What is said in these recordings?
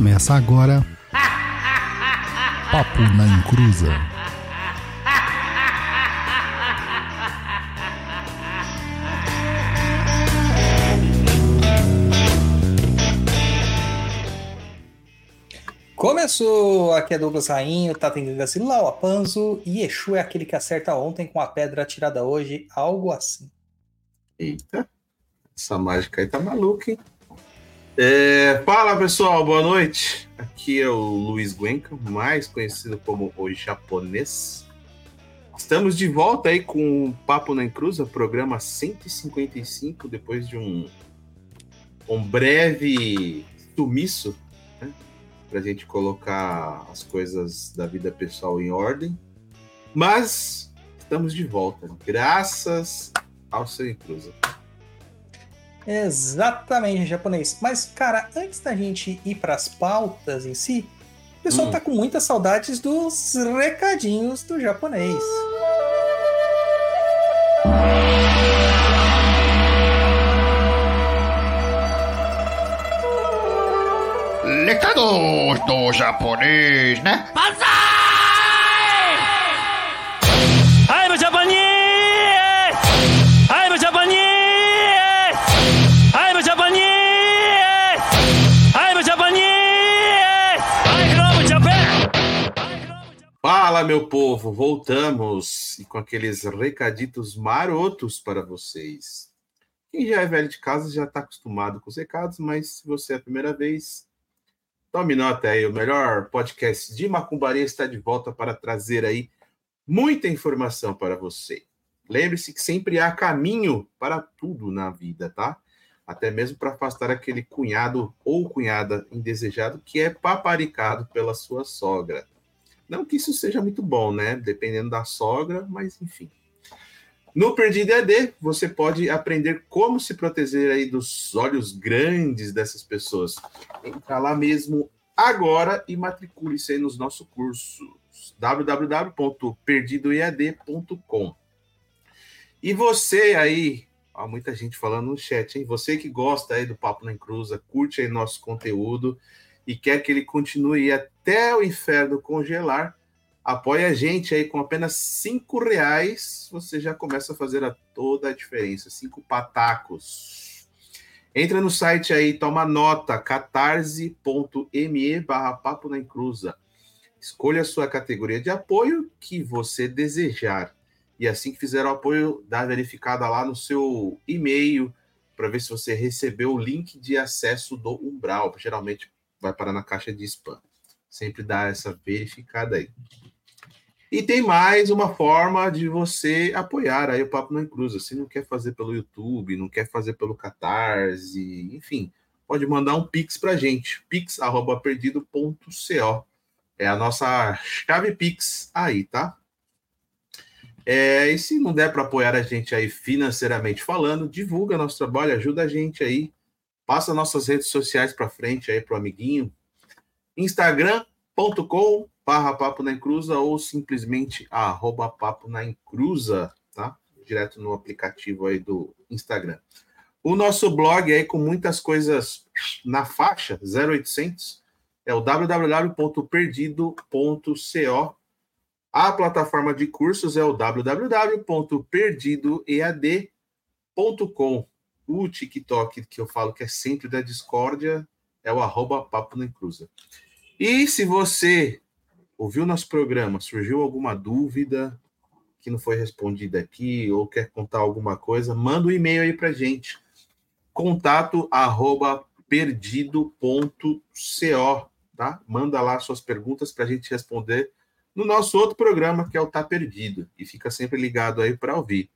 Começa agora. Papo na Encruza. Começou! Aqui é Douglas Rainho, Tatenganga Lau Apanzo e Exu é aquele que acerta ontem com a pedra atirada hoje, algo assim. Eita, essa mágica aí tá maluca, hein? É, fala pessoal, boa noite. Aqui é o Luiz Guenca, mais conhecido como o japonês. Estamos de volta aí com o Papo na Encruza, programa 155, depois de um, um breve sumiço, né? Pra gente colocar as coisas da vida pessoal em ordem. Mas estamos de volta, graças ao seu Encruza. Exatamente, japonês. Mas, cara, antes da gente ir para as pautas em si, o pessoal Hum. tá com muitas saudades dos recadinhos do japonês. Recados do japonês, né? I'm Fala, meu povo, voltamos e com aqueles recaditos marotos para vocês. Quem já é velho de casa já está acostumado com os recados, mas se você é a primeira vez, tome nota aí. O melhor podcast de Macumbaria está de volta para trazer aí muita informação para você. Lembre-se que sempre há caminho para tudo na vida, tá? Até mesmo para afastar aquele cunhado ou cunhada indesejado que é paparicado pela sua sogra. Não que isso seja muito bom, né? Dependendo da sogra, mas enfim. No Perdido ED, você pode aprender como se proteger aí dos olhos grandes dessas pessoas. Entra lá mesmo agora e matricule-se aí nos nossos cursos. www.perdidoead.com E você aí, ó, muita gente falando no chat, hein? Você que gosta aí do Papo na Encruza, curte aí nosso conteúdo e quer que ele continue até o inferno congelar, apoie a gente aí com apenas cinco reais, você já começa a fazer a toda a diferença. Cinco patacos. Entra no site aí, toma nota, catarse.me barra papo na encruza. Escolha a sua categoria de apoio que você desejar. E assim que fizer o apoio, dá verificada lá no seu e-mail para ver se você recebeu o link de acesso do Umbral. Geralmente vai parar na caixa de spam. Sempre dá essa verificada aí. E tem mais uma forma de você apoiar aí o Papo na Encruza. Se não quer fazer pelo YouTube, não quer fazer pelo Catarse, enfim, pode mandar um pix pra gente. pix@perdido.co. É a nossa chave pix aí, tá? É, e se não der para apoiar a gente aí financeiramente falando, divulga nosso trabalho, ajuda a gente aí passa nossas redes sociais para frente aí pro amiguinho. instagram.com barra papo na encruza ou simplesmente arroba papo na encruza, tá? Direto no aplicativo aí do Instagram. O nosso blog aí com muitas coisas na faixa 0800 é o www.perdido.co. A plataforma de cursos é o www.perdidoead.com o TikTok que eu falo que é sempre da discórdia é o arroba papo na encruza. E se você ouviu nosso programa, surgiu alguma dúvida que não foi respondida aqui ou quer contar alguma coisa, manda um e-mail aí pra gente. Contato arroba perdido.co, tá? Manda lá suas perguntas pra gente responder no nosso outro programa que é o Tá Perdido e fica sempre ligado aí para ouvir.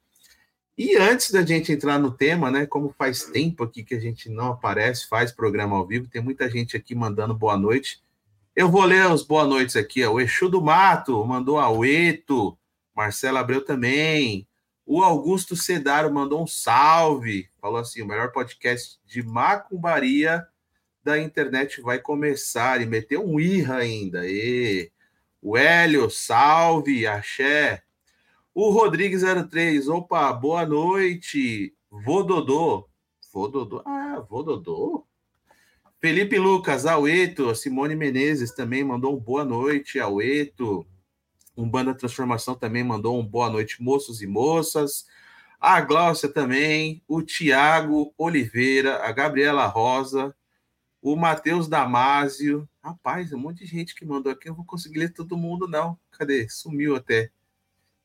E antes da gente entrar no tema, né? Como faz tempo aqui que a gente não aparece, faz programa ao vivo, tem muita gente aqui mandando boa noite. Eu vou ler os boa noites aqui. Ó. O Exu do Mato mandou a Ueto, Marcelo Abreu também. O Augusto Cedaro mandou um salve. Falou assim: o melhor podcast de macumbaria da internet vai começar. E meteu um irra ainda. E o Hélio, salve, axé. O Rodrigues 03, opa, boa noite. Vododô. Vododô? Ah, Vododô? Felipe Lucas, Aueto, Simone Menezes também mandou um boa noite, Aueto. Um Banda Transformação também mandou um boa noite, moços e moças. A Gláucia também, o Tiago Oliveira, a Gabriela Rosa, o Matheus Damásio. Rapaz, um monte de gente que mandou aqui, eu vou conseguir ler todo mundo, não. Cadê? Sumiu até.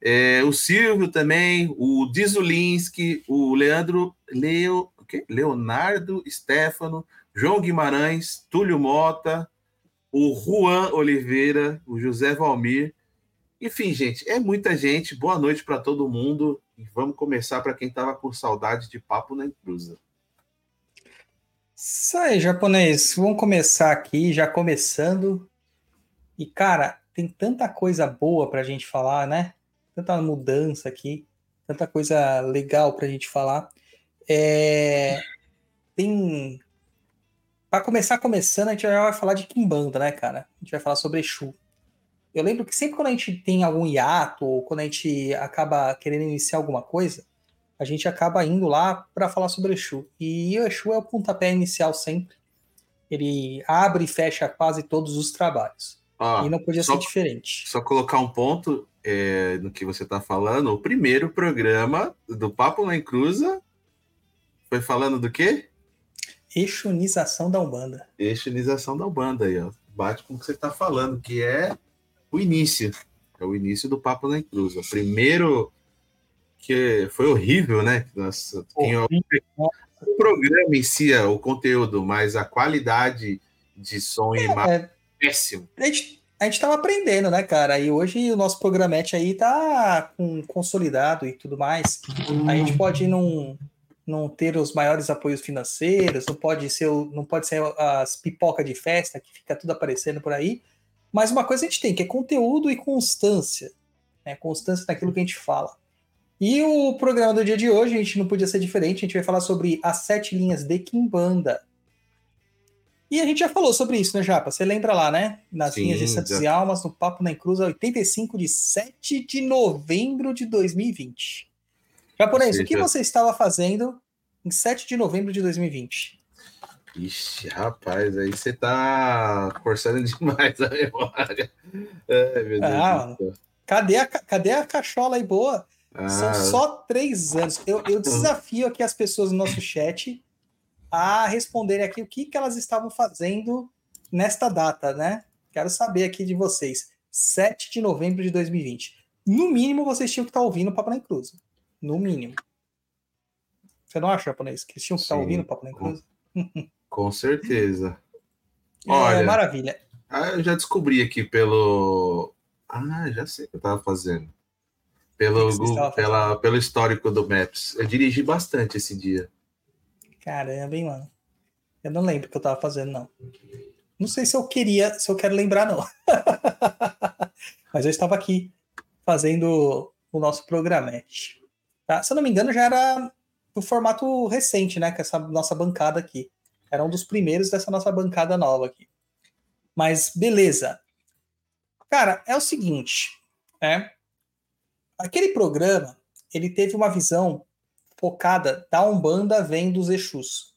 É, o Silvio também, o Dizulinski, o Leandro Leo, okay? Leonardo Stefano, João Guimarães, Túlio Mota, o Juan Oliveira, o José Valmir. Enfim, gente, é muita gente. Boa noite para todo mundo. E vamos começar para quem estava com saudade de papo na encruza. Isso aí, japonês. Vamos começar aqui, já começando. E, cara, tem tanta coisa boa para a gente falar, né? Tanta mudança aqui, tanta coisa legal para a gente falar. É... Tem. Para começar começando, a gente já vai falar de Kimbanda, né, cara? A gente vai falar sobre Exu. Eu lembro que sempre quando a gente tem algum hiato, ou quando a gente acaba querendo iniciar alguma coisa, a gente acaba indo lá para falar sobre Exu. E o Exu é o pontapé inicial sempre. Ele abre e fecha quase todos os trabalhos. Ah, e não podia só, ser diferente. Só colocar um ponto é, no que você está falando. O primeiro programa do Papo na Encruza foi falando do quê? Exunização da Umbanda. Exunização da Umbanda aí, ó. Bate com o que você está falando, que é o início. É o início do Papo na Encruza. Primeiro que foi horrível, né? Nossa, quem ouve- o programa em si, é o conteúdo, mas a qualidade de som e imagem É, péssimo. a gente, a gente tava aprendendo, né, cara? E hoje o nosso programete aí tá com, consolidado e tudo mais. A gente pode não, não ter os maiores apoios financeiros, não pode ser, não pode ser as pipoca de festa que fica tudo aparecendo por aí. Mas uma coisa a gente tem, que é conteúdo e constância. Né? Constância naquilo que a gente fala. E o programa do dia de hoje, a gente não podia ser diferente, a gente vai falar sobre as sete linhas de Kimbanda. E a gente já falou sobre isso, né, Japa? Você lembra lá, né? Nas Sim, linhas de Santos já. e Almas, no Papo na Encruza, 85 de 7 de novembro de 2020. Japonês, o que você estava fazendo em 7 de novembro de 2020? Ixi, rapaz, aí você tá forçando demais a memória. Ai, meu Deus Ah. Cadê a, ca- cadê a cachola aí boa? São Ah, só três anos. Eu, eu desafio aqui as pessoas no nosso chat a responderem aqui o que, que elas estavam fazendo nesta data, né? Quero saber aqui de vocês. 7 de novembro de 2020. No mínimo, vocês tinham que estar ouvindo o Papo na Encruza. No mínimo. Você não acha, japonês? Que eles tinham que estar ouvindo o Papo na Encruza? com certeza. É, Olha. maravilha. Ah, eu já descobri aqui pelo. Ah, já sei o que eu tava fazendo. Pelo, Google- estava pela, pelo histórico do Maps. Eu dirigi bastante esse dia. Caramba, hein, mano. Eu não lembro o que eu tava fazendo, não. Não sei se eu queria, se eu quero lembrar, não. Mas eu estava aqui fazendo o nosso programete. Tá? Se eu não me engano, já era no formato recente, né? Com essa nossa bancada aqui. Era um dos primeiros dessa nossa bancada nova aqui. Mas beleza. Cara, é o seguinte, né? Aquele programa, ele teve uma visão focada da Umbanda vem dos Exus.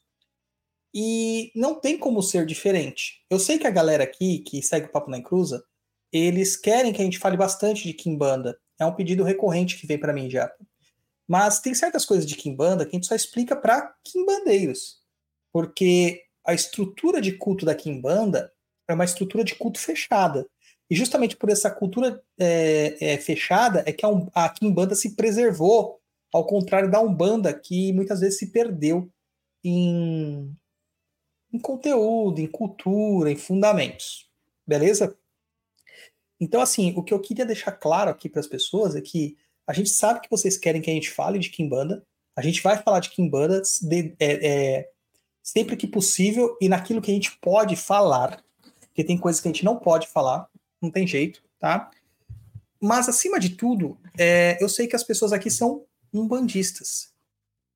E não tem como ser diferente. Eu sei que a galera aqui, que segue o Papo na Encruza, eles querem que a gente fale bastante de Kimbanda. É um pedido recorrente que vem para mim já. Mas tem certas coisas de Kimbanda que a gente só explica para Kimbandeiros. Porque a estrutura de culto da Kimbanda é uma estrutura de culto fechada. E justamente por essa cultura é, é, fechada é que a, a Kimbanda se preservou ao contrário da Umbanda, que muitas vezes se perdeu em, em conteúdo, em cultura, em fundamentos. Beleza? Então, assim, o que eu queria deixar claro aqui para as pessoas é que a gente sabe que vocês querem que a gente fale de Kimbanda. A gente vai falar de Kimbanda de- é, é, sempre que possível e naquilo que a gente pode falar, porque tem coisas que a gente não pode falar, não tem jeito, tá? Mas, acima de tudo, é, eu sei que as pessoas aqui são umbandistas.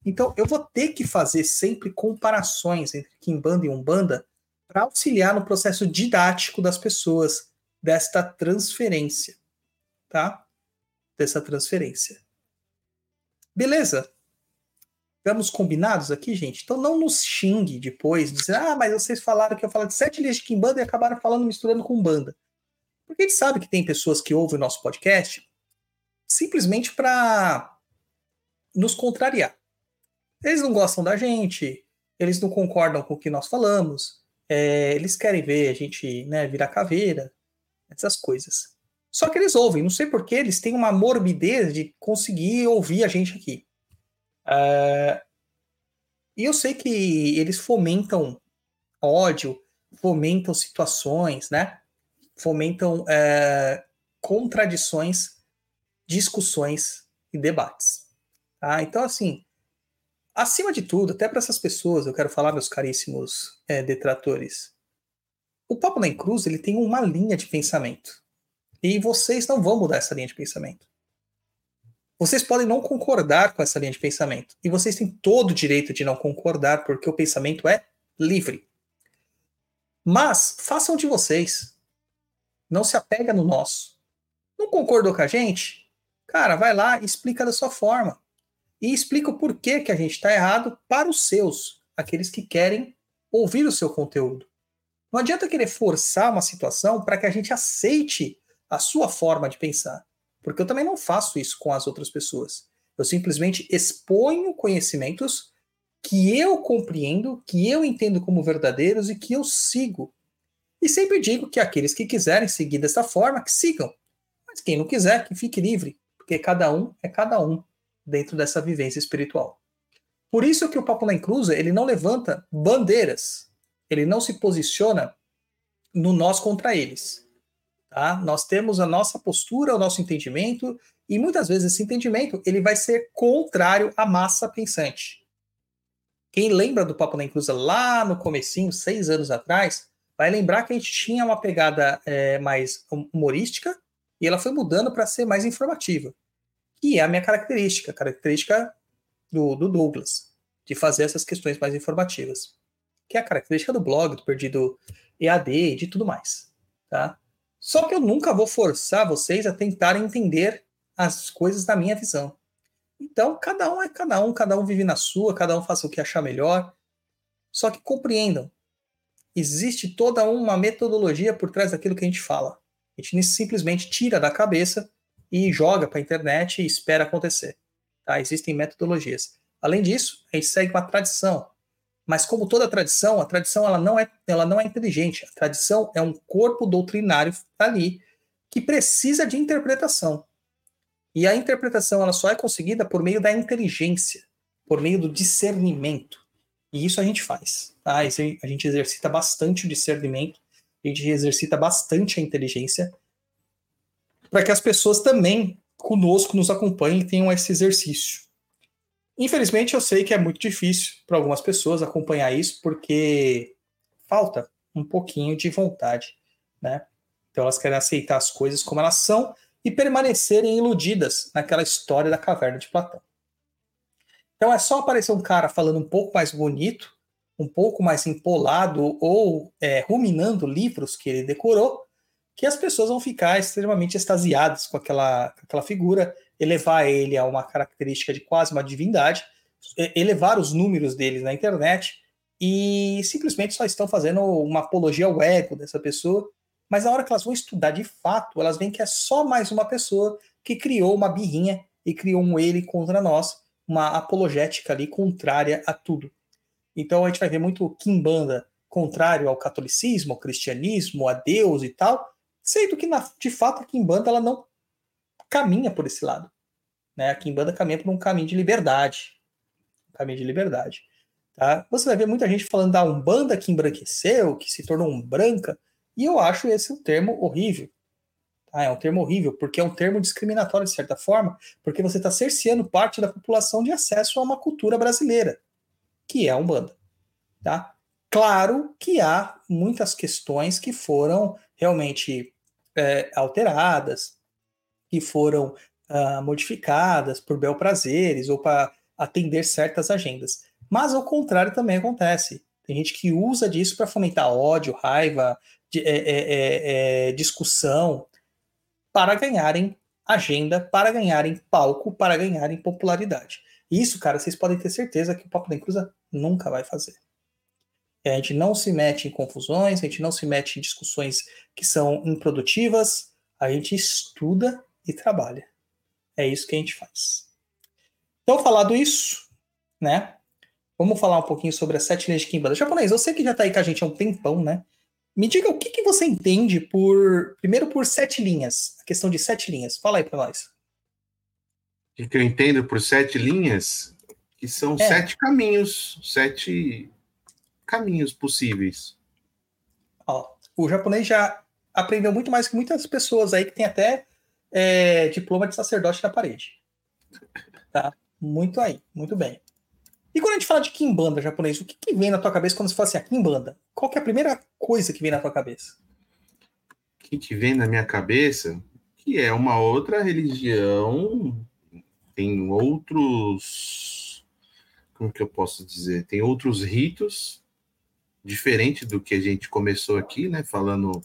Então, eu vou ter que fazer sempre comparações entre Kimbanda e Umbanda para auxiliar no processo didático das pessoas desta transferência, tá? Dessa transferência. Beleza? Estamos combinados aqui, gente? Então não nos xingue depois, dizer, ah, mas vocês falaram que eu falo de sete linhas de Kimbanda e acabaram falando misturando com banda. Porque a gente sabe que tem pessoas que ouvem o nosso podcast simplesmente para nos contrariar. Eles não gostam da gente, eles não concordam com o que nós falamos, é, eles querem ver a gente né, virar caveira, essas coisas. Só que eles ouvem, não sei porquê, eles têm uma morbidez de conseguir ouvir a gente aqui. Uh, e eu sei que eles fomentam ódio, fomentam situações, né? Fomentam uh, contradições, discussões e debates. Tá? Então, assim, acima de tudo, até para essas pessoas, eu quero falar, meus caríssimos é, detratores, o Papo na Cruz ele tem uma linha de pensamento. E vocês não vão mudar essa linha de pensamento. Vocês podem não concordar com essa linha de pensamento. E vocês têm todo o direito de não concordar, porque o pensamento é livre. Mas façam de vocês. Não se apega no nosso. Não concordou com a gente? Cara, vai lá e explica da sua forma e explica o porquê que a gente está errado para os seus, aqueles que querem ouvir o seu conteúdo. Não adianta querer forçar uma situação para que a gente aceite a sua forma de pensar, porque eu também não faço isso com as outras pessoas. Eu simplesmente exponho conhecimentos que eu compreendo, que eu entendo como verdadeiros e que eu sigo. E sempre digo que aqueles que quiserem seguir dessa forma, que sigam. Mas quem não quiser, que fique livre, porque cada um é cada um dentro dessa vivência espiritual. Por isso que o Papo na Inclusa, ele não levanta bandeiras, ele não se posiciona no nós contra eles. Tá? Nós temos a nossa postura, o nosso entendimento, e muitas vezes esse entendimento ele vai ser contrário à massa pensante. Quem lembra do Papo na Inclusa lá no comecinho, seis anos atrás, vai lembrar que a gente tinha uma pegada é, mais humorística e ela foi mudando para ser mais informativa que é a minha característica, a característica do, do Douglas, de fazer essas questões mais informativas, que é a característica do blog, do Perdido EAD de tudo mais, tá? Só que eu nunca vou forçar vocês a tentarem entender as coisas da minha visão. Então, cada um é cada um, cada um vive na sua, cada um faça o que achar melhor. Só que compreendam, existe toda uma metodologia por trás daquilo que a gente fala. A gente simplesmente tira da cabeça e joga para a internet e espera acontecer. Tá? Existem metodologias. Além disso, a gente segue uma tradição. Mas como toda tradição, a tradição ela não é, ela não é inteligente. A tradição é um corpo doutrinário ali que precisa de interpretação. E a interpretação ela só é conseguida por meio da inteligência, por meio do discernimento. E isso a gente faz. Tá? A gente exercita bastante o discernimento, a gente exercita bastante a inteligência para que as pessoas também conosco nos acompanhem e tenham esse exercício. Infelizmente, eu sei que é muito difícil para algumas pessoas acompanhar isso, porque falta um pouquinho de vontade, né? Então elas querem aceitar as coisas como elas são e permanecerem iludidas naquela história da caverna de Platão. Então é só aparecer um cara falando um pouco mais bonito, um pouco mais empolado ou é, ruminando livros que ele decorou, que as pessoas vão ficar extremamente extasiadas com aquela, com aquela figura, elevar ele a uma característica de quase uma divindade, elevar os números deles na internet e simplesmente só estão fazendo uma apologia ao ego dessa pessoa. Mas na hora que elas vão estudar de fato, elas veem que é só mais uma pessoa que criou uma birrinha e criou um ele contra nós, uma apologética ali contrária a tudo. Então a gente vai ver muito Kimbanda contrário ao catolicismo, ao cristianismo, a Deus e tal, Sendo que, na, de fato, a Kimbanda ela não caminha por esse lado. Né? A Kimbanda caminha por um caminho de liberdade. Um caminho de liberdade. Tá? Você vai ver muita gente falando da Umbanda que embranqueceu, que se tornou um branca, e eu acho esse um termo horrível. Tá? É um termo horrível, porque é um termo discriminatório, de certa forma, porque você está cerceando parte da população de acesso a uma cultura brasileira, que é a Umbanda. Tá? Claro que há muitas questões que foram realmente é, alteradas, que foram uh, modificadas por bel prazeres ou para atender certas agendas. Mas ao contrário também acontece. Tem gente que usa disso para fomentar ódio, raiva, de, é, é, é, é, discussão, para ganharem agenda, para ganharem palco, para ganharem popularidade. Isso, cara, vocês podem ter certeza que o Papo da Encruza nunca vai fazer. A gente não se mete em confusões, a gente não se mete em discussões que são improdutivas, a gente estuda e trabalha. É isso que a gente faz. Então, falado isso, né? Vamos falar um pouquinho sobre as sete linhas de Kimbanda. Japonês, eu sei que já tá aí com a gente há um tempão, né? Me diga o que, que você entende por. Primeiro, por sete linhas. A questão de sete linhas. Fala aí para nós. O que eu entendo por sete linhas? Que são É. sete caminhos, sete caminhos possíveis. Ó, o japonês já aprendeu muito mais que muitas pessoas aí que tem até é, diploma de sacerdote na parede. Tá? Muito aí, muito bem. E quando a gente fala de Kimbanda japonês, o que, que vem na tua cabeça quando você fala assim, a Kimbanda? Qual que é a primeira coisa que vem na tua cabeça? O que, que vem na minha cabeça? Que é uma outra religião, tem outros. Como que eu posso dizer? Tem outros ritos, diferente do que a gente começou aqui, né? Falando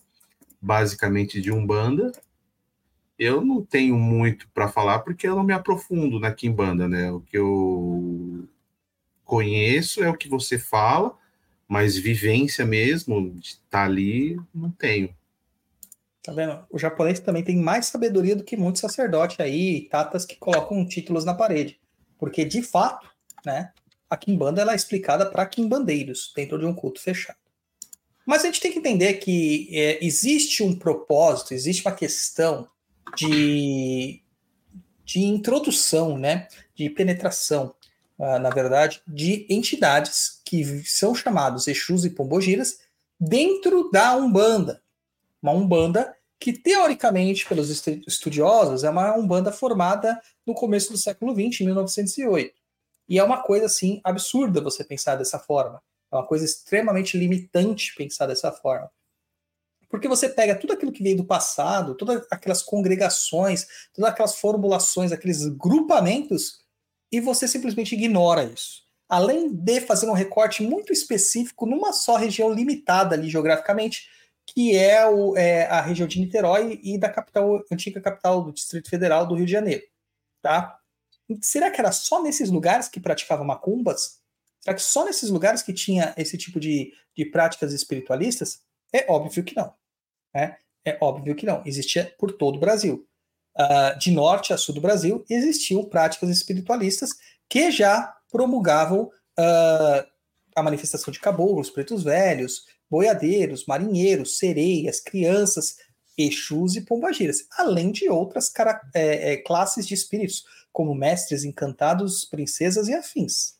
basicamente de Umbanda. Eu não tenho muito para falar porque eu não me aprofundo na Kimbanda, né? O que eu conheço é o que você fala, mas vivência mesmo, de estar ali, não tenho. Tá vendo? O japonês também tem mais sabedoria do que muitos sacerdotes aí, tatas que colocam títulos na parede. Porque, de fato, né, a Kimbanda ela é explicada para quimbandeiros, dentro de um culto fechado. Mas a gente tem que entender que é, existe um propósito, existe uma questão de, de introdução, né, de penetração, ah, na verdade, de entidades que são chamados Exus e Pombogiras dentro da Umbanda uma Umbanda que, teoricamente, pelos estu- estudiosos, é uma Umbanda formada no começo do século XX, em 1908. E é uma coisa, assim, absurda você pensar dessa forma. É uma coisa extremamente limitante pensar dessa forma. Porque você pega tudo aquilo que veio do passado, todas aquelas congregações, todas aquelas formulações, aqueles grupamentos, e você simplesmente ignora isso. Além de fazer um recorte muito específico numa só região limitada ali geograficamente, que é, o, é, a região de Niterói e da capital, antiga capital do Distrito Federal do Rio de Janeiro, tá? Será que era só nesses lugares que praticavam macumbas? Será que só nesses lugares que tinha esse tipo de, de práticas espiritualistas? É óbvio que não. Né? É óbvio que não. Existia por todo o Brasil. Uh, de norte a sul do Brasil existiam práticas espiritualistas que já promulgavam uh, a manifestação de caboclos, pretos velhos, boiadeiros, marinheiros, sereias, crianças, exus e pombagiras, além de outras é, é, classes de espíritos, como mestres encantados, princesas e afins.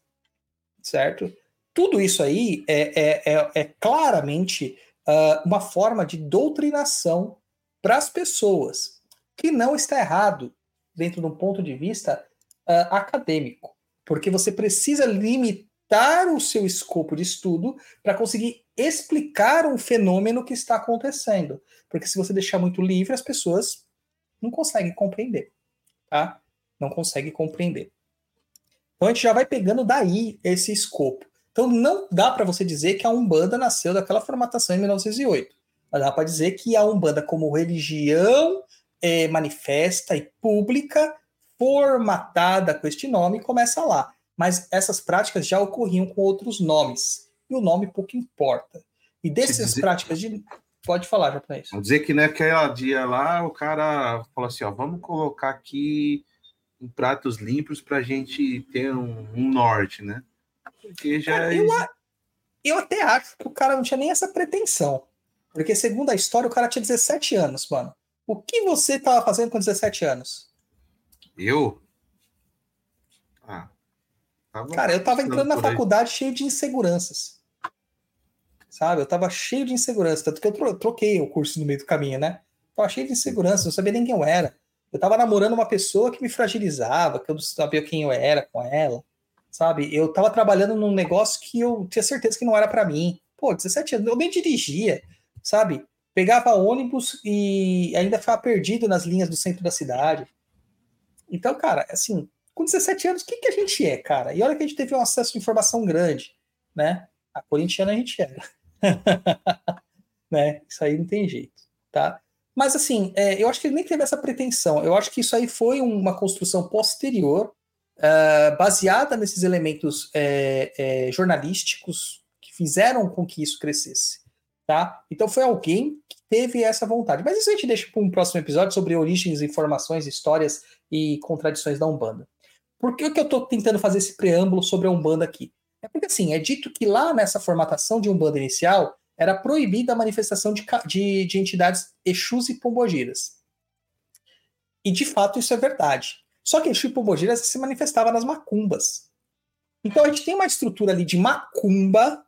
Certo? Tudo isso aí é, é, é claramente uh, uma forma de doutrinação para as pessoas, que não está errado dentro de um ponto de vista uh, acadêmico, porque você precisa limitar o seu escopo de estudo para conseguir explicar um fenômeno que está acontecendo. Porque se você deixar muito livre, as pessoas não conseguem compreender, tá? Não conseguem compreender. Então a gente já vai pegando daí esse escopo. Então não dá para você dizer que a Umbanda nasceu daquela formatação em 1908. Mas dá para dizer que a Umbanda como religião é, manifesta e pública, formatada com este nome, começa lá. Mas essas práticas já ocorriam com outros nomes e o nome pouco importa. E dessas dizer... práticas de. Pode falar, japonês. Vamos dizer que naquela dia lá, o cara falou assim: ó, vamos colocar aqui em pratos limpos para a gente ter um, um, norte, né? Porque já. Cara, eu, eu até acho que o cara não tinha nem essa pretensão. Porque, segundo a história, o cara tinha 17 anos, mano. O que você tava fazendo com 17 anos? Eu? Ah. Cara, eu tava entrando na faculdade cheio de inseguranças sabe? Eu tava cheio de insegurança, tanto que eu troquei o curso no meio do caminho, né? Tava cheio de insegurança, não sabia nem quem eu era. Eu tava namorando uma pessoa que me fragilizava, que eu não sabia quem eu era com ela, sabe? Eu tava trabalhando num negócio que eu tinha certeza que não era para mim. Pô, 17 anos, eu nem dirigia, sabe? Pegava ônibus e ainda ficava perdido nas linhas do centro da cidade. Então, cara, assim, com 17 anos, o que, que a gente é, cara? E olha que a gente teve um acesso de informação grande, né? A corintiana a gente era. né? Isso aí não tem jeito, tá? Mas assim, é, eu acho que ele nem teve essa pretensão. Eu acho que isso aí foi uma construção posterior uh, baseada nesses elementos é, é, jornalísticos que fizeram com que isso crescesse. Tá? Então foi alguém que teve essa vontade. Mas isso a gente deixa para um próximo episódio sobre origens, informações, histórias e contradições da Umbanda. Por que, que eu estou tentando fazer esse preâmbulo sobre a Umbanda aqui? É porque assim, é dito que lá nessa formatação de Umbanda inicial era proibida a manifestação de, de, de entidades Exus e Pombogiras. E de fato isso é verdade. Só que Exu e Pombogiras se manifestava nas macumbas. Então a gente tem uma estrutura ali de macumba,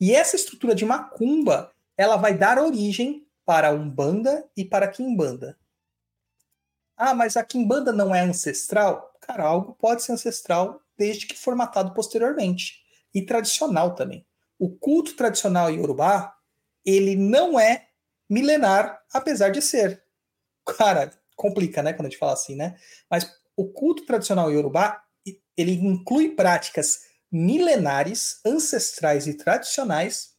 e essa estrutura de macumba ela vai dar origem para Umbanda e para Quimbanda. Ah, mas a Quimbanda não é ancestral? Cara, algo pode ser ancestral desde que formatado posteriormente. E tradicional também. O culto tradicional iorubá, ele não é milenar, apesar de ser. Cara, complica, né, quando a gente fala assim, né? Mas o culto tradicional iorubá, ele inclui práticas milenares, ancestrais e tradicionais,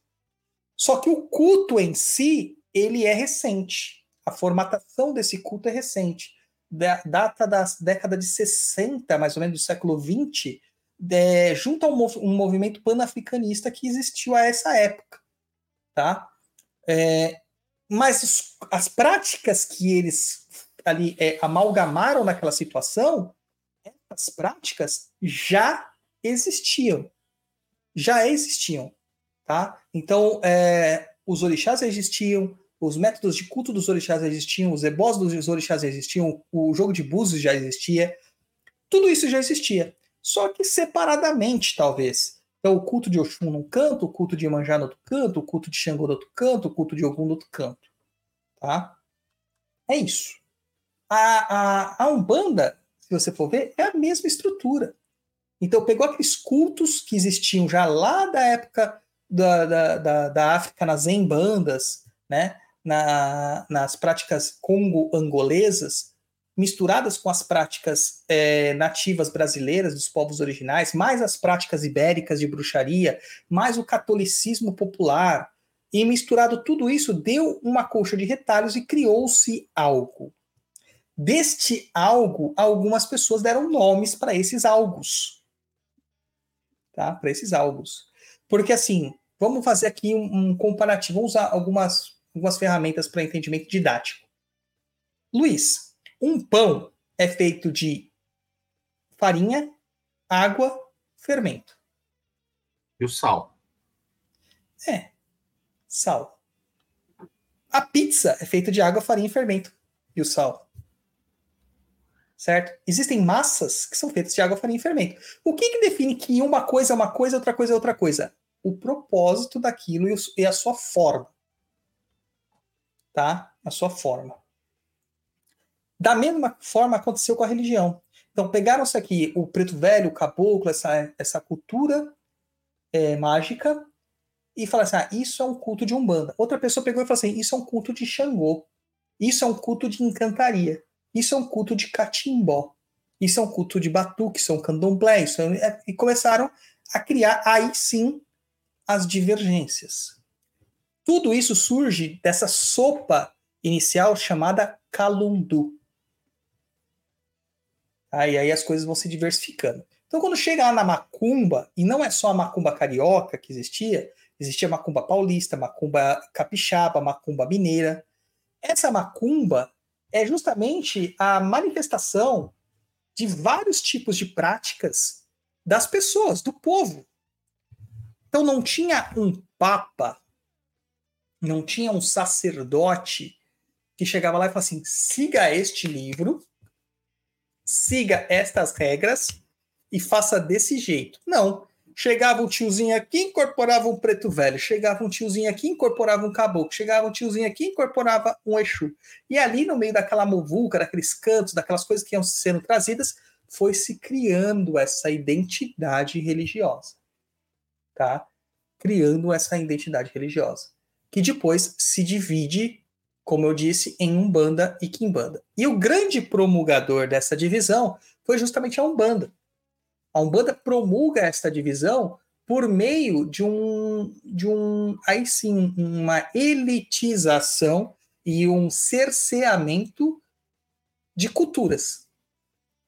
só que o culto em si, ele é recente. A formatação desse culto é recente. Da, data da década de 60, mais ou menos do século 20, é, junto a um, movimento panafricanista que existiu a essa época. Tá? É, mas as práticas que eles ali é, amalgamaram naquela situação, essas práticas já existiam. Já existiam. Tá? Então, é, os orixás existiam, os métodos de culto dos orixás existiam, os ebós dos orixás existiam, o jogo de búzios já existia, tudo isso já existia, só que separadamente, talvez. Então, o culto de Oxum num canto, o culto de Imanjá no outro canto, o culto de Xangô no outro canto, o culto de Ogum no outro canto. Tá? É isso. A, a, a Umbanda, se você for ver, é a mesma estrutura. Então, pegou aqueles cultos que existiam já lá da época da, da, da, da África nas embandas, né? Na, nas práticas congo-angolesas, misturadas com as práticas é, nativas brasileiras dos povos originais, mais as práticas ibéricas de bruxaria, mais o catolicismo popular, e misturado tudo isso, deu uma colcha de retalhos e criou-se algo. Deste algo, algumas pessoas deram nomes para esses algos. Tá? Para esses algos. Porque assim, vamos fazer aqui um, um comparativo, vamos usar algumas, algumas ferramentas para entendimento didático. Luiz, um pão é feito de farinha, água, fermento. E o sal? É, sal. A pizza é feita de água, farinha e fermento. E o sal. Certo? Existem massas que são feitas de água, farinha e fermento. O que, que define que uma coisa é uma coisa, outra coisa é outra coisa? O propósito daquilo e a sua forma. Tá? A sua forma. Da mesma forma aconteceu com a religião. Então, pegaram-se aqui o preto velho, o caboclo, essa, essa cultura é, mágica, e falaram assim: ah, isso é um culto de Umbanda. Outra pessoa pegou e falou assim: isso é um culto de Xangô. Isso é um culto de encantaria. Isso é um culto de catimbó. Isso é um culto de batuque, isso é um candomblé. Isso é... E começaram a criar, aí sim, as divergências. Tudo isso surge dessa sopa inicial chamada calundu. Aí, aí as coisas vão se diversificando. Então, quando chega lá na macumba, e não é só a macumba carioca que existia, existia macumba paulista, macumba capixaba, macumba mineira. Essa macumba é justamente a manifestação de vários tipos de práticas das pessoas, do povo. Então não tinha um papa, não tinha um sacerdote que chegava lá e falava assim: siga este livro, siga estas regras e faça desse jeito. Não. Chegava um tiozinho aqui, incorporava um preto velho. Chegava um tiozinho aqui, incorporava um caboclo. Chegava um tiozinho aqui, incorporava um Exu. E ali, no meio daquela muvuca, daqueles cantos, daquelas coisas que iam sendo trazidas, foi se criando essa identidade religiosa. Tá? Criando essa identidade religiosa. Que depois se divide como eu disse, em Umbanda e Quimbanda. E o grande promulgador dessa divisão foi justamente a Umbanda. A Umbanda promulga esta divisão por meio de um, de um, aí sim, uma elitização e um cerceamento de culturas,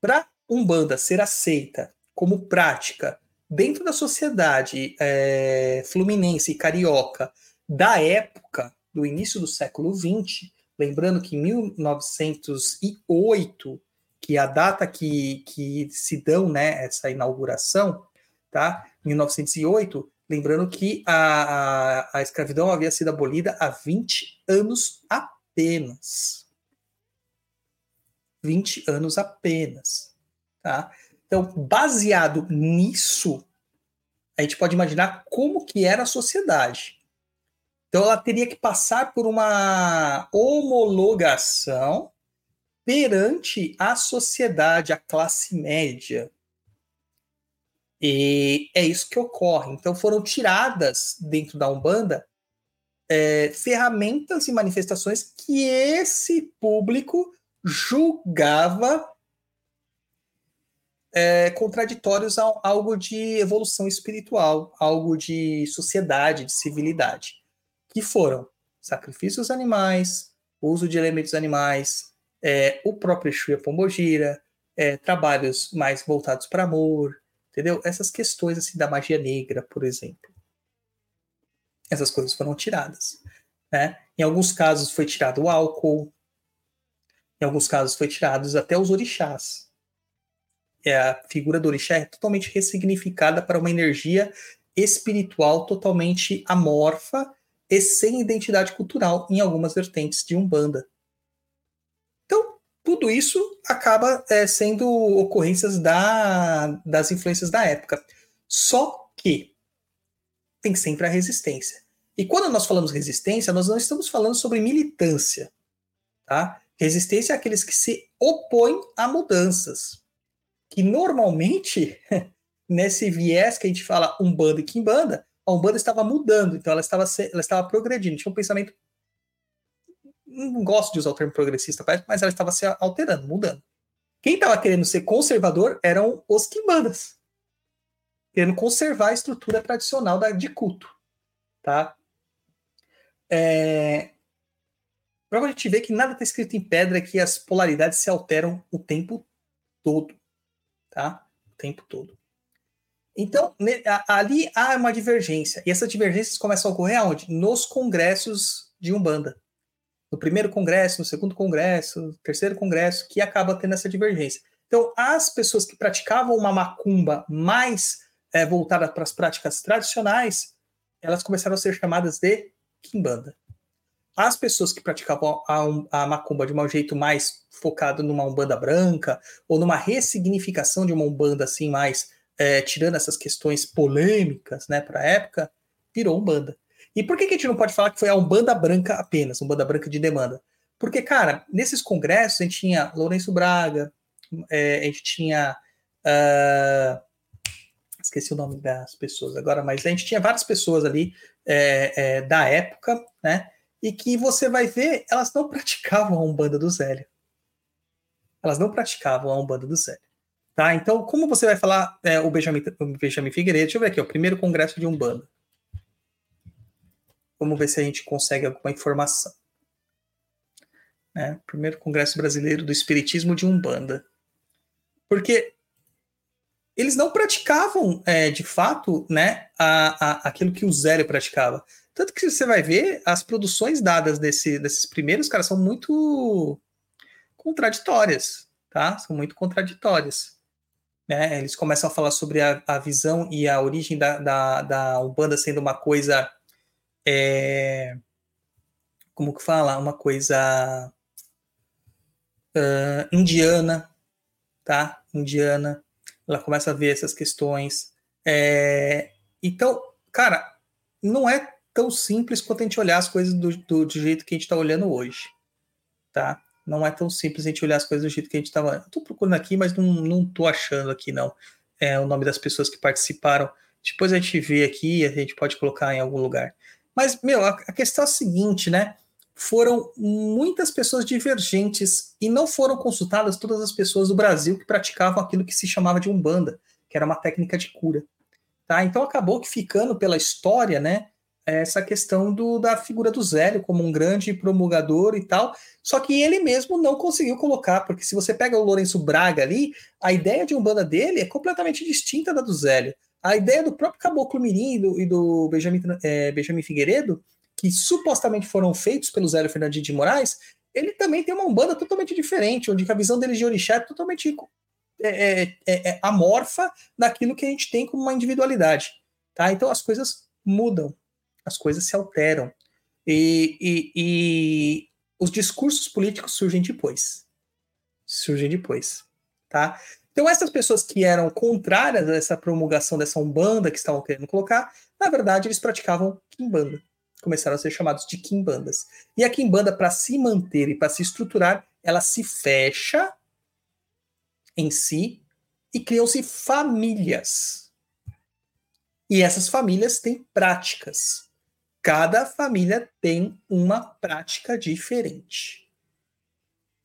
para Umbanda ser aceita como prática dentro da sociedade é, fluminense e carioca da época, do início do século XX, lembrando que em 1908, que é a data que, que se dão né, essa inauguração, tá? 1908, lembrando que a, a, a escravidão havia sido abolida há 20 anos apenas. 20 anos apenas. Tá? Então, baseado nisso, a gente pode imaginar como que era a sociedade. Então, ela teria que passar por uma homologação perante a sociedade, a classe média. E é isso que ocorre. Então, foram tiradas dentro da Umbanda é, ferramentas e manifestações que esse público julgava é, contraditórios a algo de evolução espiritual, algo de sociedade, de civilidade, que foram sacrifícios animais, uso de elementos animais, é, o próprio Exu a Pombogira, é, trabalhos mais voltados para amor, entendeu? Essas questões assim da magia negra, por exemplo. Essas coisas foram tiradas. Né? Em alguns casos foi tirado o álcool, em alguns casos foi tirados até os orixás. É, a figura do orixá é totalmente ressignificada para uma energia espiritual totalmente amorfa e sem identidade cultural em algumas vertentes de Umbanda. Então, tudo isso acaba é, sendo ocorrências da, das influências da época. Só que tem sempre a resistência. E quando nós falamos resistência, nós não estamos falando sobre militância. Tá? Resistência é aqueles que se opõem a mudanças. Que normalmente, nesse viés que a gente fala Umbanda e Kimbanda, a Umbanda estava mudando, então ela estava, ela estava progredindo, tinha um pensamento. Não gosto de usar o termo progressista, mas ela estava se alterando, mudando. Quem estava querendo ser conservador eram os Kimbandas, querendo conservar a estrutura tradicional da, de culto. Tá? É, para a gente ver que nada está escrito em pedra, que as polaridades se alteram o tempo todo, tá? O tempo todo. Então, ali há uma divergência. E essas divergências começam a ocorrer aonde? Nos congressos de Umbanda. No primeiro congresso, no segundo congresso, no terceiro congresso, que acaba tendo essa divergência. Então, as pessoas que praticavam uma macumba mais é, voltada para as práticas tradicionais, elas começaram a ser chamadas de Kimbanda. As pessoas que praticavam a, a macumba de um jeito mais focado numa umbanda branca, ou numa ressignificação de uma umbanda assim, mais é, tirando essas questões polêmicas né, para a época, virou umbanda. E por que, que a gente não pode falar que foi a umbanda branca apenas, umbanda branca de demanda? Porque, cara, nesses congressos a gente tinha Lourenço Braga, é, a gente tinha. Uh, esqueci o nome das pessoas agora, mas a gente tinha várias pessoas ali é, é, da época, né? e que você vai ver, elas não praticavam a Umbanda do Zélio. Elas não praticavam a Umbanda do Zélio. Tá? Então, como você vai falar é, o, Benjamin, o Benjamin Figueiredo? Deixa eu ver aqui, o primeiro congresso de Umbanda. Vamos ver se a gente consegue alguma informação. Né? Primeiro Congresso Brasileiro do Espiritismo de Umbanda. Porque eles não praticavam, é, de fato, né, a, a, aquilo que o Zélio praticava. Tanto que você vai ver, as produções dadas desse, desses primeiros, caras, são muito contraditórias, tá? São muito contraditórias. Né? Eles começam a falar sobre a, a visão e a origem da, da, da Umbanda sendo uma coisa. É, como que fala? Uma coisa uh, indiana, tá? Indiana. Ela começa a ver essas questões. É, então, cara, não é tão simples quanto a gente olhar as coisas do, do, do jeito que a gente está olhando hoje, tá? Não é tão simples a gente olhar as coisas do jeito que a gente estava. Estou procurando aqui, mas não, não tô achando aqui, não. É o nome das pessoas que participaram. Depois a gente vê aqui a gente pode colocar em algum lugar. Mas, meu, a, a questão é a seguinte, né? Foram muitas pessoas divergentes e não foram consultadas todas as pessoas do Brasil que praticavam aquilo que se chamava de umbanda, que era uma técnica de cura. Tá? Então acabou que ficando pela história, né? Essa questão do, da figura do Zélio como um grande promulgador e tal, só que ele mesmo não conseguiu colocar, porque se você pega o Lourenço Braga ali, a ideia de Umbanda dele é completamente distinta da do Zélio. A ideia do próprio Caboclo Mirim e do, e do Benjamin, é, Benjamin Figueiredo, que supostamente foram feitos pelo Zélio Fernandinho de Moraes, ele também tem uma Umbanda totalmente diferente, onde a visão deles de orixá é totalmente é, é, é, é amorfa daquilo que a gente tem como uma individualidade. Tá? Então as coisas mudam as coisas se alteram. E, e, e os discursos políticos surgem depois. Surgem depois. Tá? Então, essas pessoas que eram contrárias a essa promulgação dessa Umbanda que estavam querendo colocar, na verdade, eles praticavam Kimbanda. Começaram a ser chamados de Kimbandas. E a Kimbanda, para se manter e para se estruturar, ela se fecha em si e criam-se famílias. E essas famílias têm práticas cada família tem uma prática diferente.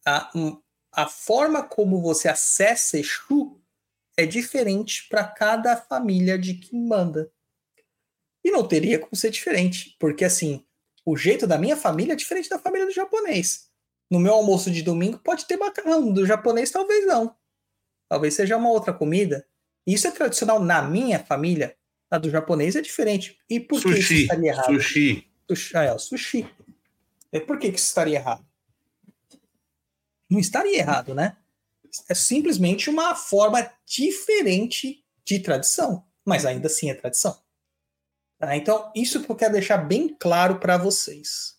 A, a forma como você acessa Exu é diferente para cada família de Kimbanda. E não teria como ser diferente, porque assim, o jeito da minha família é diferente da família do japonês. No meu almoço de domingo pode ter macarrão, do japonês talvez não. Talvez seja uma outra comida. Isso é tradicional na minha família, a do japonês é diferente. E por sushi, que isso estaria errado? Sushi. Sushi. Ah, é, sushi. E por que, que isso estaria errado? Não estaria errado, né? É simplesmente uma forma diferente de tradição, mas ainda assim é tradição. Tá? Então, isso que eu quero deixar bem claro para vocês.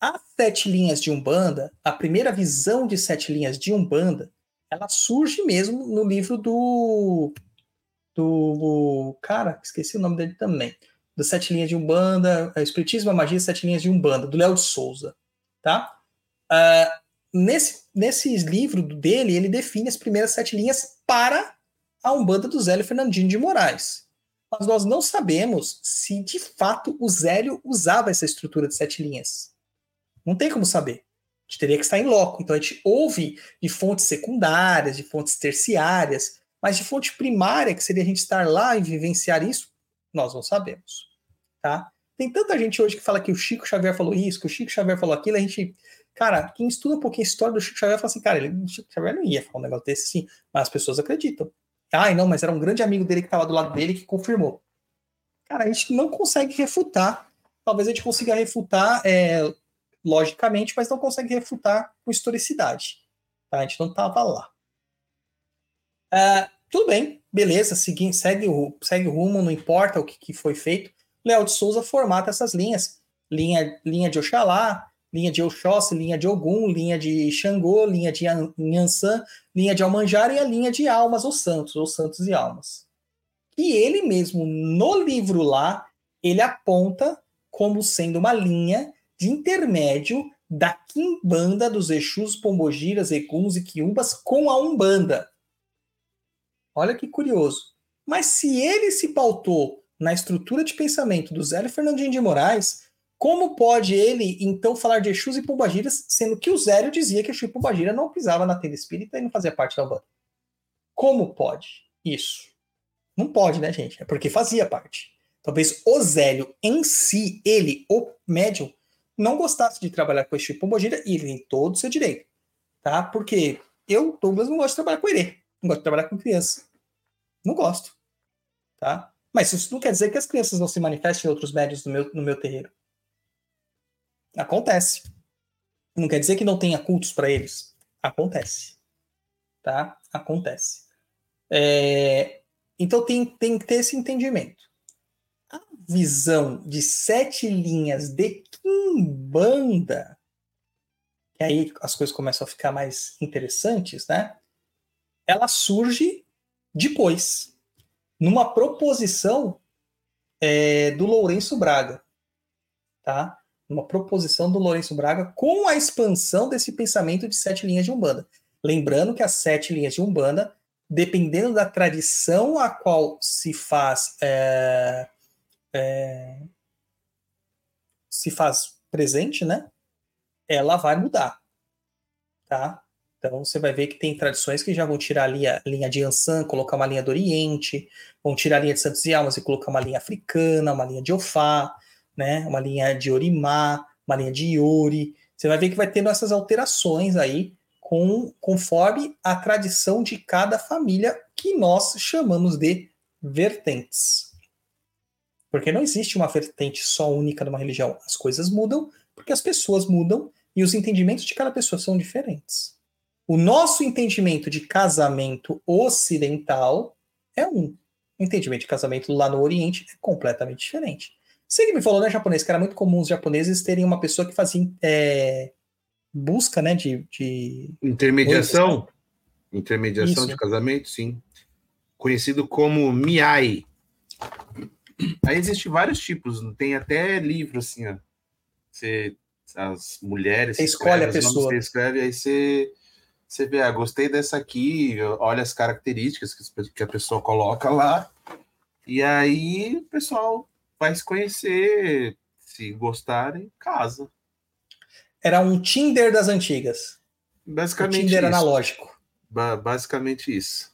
As sete linhas de Umbanda, a primeira visão de sete linhas de Umbanda, ela surge mesmo no livro do do cara, esqueci o nome dele também, das Sete Linhas de Umbanda, é, Espiritismo, a Magia Sete Linhas de Umbanda, do Léo Souza, tá? Uh, nesse, nesse livro dele, ele define as primeiras sete linhas para a Umbanda do Zélio Fernandinho de Moraes. Mas nós não sabemos se de fato o Zélio usava essa estrutura de sete linhas. Não tem como saber. A gente teria que estar em loco. Então a gente ouve de fontes secundárias, de fontes terciárias, mas de fonte primária, que seria a gente estar lá e vivenciar isso, nós não sabemos. Tá? Tem tanta gente hoje que fala que o Chico Xavier falou isso, que o Chico Xavier falou aquilo, a gente. Cara, quem estuda um pouquinho a história do Chico Xavier fala assim, cara, ele, o Chico Xavier não ia falar um negócio desse sim, mas as pessoas acreditam. Ai, não, mas era um grande amigo dele que estava do lado dele que confirmou. Cara, a gente não consegue refutar. Talvez a gente consiga refutar é, logicamente, mas não consegue refutar com historicidade. Tá? A gente não estava lá. Uh, tudo bem, beleza, segue, segue, o, segue o rumo, não importa o que, que foi feito. Léo de Souza formata essas linhas. Linha, linha de Oxalá, linha de Oxóssi, linha de Ogum, linha de Xangô, linha de Nhansan, linha de Almanjara e a linha de Almas ou Santos, ou Santos e Almas. E ele mesmo, no livro lá, ele aponta como sendo uma linha de intermédio da Quimbanda dos Exus, Pombogiras, Eguns e Quiumbas com a Umbanda. Olha que curioso. Mas se ele se pautou na estrutura de pensamento do Zélio Fernandinho de Moraes, como pode ele, então, falar de Exus e Pombagiras, sendo que o Zélio dizia que Exu e Pombagira não pisava na tenda espírita e não fazia parte da banda? Como pode isso? Não pode, né, gente? É porque fazia parte. Talvez o Zélio em si, ele, o médium, não gostasse de trabalhar com Exu e Pombagira e ele tem todo o seu direito. Tá? Porque eu, Douglas, não gosto de trabalhar com ele. Não gosto de trabalhar com criança. Não gosto. Tá? Mas isso não quer dizer que as crianças não se manifestem em outros médios no meu, no meu terreiro. Acontece. Não quer dizer que não tenha cultos para eles. Acontece. Tá? Acontece. É... Então tem, tem que ter esse entendimento. A visão de sete linhas de Kimbanda, que aí as coisas começam a ficar mais interessantes, né? Ela surge depois, numa proposição é, do Lourenço Braga, tá? Uma proposição do Lourenço Braga com a expansão desse pensamento de sete linhas de Umbanda. Lembrando que as sete linhas de Umbanda, dependendo da tradição a qual se faz é, é, se faz presente, né? Ela vai mudar, tá? Então você vai ver que tem tradições que já vão tirar a linha, linha de Ansan, colocar uma linha do Oriente, vão tirar a linha de Santos e Almas e colocar uma linha africana, uma linha de Ofá, né? Uma linha de Orimá, uma linha de Yori. Você vai ver que vai tendo essas alterações aí com, conforme a tradição de cada família que nós chamamos de vertentes. Porque não existe uma vertente só única numa religião. As coisas mudam porque as pessoas mudam e os entendimentos de cada pessoa são diferentes. O nosso entendimento de casamento ocidental é um. O entendimento de casamento lá no Oriente é completamente diferente. Você que me falou, né, japonês, que era muito comum os japoneses terem uma pessoa que fazia é, busca, né, de... de... Intermediação? Intermediação Isso. de casamento, sim. Conhecido como Miai. Aí existem vários tipos, tem até livro assim, ó. Você, as mulheres Você escolhe a pessoa. Você escreve, aí você, você vê, ah, gostei dessa aqui, olha as características que, a pessoa coloca lá, e aí o pessoal vai se conhecer, se gostarem, casa. Era um Tinder das antigas. Basicamente Tinder isso. analógico. Ba- basicamente isso.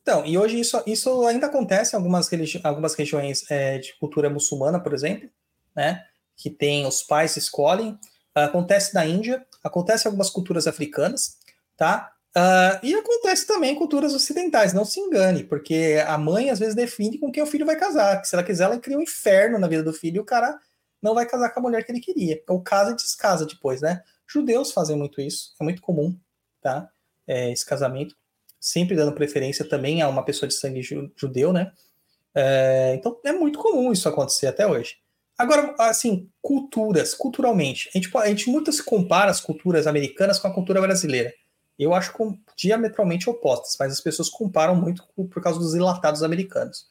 Então, e hoje isso, isso ainda acontece em algumas, religi algumas regiões é, de cultura muçulmana, por exemplo, né? Que tem os pais escolhem. Acontece na Índia, acontece em algumas culturas africanas, tá? Ah, e acontece também em culturas ocidentais, não se engane, porque a mãe às vezes define com quem o filho vai casar. Que se ela quiser, ela cria um inferno na vida do filho e o cara não vai casar com a mulher que ele queria. Ou casa e descasa depois, né? Judeus fazem muito isso, é muito comum, tá? É, esse casamento sempre dando preferência também a uma pessoa de sangue ju- judeu, né? É, então é muito comum isso acontecer até hoje. Agora, assim, culturas, culturalmente, a gente, a gente muito se compara as culturas americanas com a cultura brasileira. Eu acho com, diametralmente opostas, mas as pessoas comparam muito por causa dos enlatados americanos.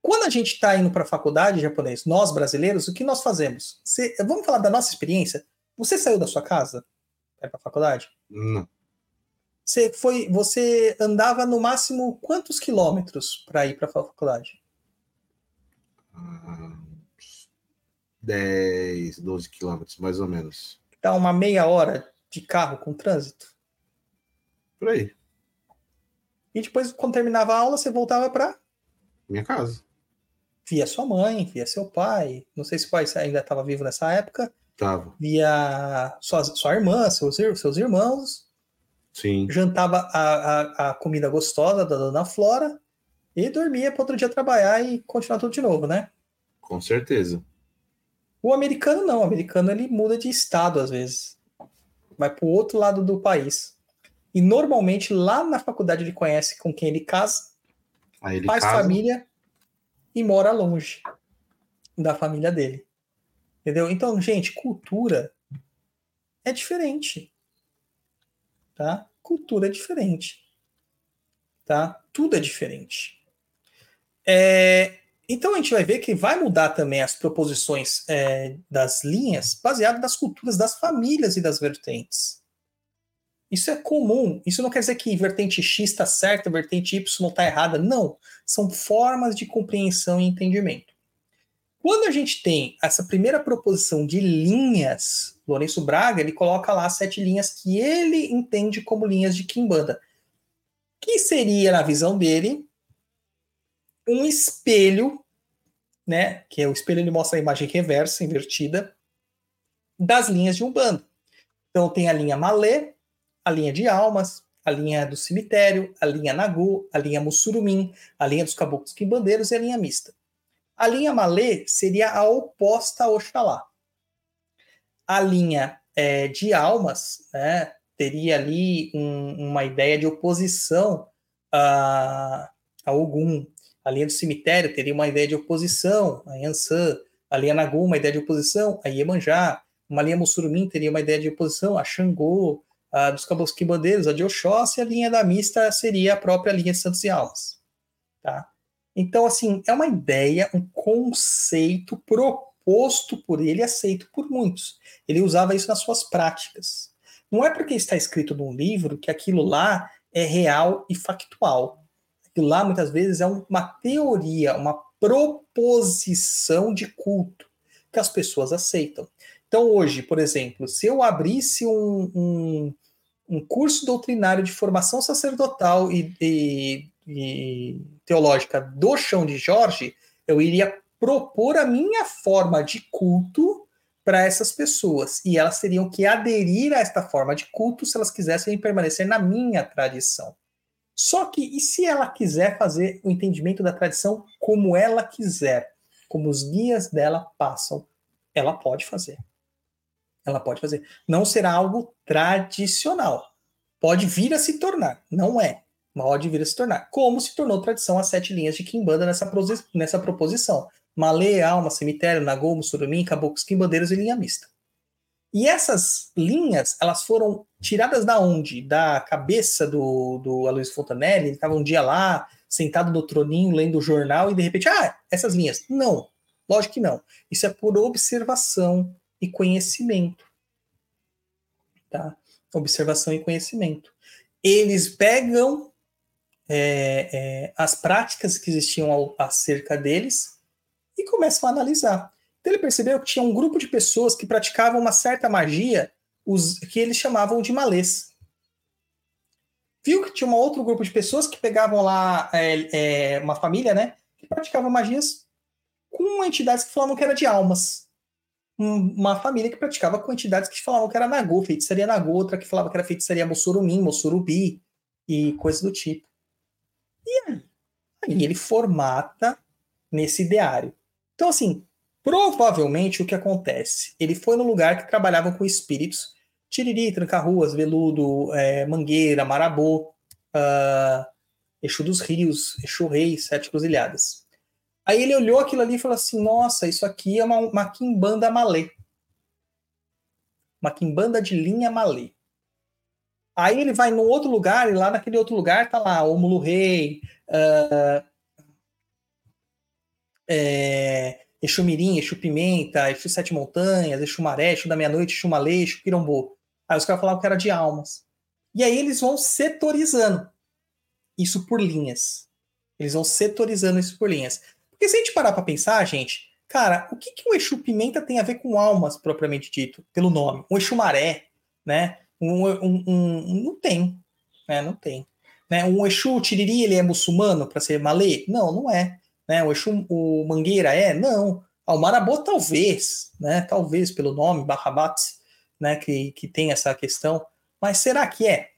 Quando a gente está indo para a faculdade japonês, nós brasileiros, o que nós fazemos? Vamos falar da nossa experiência? Você saiu da sua casa para a faculdade? Não. Você foi, você andava no máximo quantos quilômetros para ir para a faculdade? Ah, 10, 12 quilômetros, mais ou menos. Dá uma meia hora de carro com trânsito. Por aí, E depois, quando terminava a aula, você voltava para minha casa. via sua mãe, via seu pai. Não sei se o pai ainda estava vivo nessa época. Tava. Via sua, sua irmã, seus, seus irmãos. Sim. Jantava a, a, a comida gostosa da dona Flora. E dormia para outro dia trabalhar e continuar tudo de novo, né? Com certeza. O americano não, o americano ele muda de estado às vezes. Vai para o outro lado do país. E normalmente lá na faculdade ele conhece com quem ele casa, ele faz casa. família e mora longe da família dele. Entendeu? Então, gente, cultura é diferente. Tá? Cultura é diferente. Tá? Tudo é diferente. É, então a gente vai ver que vai mudar também as proposições é, das linhas baseado nas culturas das famílias e das vertentes. Isso é comum. Isso não quer dizer que vertente X está certa, vertente Y está errada. Não. São formas de compreensão e entendimento. Quando a gente tem essa primeira proposição de linhas, Lourenço Braga ele coloca lá sete linhas que ele entende como linhas de Kimbanda, que seria, na visão dele, um espelho, né? Que é o espelho ele mostra a imagem reversa, invertida, das linhas de Umbanda. Então tem a linha Malê, a linha de almas, a linha do cemitério, a linha Nagu, a linha Mussurumim, a linha dos caboclos quimbandeiros e a linha mista. A linha Malê seria a oposta a Oxalá. A linha é, de almas né, teria ali um- uma ideia de oposição a, a Ogum. A linha do cemitério teria uma ideia de oposição a Yansan. A linha Nagu, uma ideia de oposição a Iemanjá. Uma linha Mussurumim teria uma ideia de oposição a Xangô, a dos caboclos quimbandeiros, a de Oxóssi, e a linha da mista seria a própria linha de Santos e Almas. Tá? Então, assim, é uma ideia, um conceito proposto por ele e aceito por muitos. Ele usava isso nas suas práticas. Não é porque está escrito num livro que aquilo lá é real e factual. Aquilo lá, muitas vezes, é uma teoria, uma proposição de culto que as pessoas aceitam. Então, hoje, por exemplo, se eu abrisse um, um, um curso doutrinário de formação sacerdotal e, e- e teológica do Chão de Jorge, eu iria propor a minha forma de culto para essas pessoas. E elas teriam que aderir a esta forma de culto se elas quisessem permanecer na minha tradição. Só que, e se ela quiser fazer o entendimento da tradição como ela quiser, como os guias dela passam, ela pode fazer. Ela pode fazer. Não será algo tradicional. Pode vir a se tornar, não é. Pode vir a se tornar. Como se tornou tradição as sete linhas de Kimbanda nessa, nessa proposição. Malê, Alma, Cemitério, Nagô, Mussurumim, Caboclos, Quimbandeiros e linha mista. E essas linhas, elas foram tiradas da onde? Da cabeça do, do Aloysio Fontanelli, ele estava um dia lá, sentado no troninho, lendo o jornal, e de repente, ah, essas linhas. Não, lógico que não. Isso é por observação e conhecimento. Tá? Observação e conhecimento. Eles pegam é, é, as práticas que existiam ao, acerca deles e começam a analisar. Então ele percebeu que tinha um grupo de pessoas que praticavam uma certa magia, os, que eles chamavam de malês. Viu que tinha um outro grupo de pessoas que pegavam lá é, é, uma família, né? Que praticava magias com entidades que falavam que era de almas. Um, uma família que praticava com entidades que falavam que era Nagô, feitiçaria Nagô, outra que falava que era feitiçaria Mossorumim, Mossorubi e coisas do tipo. E aí, aí ele formata nesse ideário. Então, assim, Provavelmente o que acontece? Ele foi no lugar que trabalhavam com espíritos, Tiriri, Tranca-Ruas, Veludo, é, Mangueira, Marabô, uh, Exu dos Rios, Exu Rei, Sete Cruzilhadas. Aí ele olhou aquilo ali e falou assim: Nossa, isso aqui é uma, uma quimbanda malê. Uma quimbanda de linha malê. Aí ele vai num outro lugar, e lá naquele outro lugar tá lá Ómulo Rei, uh, é, Exu Mirim, Exu Pimenta, Exu Sete Montanhas, Exu Maré, Exu da Meia-Noite, Exu Malê, Exu Quirombô. Aí os caras falavam que era de almas. E aí eles vão setorizando isso por linhas. Eles vão setorizando isso por linhas. Porque se a gente parar para pensar, gente, cara, o que, que o Exu Pimenta tem a ver com almas, propriamente dito, pelo nome? Um Exu Maré, né? Um, um, um, não tem, né? Não tem. Né? Um Exu Tiriri, ele é muçulmano para ser malê? Não, não é. Né? O Exu, o Mangueira é? Não. Ah, o Marabô talvez, né? Talvez pelo nome, Barrabat, né? Que, que tem essa questão. Mas será que é?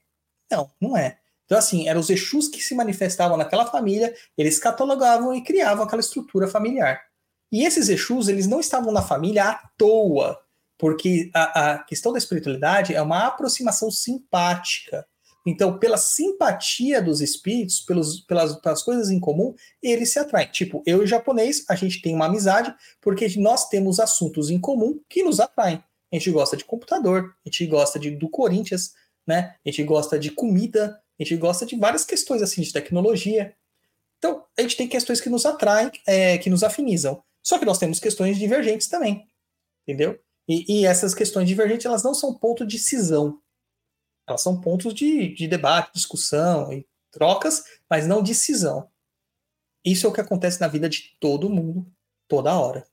Não, não é. Então, assim, eram os Exus que se manifestavam naquela família, eles catalogavam e criavam aquela estrutura familiar. E esses Exus, eles não estavam na família à toa, porque a, a questão da espiritualidade é uma aproximação simpática. Então, pela simpatia dos espíritos, pelos, pelas, pelas coisas em comum, eles se atraem. Tipo, eu e o japonês, a gente tem uma amizade porque nós temos assuntos em comum que nos atraem. A gente gosta de computador, a gente gosta de, do Corinthians, né? A gente gosta de comida, a gente gosta de várias questões assim de tecnologia. Então, a gente tem questões que nos atraem, é, que nos afinizam. Só que nós temos questões divergentes também, entendeu? E, e essas questões divergentes, elas não são ponto de cisão. Elas são pontos de, de debate, discussão e trocas, mas não decisão. Isso é o que acontece na vida de todo mundo, toda hora.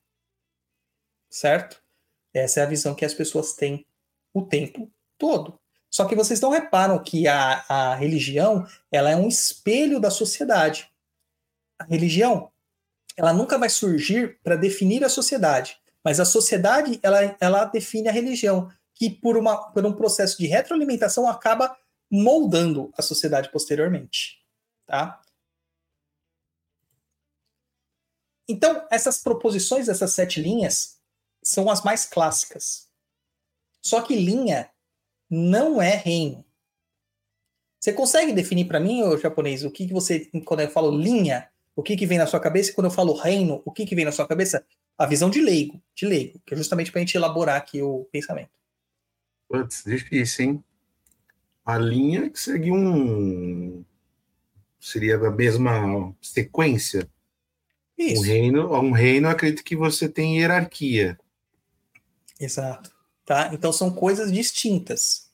Certo? Essa é a visão que as pessoas têm o tempo todo. Só que vocês não reparam que a, a religião ela é um espelho da sociedade. A religião ela nunca vai surgir para definir a sociedade, mas a sociedade ela, ela define a religião que por, uma, por um processo de retroalimentação acaba moldando a sociedade posteriormente, tá? Então, essas proposições dessas sete linhas são as mais clássicas. Só que linha não é reino. Você consegue definir para mim, ô japonês, o que, que você, quando eu falo linha, o que, que vem na sua cabeça? E quando eu falo reino, o que, que vem na sua cabeça? A visão de leigo, de leigo, que é justamente para a gente elaborar aqui o pensamento. Putz, difícil, hein? A linha que segue um. Seria a mesma sequência. Isso. Um reino, um reino, acredito que você tem hierarquia. Exato. Tá? Então são coisas distintas.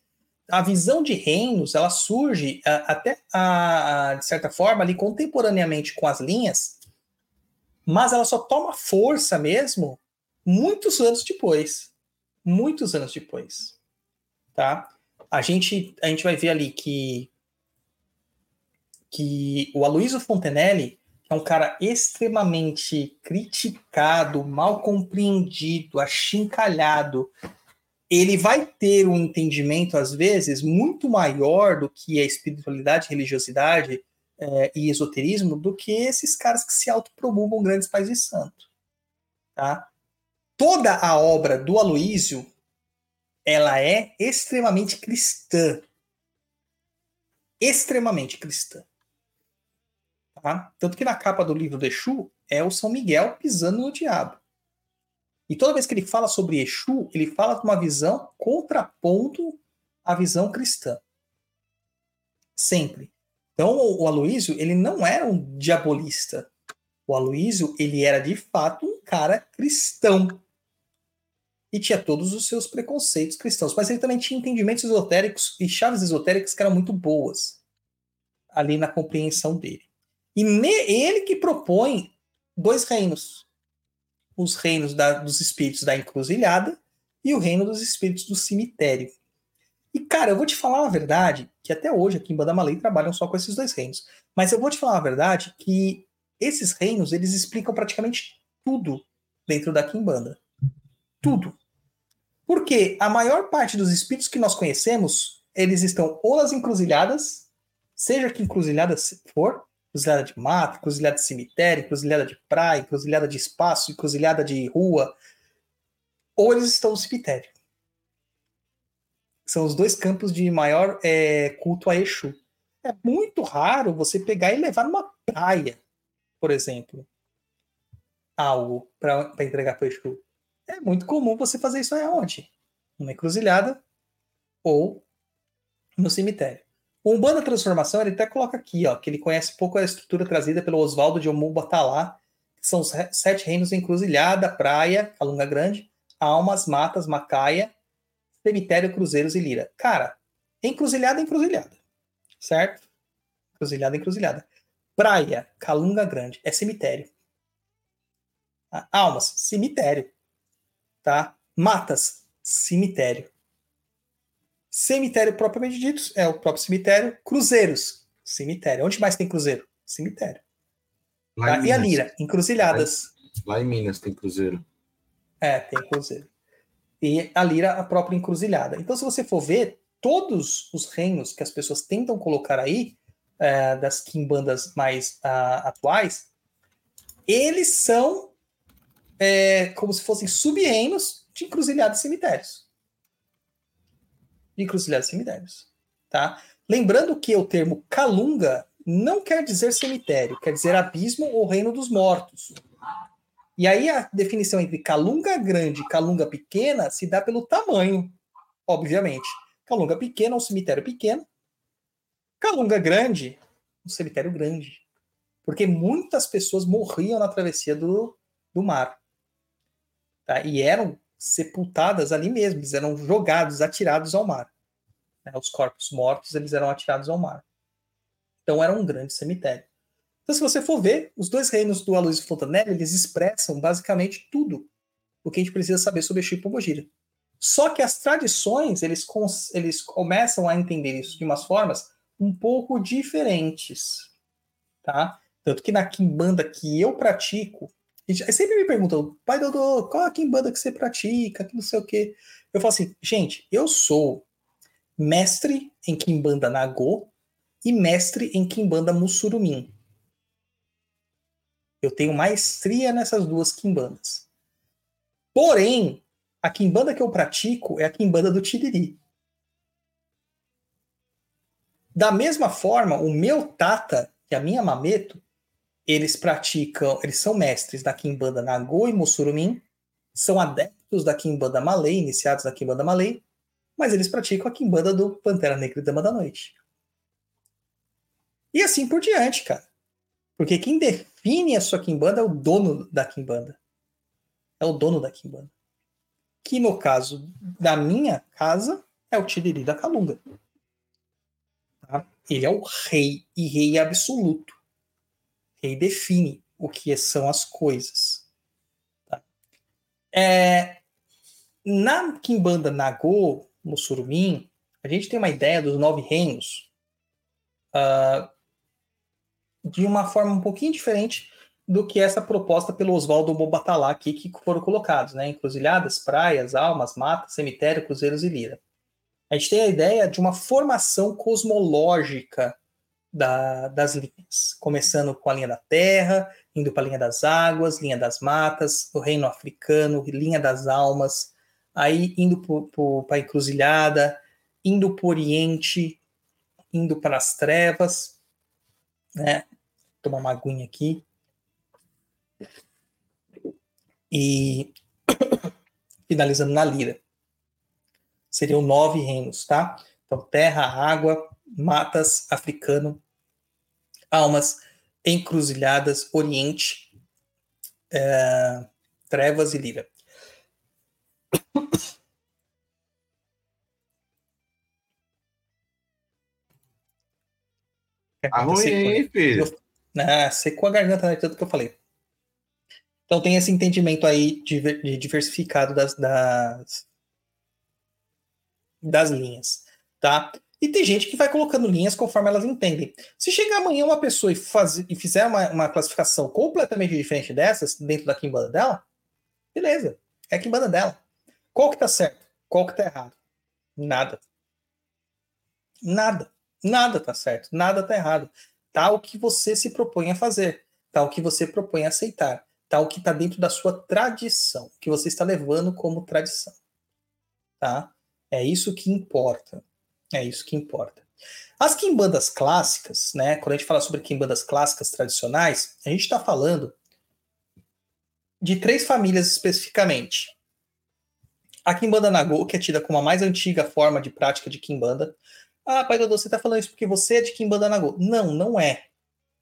A visão de reinos, ela surge até, a, de certa forma, ali contemporaneamente com as linhas, mas ela só toma força mesmo muitos anos depois. Muitos anos depois tá? A gente, a gente vai ver ali que, que o Aloysio Fontenelle, é um cara extremamente criticado, mal compreendido, achincalhado. Ele vai ter um entendimento, às vezes, muito maior do que a espiritualidade, religiosidade é, e esoterismo do que esses caras que se autopromulgam grandes pais de santo. Tá? Toda a obra do Aloísio ela é extremamente cristã. Extremamente cristã. Tá? Tanto que na capa do livro do Exu é o São Miguel pisando no diabo. E toda vez que ele fala sobre Exu, ele fala com uma visão contraponto à visão cristã. Sempre. Então o Aloísio, ele não era um diabolista. O Aloísio, ele era de fato um cara cristão. E tinha todos os seus preconceitos cristãos. Mas ele também tinha entendimentos esotéricos e chaves esotéricas que eram muito boas ali na compreensão dele. E me, ele que propõe dois reinos: os reinos da, dos espíritos da encruzilhada e o reino dos espíritos do cemitério. E, cara, eu vou te falar a verdade, que até hoje aqui em Badamalei trabalham só com esses dois reinos. Mas eu vou te falar a verdade que esses reinos, eles explicam praticamente tudo dentro da Kimbanda. Tudo. Porque a maior parte dos espíritos que nós conhecemos, eles estão ou nas encruzilhadas, seja que encruzilhada for, encruzilhada de mato, encruzilhada de cemitério, encruzilhada de praia, encruzilhada de espaço, encruzilhada de rua, ou eles estão no cemitério. São os dois campos de maior é, culto a Exu. É muito raro você pegar e levar numa praia, por exemplo, algo para entregar para Exu. É muito comum você fazer isso aí aonde? Numa encruzilhada ou no cemitério. O Umbanda Transformação, ele até coloca aqui, ó, que ele conhece pouco a estrutura trazida pelo Oswaldo de Omumbatalá, que são os sete reinos encruzilhada, praia, Calunga Grande, almas, matas, macaia, cemitério, cruzeiros e lira. Cara, encruzilhada, encruzilhada. Certo? Encruzilhada, encruzilhada. Praia, Calunga Grande, é cemitério. Almas, cemitério. Tá? Matas, cemitério. Cemitério propriamente dito é o próprio cemitério. Cruzeiros, cemitério. Onde mais tem cruzeiro? Cemitério. Tá? E a Lira, encruzilhadas. Lá, lá em Minas tem cruzeiro. É, tem cruzeiro. E a Lira, a própria encruzilhada. Então, se você for ver, todos os reinos que as pessoas tentam colocar aí, é, das quimbandas mais uh, atuais, eles são é, como se fossem sub-reinos de encruzilhadas e cemitérios de encruzilhadas e cemitérios. Tá? Lembrando que o termo calunga não quer dizer cemitério, quer dizer abismo ou reino dos mortos. E aí a definição entre calunga grande e calunga pequena se dá pelo tamanho, obviamente. Calunga pequena, um cemitério pequeno. Calunga grande, um cemitério grande. Porque muitas pessoas morriam na travessia do, do mar. Tá? E eram sepultadas ali mesmo, eles eram jogados, atirados ao mar. Né? Os corpos mortos, eles eram atirados ao mar. Então era um grande cemitério. Então, se você for ver, os dois reinos do Aloysio Fontanelli, eles expressam basicamente tudo o que a gente precisa saber sobre Exu e. Só que as tradições, eles, eles começam a entender isso de umas formas um pouco diferentes, tá? Tanto que na Kimbanda que eu pratico, sempre me perguntam, pai Dodô, qual a Kimbanda que você pratica, que não sei o quê. Eu falo assim, gente, eu sou mestre em Kimbanda Nagô e mestre em Kimbanda Mussurumim. Eu tenho maestria nessas duas Kimbandas. Porém, a Kimbanda que eu pratico é a Kimbanda do Tiriri. Da mesma forma, o meu Tata e a minha Mameto eles praticam, eles são mestres da Kimbanda Nagô e Mussurumim, são adeptos da Kimbanda Malay, iniciados na Kimbanda Malay, mas eles praticam a Kimbanda do Pantera Negra e Dama da Noite. E assim por diante, cara. Porque quem define a sua Kimbanda é o dono da Kimbanda. É o dono da Kimbanda. Que no caso da minha casa é o Tiriri da Calunga. Tá? Ele é o rei e rei absoluto e define o que são as coisas. Tá? É, na Kimbanda Nagô, no Surumim, a gente tem uma ideia dos nove reinos uh, de uma forma um pouquinho diferente do que essa proposta pelo Oswaldo Bobatalá aqui, que foram colocados, né? Encruzilhadas, praias, almas, matas, cemitério, cruzeiros e lira. A gente tem a ideia de uma formação cosmológica da, das linhas, começando com a linha da terra, indo para a linha das águas, linha das matas, o reino africano, linha das almas, aí indo para a encruzilhada, indo para o oriente, indo para as trevas, né? Tomar uma aguinha aqui. E finalizando na lira. Seriam nove reinos, tá? Então, terra, água, matas, africano, almas, encruzilhadas, oriente, é, trevas e lira. Arruim, hein, filho? Ah, secou a garganta, né? Tanto que eu falei. Então tem esse entendimento aí de diversificado das, das, das linhas, tá? E tem gente que vai colocando linhas conforme elas entendem. Se chegar amanhã uma pessoa e, faz, e fizer uma, uma classificação completamente diferente dessas, dentro da Kimbanda dela, beleza, é a Kimbanda dela. Qual que tá certo? Qual que tá errado? Nada. Nada. Nada tá certo. Nada tá errado. Tá o que você se propõe a fazer. Tá o que você propõe a aceitar. Tá o que tá dentro da sua tradição. Que você está levando como tradição. Tá? É isso que importa. É isso que importa. As quimbandas clássicas, né? Quando a gente fala sobre quimbandas clássicas tradicionais, a gente está falando de três famílias especificamente. A Kimbanda Nagô, que é tida como a mais antiga forma de prática de Kimbanda. Ah, pai Dodô, você está falando isso porque você é de Kimbanda Nagô. Não, não é.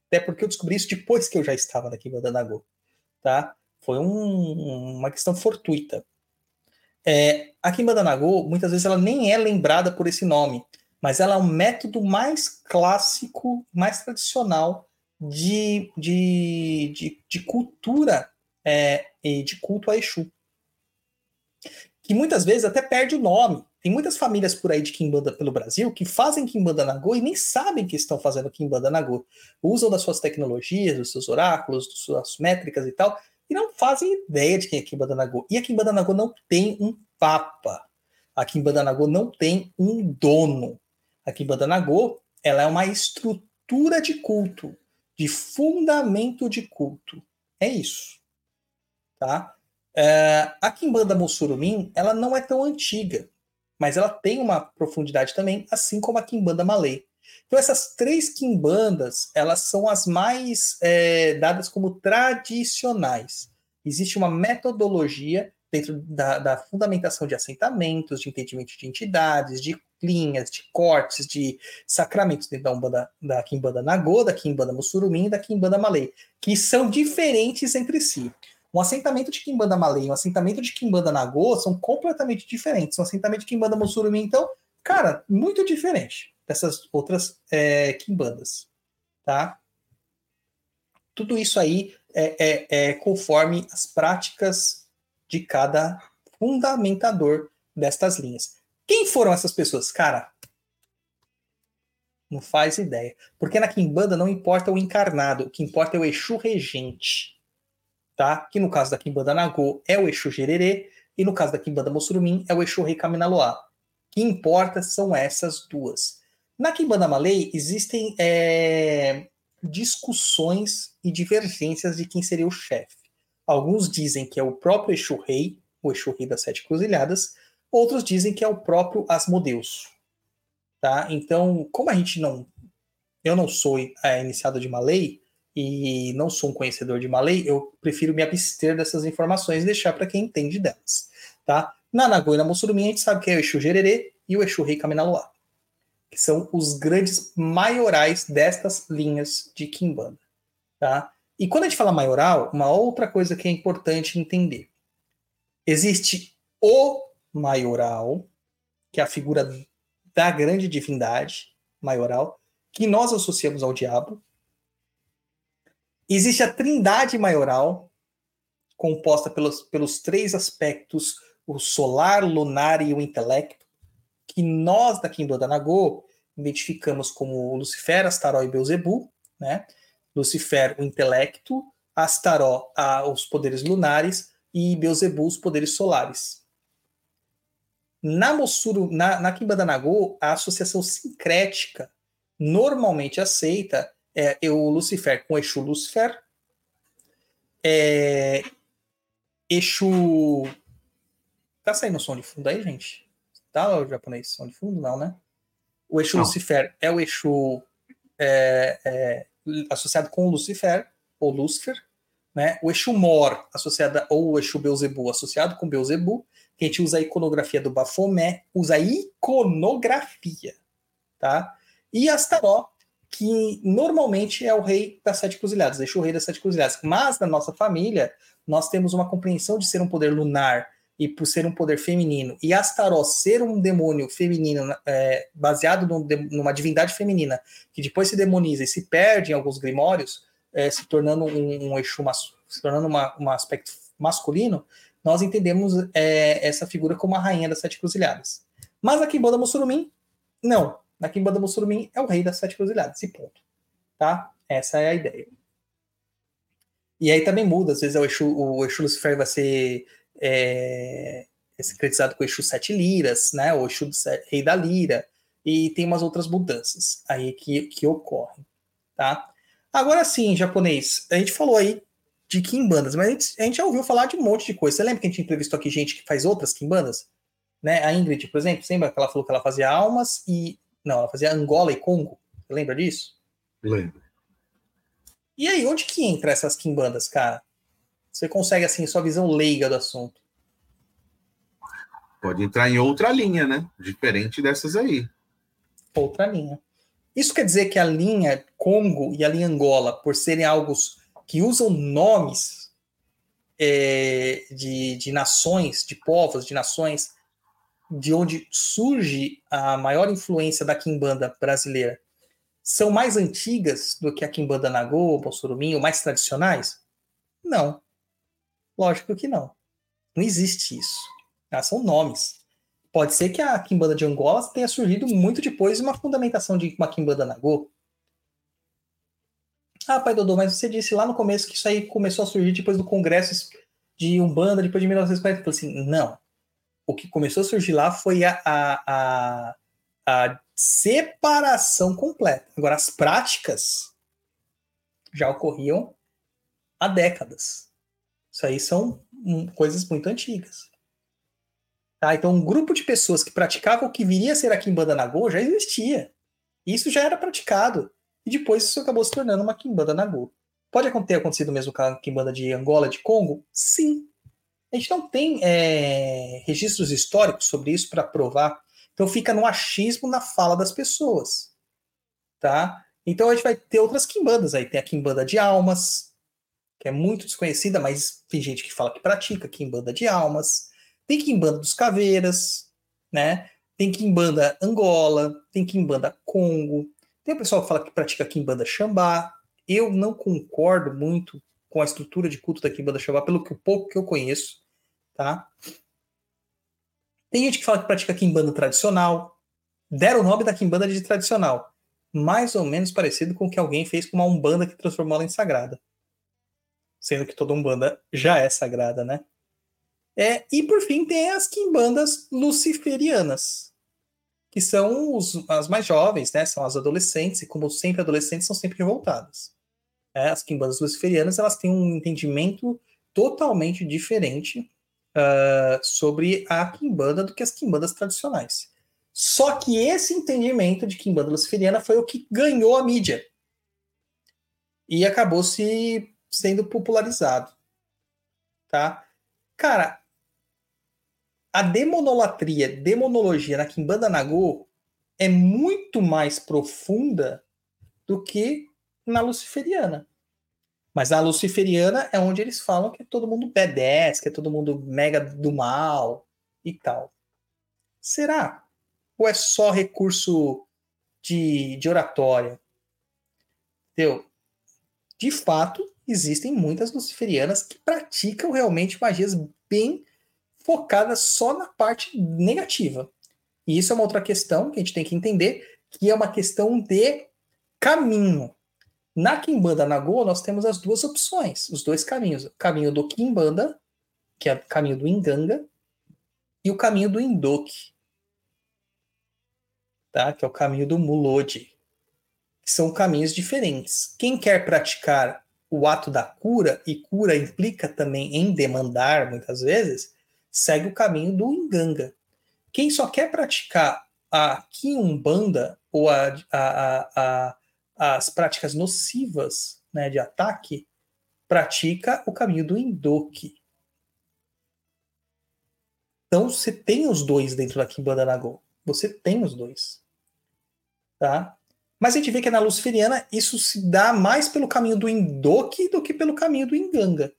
Até porque eu descobri isso depois que eu já estava na Kimbanda Nagô. Tá? Foi um, uma questão fortuita. É, a Kimbanda Nagô, muitas vezes, ela nem é lembrada por esse nome, mas ela é um método mais clássico, mais tradicional de, de, de, de cultura é, e de culto a Exu. Que muitas vezes até perde o nome. Tem muitas famílias por aí de Kimbanda pelo Brasil que fazem Kimbanda Nagô e nem sabem que estão fazendo Kimbanda Nagô. Usam das suas tecnologias, dos seus oráculos, das suas métricas e tal, e não fazem ideia de quem é Kimbanda Nagô. E a Kimbanda Nagô não tem um papa. A Kimbanda Nagô não tem um dono. A Kimbanda Nagô, ela é uma estrutura de culto, de fundamento de culto. É isso. Tá? É, a Kimbanda Mussurumim, ela não é tão antiga, mas ela tem uma profundidade também, assim como a Kimbanda Malay. Então essas três quimbandas, elas são as mais é, dadas como tradicionais. Existe uma metodologia dentro da, da, fundamentação de assentamentos, de entendimento de entidades, de linhas, de cortes, de sacramentos dentro da Umbanda, da Kimbanda Nagô, da Kimbanda Mussurumim e da Kimbanda Malay, que são diferentes entre si. Um assentamento de Kimbanda Malay e um assentamento de Kimbanda Nagô são completamente diferentes. Um assentamento de Kimbanda Mussurumim, então, cara, muito diferente dessas outras é, quimbandas, tá? Tudo isso aí é, é, é conforme as práticas de cada fundamentador destas linhas. Quem foram essas pessoas? Cara, não faz ideia. Porque na Kimbanda não importa o encarnado, o que importa é o Exu regente. Tá? Que no caso da Kimbanda Nagô é o Exu Gererê, e no caso da Kimbanda Mussurumim é o Exu Rei Kaminaloa. O que importa são essas duas. Na Kimbanda Malay existem é, discussões e divergências de quem seria o chefe. Alguns dizem que é o próprio Exu Rei, o Exu Rei das Sete Cruzilhadas, outros dizem que é o próprio Asmodeus. Tá? Então, como a gente não. Eu não sou é, iniciado de Malay e não sou um conhecedor de Malay, eu prefiro me abster dessas informações e deixar para quem entende delas. Tá? Na Nagô e na Mussurumi, a gente sabe que é o Exu Gererê e o Exu Rei Kaminaloa que são os grandes maiorais destas linhas de Kimbanda. Tá? E quando a gente fala maioral, uma outra coisa que é importante entender. Existe o maioral, que é a figura da grande divindade maioral, que nós associamos ao diabo. Existe a trindade maioral, composta pelos, pelos três aspectos, o solar, lunar e o intelecto, que nós da Kimbanda Nagô identificamos como Lucifer, Astaró e Beuzebu, né? Lucifer, o intelecto, Astaró, a, os poderes lunares e Beelzebub, os poderes solares. Na Mossuru, na, na Kimbanda Nagô, a associação sincrética normalmente aceita é o Lucifer com Exu Lucifer, é, Exu. Tá saindo som de fundo aí, gente? Tá, o japonês? Som de fundo? Não, né? O Exu Não. Lucifer é o Exu é, é, associado com o Lucifer, ou Lucifer, né? O Exu Mor, associado, ou o Exu Beuzebu, associado com Beuzebu, que a gente usa a iconografia do Bafomé, usa a iconografia, tá? E Astaró, que normalmente é o rei das sete cruzilhadas, deixa o rei das sete cruzilhadas. Mas na nossa família, nós temos uma compreensão de ser um poder lunar e por ser um poder feminino, e Astaroth ser um demônio feminino é, baseado num, numa divindade feminina, que depois se demoniza e se perde em alguns grimórios, é, se tornando um, um Exu, se tornando um aspecto masculino, nós entendemos é, essa figura como a rainha das sete cruzilhadas. Mas a Kimbanda Mussurumim, não. Na Kimbanda Mussurumim é o rei das sete cruzilhadas, e ponto. Tá? Essa é a ideia. E aí também muda, às vezes o Exu, o Exu Lucifer vai ser é, é sincretizado com o Exu Sete Liras, né? O Exu Rei da Lira, e tem umas outras mudanças aí que, que ocorrem, tá? Agora sim, japonês, a gente falou aí de Kimbandas, mas a gente, a gente, já ouviu falar de um monte de coisa. Você lembra que a gente entrevistou aqui gente que faz outras Kimbandas? Né? A Ingrid, por exemplo, lembra que ela falou que ela fazia almas e. Não, ela fazia Angola e Congo. Você lembra disso? Lembro. E aí, onde que entra essas Kimbandas, cara? Você consegue, assim, sua visão leiga do assunto. Pode entrar em outra linha, né? Diferente dessas aí. Outra linha. Isso quer dizer que a linha Congo e a linha Angola, por serem algo que usam nomes é, de, de nações, de povos, de nações, de onde surge a maior influência da quimbanda brasileira, são mais antigas do que a quimbanda Nagô, Bolsorumim, ou mais tradicionais? Não. Lógico que não. Não existe isso. Ah, são nomes. Pode ser que a Kimbanda de Angola tenha surgido muito depois de uma fundamentação de uma Kimbanda Nagô. Ah, pai Dodô, mas você disse lá no começo que isso aí começou a surgir depois do congresso de Umbanda, depois de 1940. Eu falei assim, não. O que começou a surgir lá foi a, a, a, a separação completa. Agora, as práticas já ocorriam há décadas. Isso aí são hum, coisas muito antigas. Tá? Então, um grupo de pessoas que praticavam o que viria a ser a Kimbanda Nagô já existia. Isso já era praticado. E depois isso acabou se tornando uma Kimbanda Nagô. Pode ter acontecido mesmo com a Kimbanda de Angola, de Congo? Sim. A gente não tem é, registros históricos sobre isso para provar. Então fica no achismo na fala das pessoas. Tá? Então a gente vai ter outras Kimbandas aí. Tem a Kimbanda de Almas, que é muito desconhecida, mas tem gente que fala que pratica Kimbanda de almas, tem Kimbanda dos Caveiras, né? Tem Kimbanda Angola, tem Kimbanda Congo, tem o pessoal que fala que pratica Kimbanda Xambá. Eu não concordo muito com a estrutura de culto da Kimbanda Xambá, pelo que pouco que eu conheço, tá? Tem gente que fala que pratica Kimbanda tradicional. Deram o nome da Kimbanda de tradicional. Mais ou menos parecido com o que alguém fez com uma Umbanda que transformou ela em sagrada sendo que toda Umbanda já é sagrada, né? É, e por fim tem as quimbandas luciferianas, que são os, as mais jovens, né? São as adolescentes, e como sempre adolescentes são sempre revoltadas. É, as quimbandas luciferianas elas têm um entendimento totalmente diferente uh, sobre a quimbanda do que as quimbandas tradicionais. Só que esse entendimento de quimbanda luciferiana foi o que ganhou a mídia. E acabou se sendo popularizado. Tá? Cara, a demonolatria, demonologia na Kimbanda Nagô é muito mais profunda do que na luciferiana. Mas na luciferiana é onde eles falam que é todo mundo B10, que é todo mundo mega do mal e tal. Será? Ou é só recurso de, de oratória? Entendeu? De fato, existem muitas luciferianas que praticam realmente magias bem focadas só na parte negativa. E isso é uma outra questão que a gente tem que entender, que é uma questão de caminho. Na Kimbanda Nagô, nós temos as duas opções, os dois caminhos. O caminho do Kimbanda, que é o caminho do Inganga, e o caminho do Indoki, tá? que é o caminho do Mulodi. São caminhos diferentes. Quem quer praticar o ato da cura, e cura implica também em demandar, muitas vezes, segue o caminho do Inganga. Quem só quer praticar a Kiumbanda ou a, a, a, as práticas nocivas né, de ataque, pratica o caminho do Indoki. Então você tem os dois dentro da Kimbanda Nagô. Você tem os dois. Tá? Mas a gente vê que na Luciferiana isso se dá mais pelo caminho do Indoki do que pelo caminho do Inganga.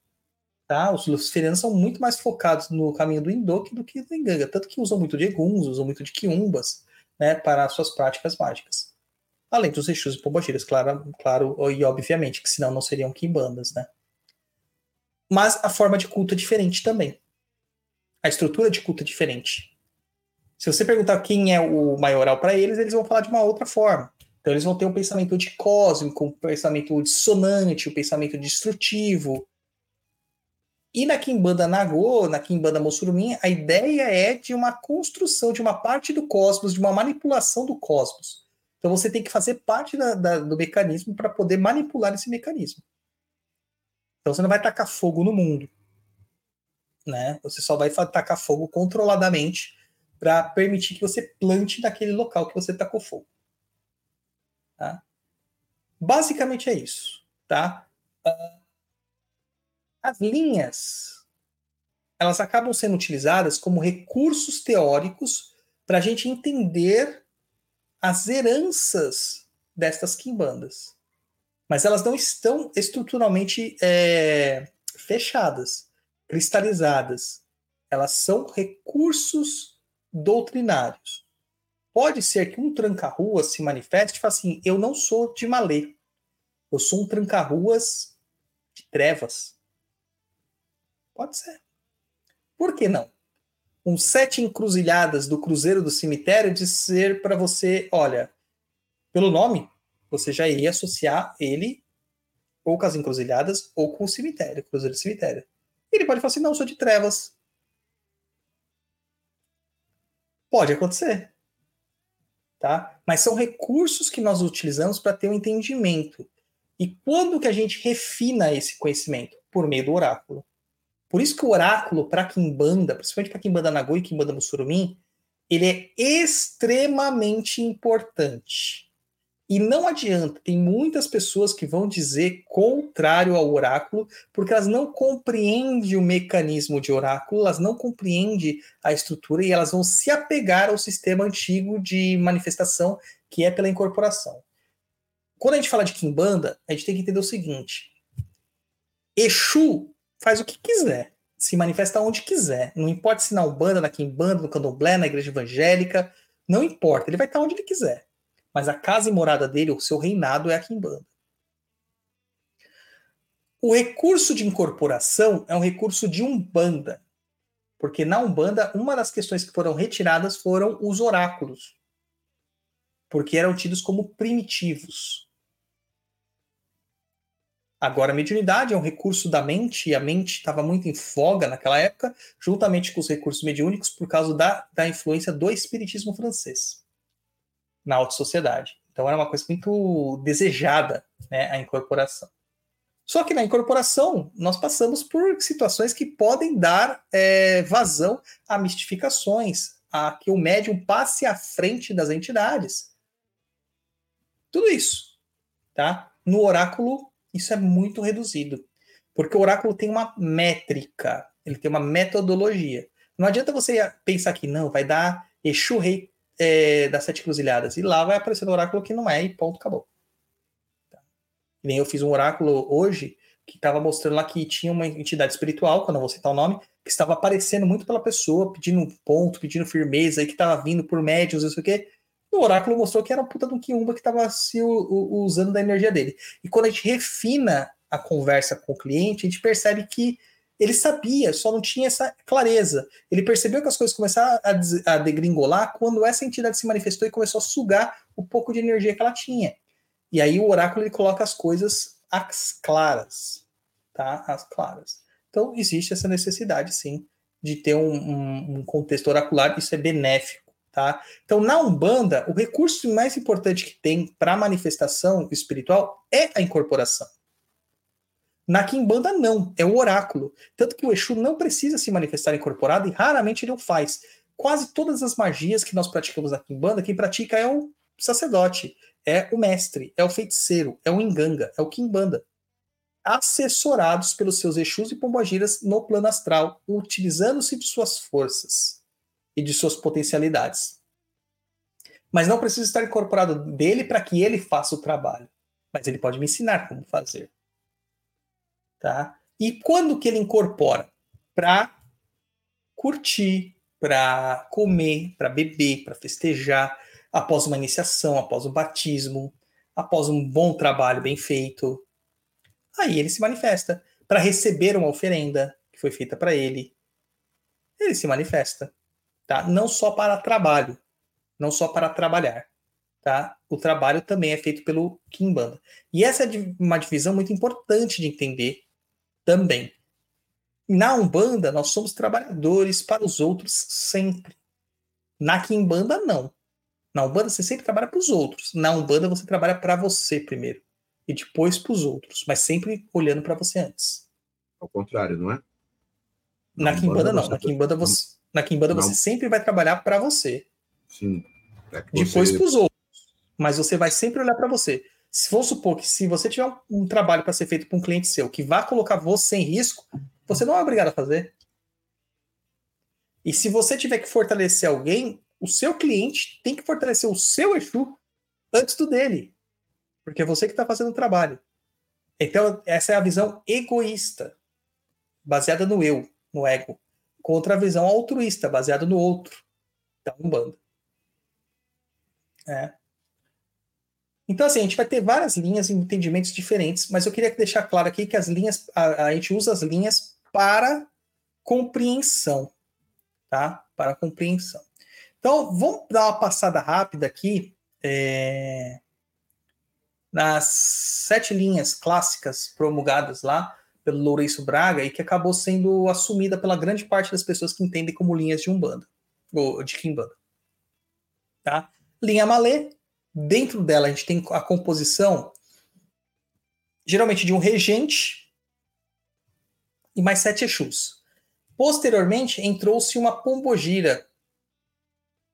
Tá? Os luciferianos são muito mais focados no caminho do Indoki do que do Inganga. Tanto que usam muito de Eguns, usam muito de Kiumbas né, para suas práticas mágicas. Além dos Exus e Pombagiras, claro, claro, e obviamente, que senão não seriam Kimbandas, né? Mas a forma de culto é diferente também. A estrutura de culto é diferente. Se você perguntar quem é o maioral para eles, eles vão falar de uma outra forma. Então eles vão ter um pensamento de cósmico, um pensamento dissonante, um pensamento destrutivo. E na Kimbanda Nagô, na Kimbanda Mossurumim, a ideia é de uma construção de uma parte do cosmos, de uma manipulação do cosmos. Então você tem que fazer parte da, da, do mecanismo para poder manipular esse mecanismo. Então você não vai tacar fogo no mundo. Né? Você só vai tacar fogo controladamente para permitir que você plante naquele local que você tacou fogo. Tá? Basicamente é isso. Tá? Uh, as linhas elas acabam sendo utilizadas como recursos teóricos para a gente entender as heranças destas quimbandas. Mas elas não estão estruturalmente é, fechadas, cristalizadas. Elas são recursos doutrinários. Pode ser que um tranca-ruas se manifeste e fale assim: eu não sou de malê, eu sou um tranca-ruas de trevas. Pode ser. Por que não? Um sete encruzilhadas do Cruzeiro do Cemitério dizer para você: olha, pelo nome, você já iria associar ele ou com as encruzilhadas ou com o cemitério, Cruzeiro do Cemitério. Ele pode falar assim: não, eu sou de trevas. Pode acontecer tá? Mas são recursos que nós utilizamos para ter um entendimento. E quando que a gente refina esse conhecimento? Por meio do oráculo. Por isso que o oráculo para Kimbanda, principalmente para Kimbanda Nagô e Kimbanda Mussurumim, ele é extremamente importante. E não adianta, tem muitas pessoas que vão dizer contrário ao oráculo, porque elas não compreendem o mecanismo de oráculo, elas não compreendem a estrutura e elas vão se apegar ao sistema antigo de manifestação, que é pela incorporação. Quando a gente fala de Kimbanda, a gente tem que entender o seguinte: Exu faz o que quiser, se manifesta onde quiser. Não importa se na Umbanda, na Kimbanda, no Candomblé, na igreja evangélica, não importa, ele vai estar onde ele quiser mas a casa e morada dele, o seu reinado é a Kimbanda. O recurso de incorporação é um recurso de Umbanda, porque na Umbanda, uma das questões que foram retiradas foram os oráculos, porque eram tidos como primitivos. Agora, a mediunidade é um recurso da mente, e a mente estava muito em folga naquela época, juntamente com os recursos mediúnicos, por causa da, da influência do espiritismo francês na alta sociedade. Então era uma coisa muito desejada, né, a incorporação. Só que na incorporação nós passamos por situações que podem dar é, vazão a mistificações, a que o médium passe à frente das entidades. Tudo isso, tá? No oráculo isso é muito reduzido, porque o oráculo tem uma métrica, ele tem uma metodologia. Não adianta você pensar que não, vai dar Exu Rei é, das sete cruzilhadas. E lá vai aparecer o oráculo que não é, e ponto, acabou. Tá. nem eu fiz um oráculo hoje que estava mostrando lá que tinha uma entidade espiritual, quando eu vou citar o nome, que estava aparecendo muito pela pessoa, pedindo ponto, pedindo firmeza, e que estava vindo por médios, não sei o quê. O oráculo mostrou que era um puta de um quiumba que estava se usando da energia dele. E quando a gente refina a conversa com o cliente, a gente percebe que ele sabia, só não tinha essa clareza. Ele percebeu que as coisas começaram a, degringolar quando essa entidade se manifestou e começou a sugar o pouco de energia que ela tinha. E aí o oráculo ele coloca as coisas às claras, tá? As claras. Então existe essa necessidade, sim, de ter um, um, um contexto oracular. Isso é benéfico, tá? Então na umbanda o recurso mais importante que tem para manifestação espiritual é a incorporação. Na Kimbanda, não, é o oráculo. Tanto que o Exu não precisa se manifestar incorporado e raramente ele o faz. Quase todas as magias que nós praticamos na Kimbanda, quem pratica é o sacerdote, é o mestre, é o feiticeiro, é o enganga, é o Kimbanda. Assessorados pelos seus Exus e Pombagiras no plano astral, utilizando-se de suas forças e de suas potencialidades. Mas não precisa estar incorporado dele para que ele faça o trabalho. Mas ele pode me ensinar como fazer. Tá? E quando que ele incorpora? Para curtir, para comer, para beber, para festejar, após uma iniciação, após um batismo, após um bom trabalho bem feito. Aí ele se manifesta para receber uma oferenda que foi feita para ele. Ele se manifesta, tá? Não só para trabalho, não só para trabalhar, tá? O trabalho também é feito pelo Kimbanda. E essa é uma divisão muito importante de entender também. Na Umbanda, nós somos trabalhadores para os outros sempre. Na Kimbanda, não. Na Umbanda, você sempre trabalha para os outros. Na Umbanda, você trabalha para você primeiro. E depois para os outros. Mas sempre olhando para você antes. Ao contrário, não é? Na, na Kimbanda, não. Na Kimbanda, você, na Kimbanda você sempre vai trabalhar para você. Sim. É depois você... para os outros. Mas você vai sempre olhar para você. Se for supor que se você tiver um, um trabalho para ser feito para um cliente seu que vai colocar você em risco, você não é obrigado a fazer. E se você tiver que fortalecer alguém, o seu cliente tem que fortalecer o seu Exu antes do dele. Porque é você que está fazendo o trabalho. Então, essa é a visão egoísta, baseada no eu, no ego, contra a visão altruísta, baseada no outro, da Umbanda. É. Então, assim, a gente vai ter várias linhas e entendimentos diferentes, mas eu queria deixar claro aqui que as linhas, a, a gente usa as linhas para compreensão, tá? Para compreensão. Então, vamos dar uma passada rápida aqui é, nas sete linhas clássicas promulgadas lá pelo Lourenço Braga e que acabou sendo assumida pela grande parte das pessoas que entendem como linhas de Umbanda, ou de Kimbanda. Tá? Linha Malê, Dentro dela, a gente tem a composição, geralmente de um regente e mais sete Exus. Posteriormente, entrou-se uma pombogira,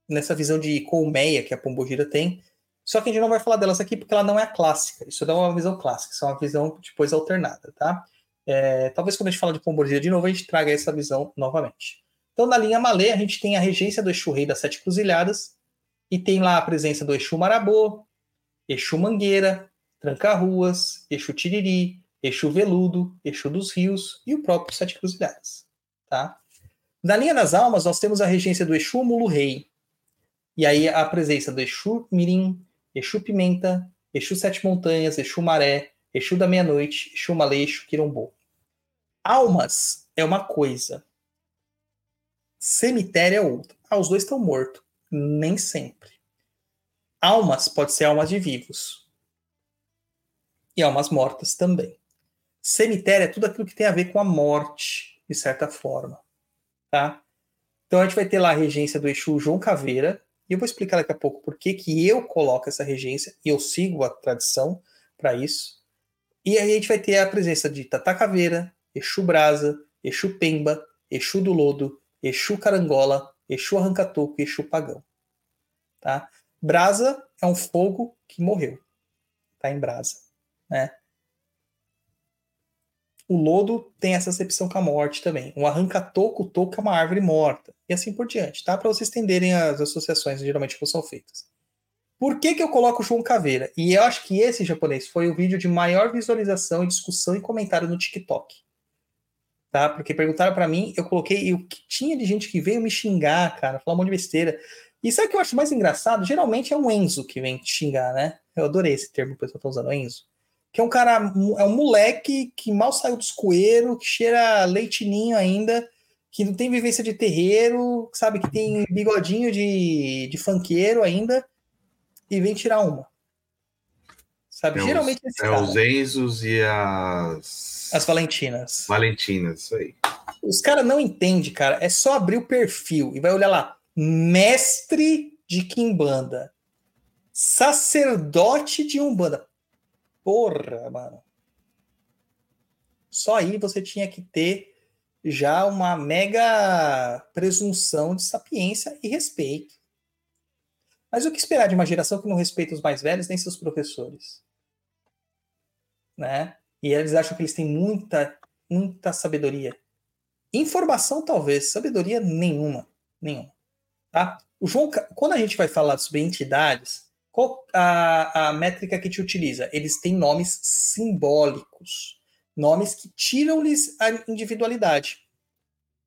nessa visão de colmeia que a pombogira tem, só que a gente não vai falar delas aqui porque ela não é a clássica. Isso dá uma visão clássica, isso é uma visão depois alternada, tá? É, talvez quando a gente fala de pombogira de novo, a gente traga essa visão novamente. Então, na linha Malê, a gente tem a regência do Exu Rei das Sete Cruzilhadas, e tem lá a presença do Exu Marabô, Exu Mangueira, Tranca-Ruas, Exu Tiriri, Exu Veludo, Exu dos Rios e o próprio Sete Cruzilhadas. Tá? Na linha das almas, nós temos a regência do Exu Mulu Rei. E aí a presença do Exu Mirim, Exu Pimenta, Exu Sete Montanhas, Exu Maré, Exu da Meia-Noite, Exu Malê, Exu Quirombô. Almas é uma coisa. Cemitério é outra. Ah, os dois estão mortos. Nem sempre. Almas pode ser almas de vivos. E almas mortas também. Cemitério é tudo aquilo que tem a ver com a morte, de certa forma. Tá? Então a gente vai ter lá a regência do Exu João Caveira, e eu vou explicar daqui a pouco por que, que eu coloco essa regência, e eu sigo a tradição para isso. E aí a gente vai ter a presença de Tata Caveira, Exu Brasa, Exu Pemba, Exu do Lodo, Exu Carangola, Exu Arrancatoco e Exu Pagão. Tá? Brasa é um fogo que morreu. Tá em brasa. Né? O lodo tem essa acepção com a morte também. O arranca-toco, toco é uma árvore morta. E assim por diante, tá? Para vocês entenderem as associações geralmente que são feitas. Por que, que eu coloco o João Caveira? E eu acho que esse japonês foi o vídeo de maior visualização, discussão e comentário no TikTok tá? Porque perguntaram para mim, eu coloquei, e o que tinha de gente que veio me xingar, cara, falar um monte de besteira. E sabe o que eu acho mais engraçado? Geralmente é um Enzo que vem te xingar, né? Eu adorei esse termo que o pessoal tá usando, Enzo. Que é um cara, é um moleque que mal saiu dos coeiros, que cheira leitinho ainda, que não tem vivência de terreiro, sabe? Que tem bigodinho de, de funkeiro ainda, e vem tirar uma. Sabe? É Geralmente os, é cara. os Enzos e as. As Valentinas. Valentinas, isso aí. Os caras não entendem, cara. É só abrir o perfil e vai olhar lá. Mestre de Kimbanda. Sacerdote de Umbanda. Porra, mano. Só aí você tinha que ter já uma mega presunção de sapiência e respeito. Mas o que esperar de uma geração que não respeita os mais velhos nem seus professores? Né? E eles acham que eles têm muita, muita sabedoria. Informação, talvez, sabedoria nenhuma. Nenhuma. Tá? O João, quando a gente vai falar sobre entidades, qual a, a métrica que te utiliza? Eles têm nomes simbólicos. Nomes que tiram-lhes a individualidade.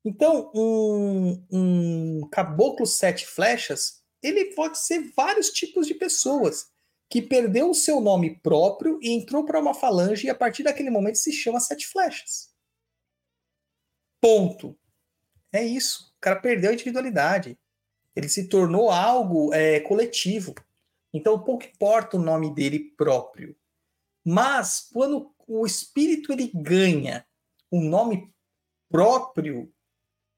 Então, um, um caboclo sete flechas, ele pode ser vários tipos de pessoas que perdeu o seu nome próprio e entrou para uma falange e a partir daquele momento se chama sete flechas. Ponto. É isso. O cara perdeu a individualidade. Ele se tornou algo é, coletivo. Então, pouco importa o nome dele próprio. Mas, quando o espírito ele ganha um nome próprio,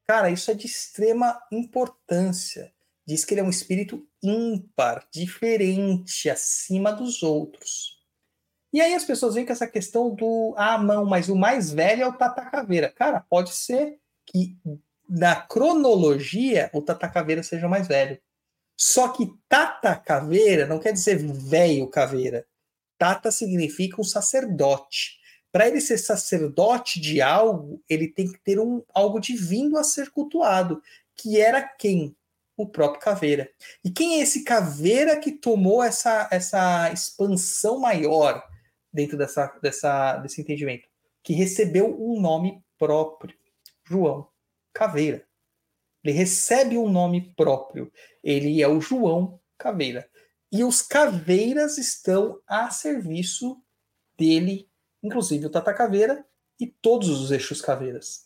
cara, isso é de extrema importância. Diz que ele é um espírito ímpar, diferente, acima dos outros. E aí as pessoas veem com essa questão do ah, não, mas o mais velho é o Tata Caveira. Cara, pode ser que na cronologia o Tata Caveira seja o mais velho. Só que Tata Caveira não quer dizer velho caveira. Tata significa um sacerdote. Para ele ser sacerdote de algo, ele tem que ter um, algo divino a ser cultuado, que era quem? O próprio Caveira. E quem é esse Caveira que tomou essa, essa expansão maior dentro dessa, dessa, desse entendimento? Que recebeu um nome próprio. João Caveira. Ele recebe um nome próprio. Ele é o João Caveira. E os caveiras estão a serviço dele, inclusive o Tata Caveira e todos os Exus Caveiras.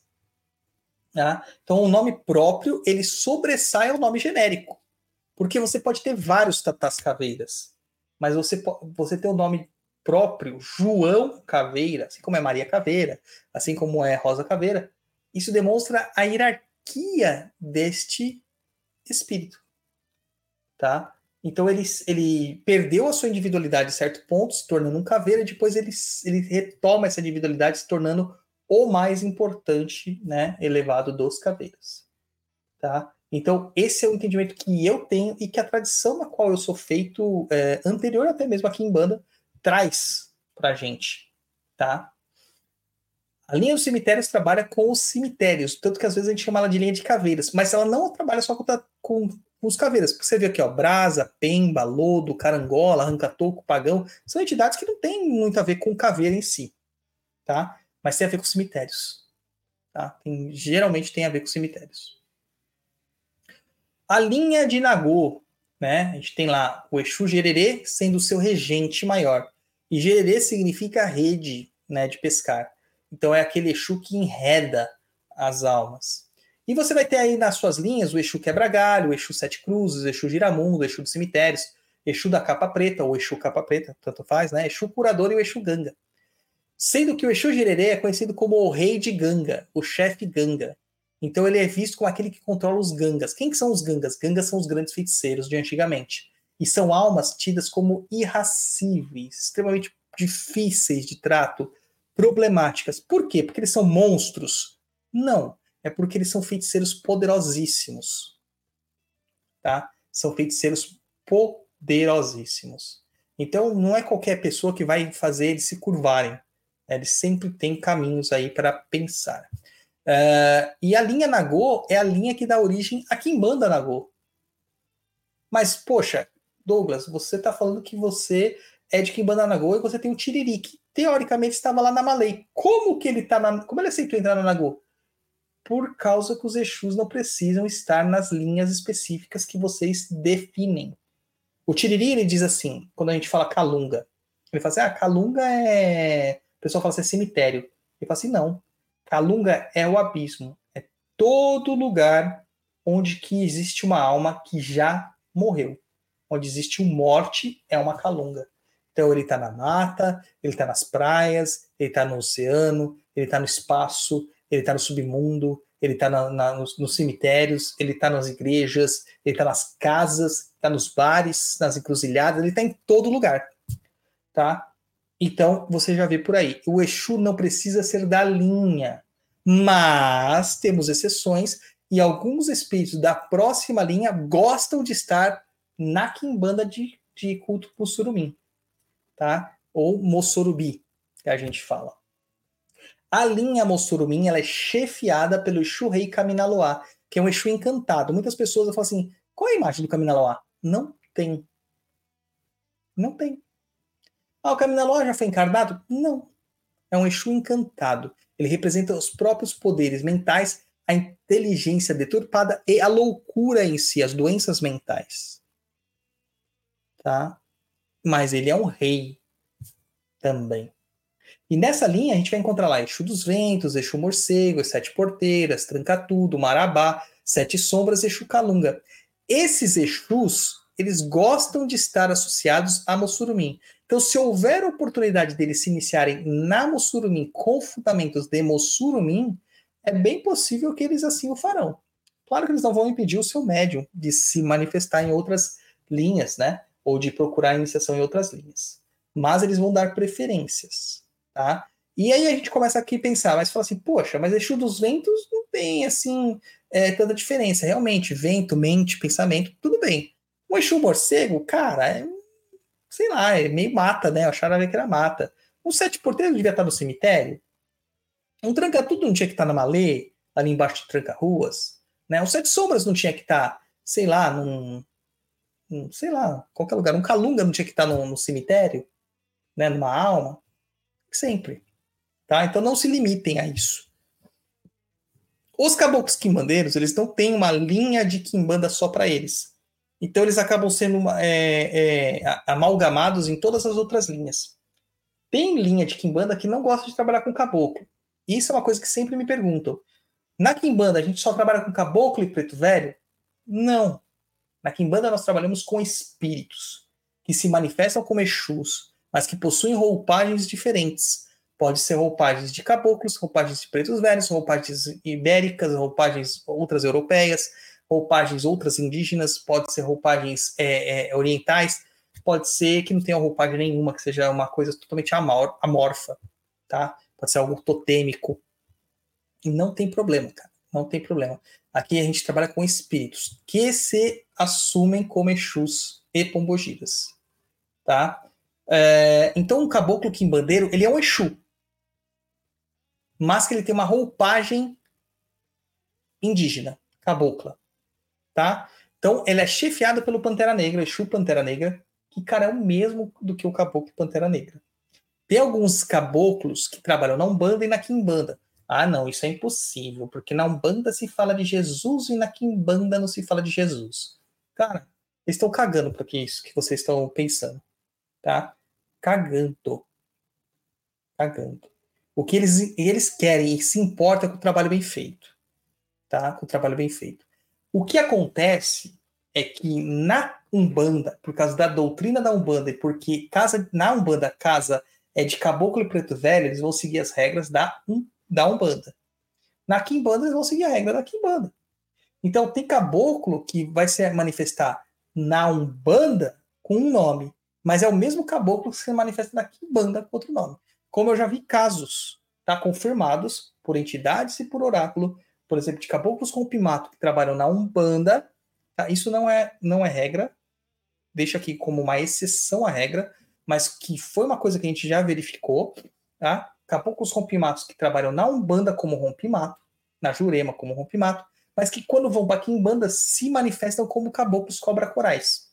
Tá? Então, o nome próprio ele sobressai ao nome genérico, porque você pode ter vários Tatas Caveiras, mas você, você tem o nome próprio, João Caveira, assim como é Maria Caveira, assim como é Rosa Caveira, isso demonstra a hierarquia deste espírito, tá? Então ele, ele perdeu a sua individualidade em certo ponto, se tornando um caveira, depois ele, ele retoma essa individualidade, se tornando o mais importante, né, elevado dos caveiras, tá? Então esse é o entendimento que eu tenho e que a tradição na qual eu sou feito, é, anterior até mesmo aqui em banda, traz pra gente, tá? A linha dos cemitérios trabalha com os cemitérios, tanto que às vezes a gente chama ela de linha de caveiras, mas ela não trabalha só com, com, com os caveiras, porque você vê aqui, ó, brasa, pemba, lodo, carangola, arranca-toco, pagão, são entidades que não têm muito a ver com caveira em si, tá? Mas tem a ver com cemitérios, tá? Tem, geralmente tem a ver com cemitérios. A linha de Nagô, né? A gente tem lá o Exu Gererê sendo o seu regente maior. E Gererê significa rede, né, de pescar. Então é aquele Exu que enreda as almas. E você vai ter aí nas suas linhas o Exu Quebra-Galho, o Exu Sete Cruzes, o Exu Giramundo, o Exu dos Cemitérios, Exu da Capa Preta, ou Exu Capa Preta, tanto faz, né? Exu Curador e o Exu Ganga. Sendo que o Exu Gererê é conhecido como o Rei de Ganga, o chefe Ganga. Então ele é visto como aquele que controla os Gangas. Quem que são os Gangas? Gangas são os grandes feiticeiros de antigamente. E são almas tidas como irracíveis, extremamente difíceis de trato, problemáticas. Por quê? Porque eles são monstros? Não. É porque eles são feiticeiros poderosíssimos. Tá? São feiticeiros poderosíssimos. Então não é qualquer pessoa que vai fazer eles se curvarem. Eles sempre têm caminhos aí para pensar. Uh, e a linha Nagô é a linha que dá origem a Kimbanda Nagô. Mas, poxa, Douglas, você está falando que você é de Kimbanda Nagô e você tem o Tiriri, que teoricamente estava lá na Malay. Como que ele tá na. Como ele aceitou entrar na Nagô? Por causa que os Exus não precisam estar nas linhas específicas que vocês definem. O Tiriri, ele diz assim, quando a gente fala Calunga, ele fala assim, ah, Calunga é... O pessoal fala assim, é cemitério. Ele fala assim, não. Calunga é o abismo. É todo lugar onde que existe uma alma que já morreu. Onde existe uma morte, é uma calunga. Então ele está na mata, ele está nas praias, ele está no oceano, ele está no espaço, ele está no submundo, ele está nos, nos, cemitérios, ele está nas igrejas, ele está nas casas, está nos bares, nas encruzilhadas, ele está em todo lugar, tá? Então você já vê por aí. O Exu não precisa ser da linha, mas temos exceções e alguns espíritos da próxima linha gostam de estar na quimbanda de, de culto Mussurumim, tá? Ou Mossorubi, que a gente fala. A linha Mossurumim ela é chefiada pelo Exu Rei Kaminaloá, que é um Exu encantado. Muitas pessoas falam assim: qual é a imagem do Kaminaloá? Não tem. Não tem. Ah, o Kaminaloá já foi encarnado? Não. É um Exu encantado. Ele representa os próprios poderes mentais, a inteligência deturpada e a loucura em si, as doenças mentais. Tá? Mas ele é um rei também. E nessa linha a gente vai encontrar lá Exu dos Ventos, Exu Morcego, Sete Porteiras, Tranca-Tudo, Marabá, Sete Sombras, Exu Calunga. Esses Exus, eles gostam de estar associados a Mossurumim. Então, se houver oportunidade deles se iniciarem na Mossurumim com fundamentos de Mossurumim, é bem possível que eles assim o farão. Claro que eles não vão impedir o seu médium de se manifestar em outras linhas, né? Ou de procurar iniciação em outras linhas. Mas eles vão dar preferências tá? E aí a gente começa aqui a pensar, mas fala assim, poxa, mas Exu dos ventos não tem, assim, é, tanta diferença. Realmente, vento, mente, pensamento, tudo bem. O Exu morcego, cara, é, sei lá, é meio mata, né? Eu achava que era mata. Um sete porteiros devia estar no cemitério. Um tranca-tudo não tinha que estar na malê, ali embaixo de tranca-ruas. Né? Um sete sombras não tinha que estar, sei lá, num, num, sei lá, qualquer lugar. Um calunga não tinha que estar no, no cemitério, né? Numa alma. Sempre. Tá? Então não se limitem a isso. Os caboclos quimbandeiros, eles não têm uma linha de quimbanda só para eles. Então eles acabam sendo é, é, amalgamados em todas as outras linhas. Tem linha de quimbanda que não gosta de trabalhar com caboclo. Isso é uma coisa que sempre me perguntam. Na quimbanda a gente só trabalha com caboclo e preto velho? Não. Na quimbanda nós trabalhamos com espíritos que se manifestam como exus, mas que possuem roupagens diferentes. Pode ser roupagens de caboclos, roupagens de pretos velhos, roupagens ibéricas, roupagens outras europeias, roupagens outras indígenas, pode ser roupagens é, é, orientais, pode ser que não tenha roupagem nenhuma, que seja uma coisa totalmente amor, amorfa, tá? Pode ser algo totêmico. E não tem problema, cara. Não tem problema. Aqui a gente trabalha com espíritos que se assumem como Exus e Pombogiras, tá? É, então, o caboclo quimbandeiro, ele é um Exu. Mas que ele tem uma roupagem indígena, cabocla. Tá? Então, ele é chefiado pelo Pantera Negra, Exu Pantera Negra, que, cara, é o mesmo do que o caboclo Pantera Negra. Tem alguns caboclos que trabalham na Umbanda e na Quimbanda. Ah, não, isso é impossível, porque na Umbanda se fala de Jesus e na Quimbanda não se fala de Jesus. Cara, eles estão cagando para que isso que vocês estão pensando, tá? cagando. Cagando. O que eles, eles querem e se importa é com o trabalho bem feito. Tá? Com o trabalho bem feito. O que acontece é que na Umbanda, por causa da doutrina da Umbanda, e porque casa, na Umbanda casa é de caboclo e preto velho, eles vão seguir as regras da, da Umbanda. Na Kimbanda, eles vão seguir a regra da Kimbanda. Então, tem caboclo que vai se manifestar na Umbanda com um nome, mas é o mesmo caboclo que se manifesta na Kimbanda com outro nome. Como eu já vi casos tá, confirmados por entidades e por oráculo, por exemplo, de caboclos com pimato que trabalham na Umbanda. Tá? Isso não é, não é regra, deixa aqui como uma exceção à regra, mas que foi uma coisa que a gente já verificou. Tá? Caboclos rompimatos que trabalham na Umbanda como rompimato, na Jurema como rompimato, mas que quando vão para Kimbanda se manifestam como caboclos cobra-corais.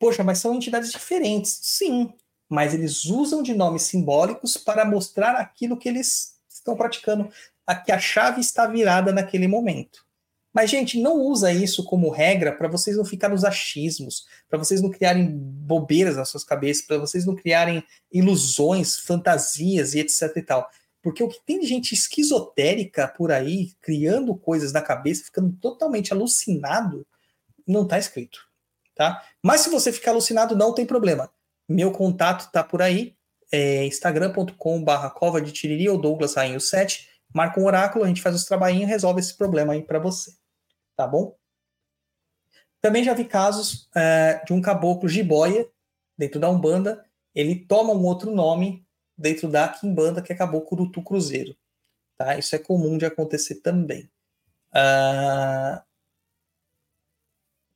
Poxa, mas são entidades diferentes. Sim, mas eles usam de nomes simbólicos para mostrar aquilo que eles estão praticando, a que a chave está virada naquele momento. Mas, gente, não usa isso como regra para vocês não ficarem nos achismos, para vocês não criarem bobeiras nas suas cabeças, para vocês não criarem ilusões, fantasias e etc e tal. Porque o que tem gente esquizotérica por aí, criando coisas na cabeça, ficando totalmente alucinado, não está escrito tá? Mas se você ficar alucinado, não tem problema. Meu contato tá por aí, é instagram.com/barra cova de tiriri ou Douglas Rainho 7. Marca um oráculo, a gente faz os trabalhinhos e resolve esse problema aí para você. Tá bom? Também já vi casos é, de um caboclo jiboia dentro da Umbanda, ele toma um outro nome dentro da Kimbanda, que é caboclo Tu Cruzeiro. Tá? Isso é comum de acontecer também. Uh...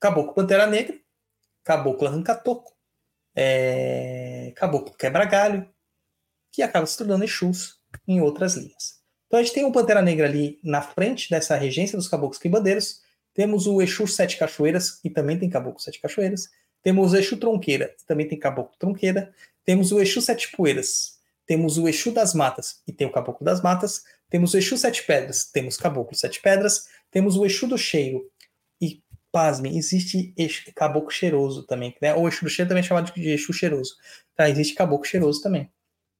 Caboclo Pantera Negra, Caboclo Arranca-Toco, é... Caboclo Quebra-Galho, que acaba se tornando Exus em outras linhas. Então a gente tem um Pantera Negra ali na frente dessa regência dos caboclos quimbandeiros, temos o Exu Sete Cachoeiras, que também tem caboclo Sete Cachoeiras, temos o Exu Tronqueira, que também tem caboclo Tronqueira, temos o Exu Sete Poeiras, temos o Exu das Matas, e tem o caboclo das Matas, temos o Exu Sete Pedras, temos caboclo Sete Pedras, temos o Exu do Cheiro, e pasmem, existe Exu, caboclo cheiroso também, né? ou Exu do Cheiro também é chamado de Exu cheiroso, tá? Existe caboclo cheiroso também,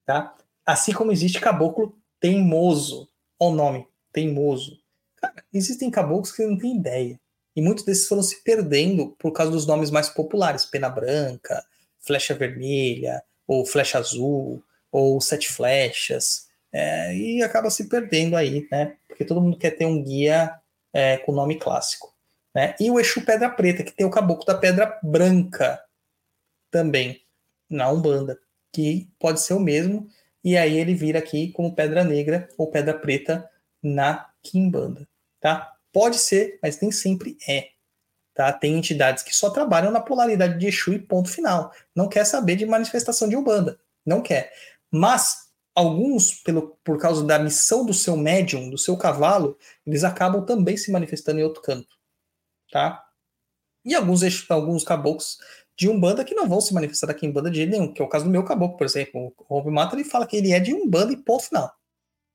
tá? Assim como existe caboclo teimoso, olha o nome, teimoso, Cara, existem caboclos que não têm ideia. E muitos desses foram se perdendo por causa dos nomes mais populares, Pena Branca, Flecha Vermelha, ou Flecha Azul, ou Sete Flechas, é, e acaba se perdendo aí, né? Porque todo mundo quer ter um guia é, com nome clássico. Né? E o Exu Pedra Preta, que tem o caboclo da Pedra Branca também, na Umbanda, que pode ser o mesmo, e aí ele vira aqui como Pedra Negra ou Pedra Preta na Kimbanda tá? Pode ser, mas nem sempre é. Tá? Tem entidades que só trabalham na polaridade de Exu e ponto final. Não quer saber de manifestação de Umbanda. Não quer. Mas alguns, pelo, por causa da missão do seu médium, do seu cavalo, eles acabam também se manifestando em outro canto. Tá? E alguns, alguns caboclos de Umbanda que não vão se manifestar aqui em Umbanda de jeito nenhum, que é o caso do meu caboclo, por exemplo. O Rob Mata ele fala que ele é de Umbanda e ponto final.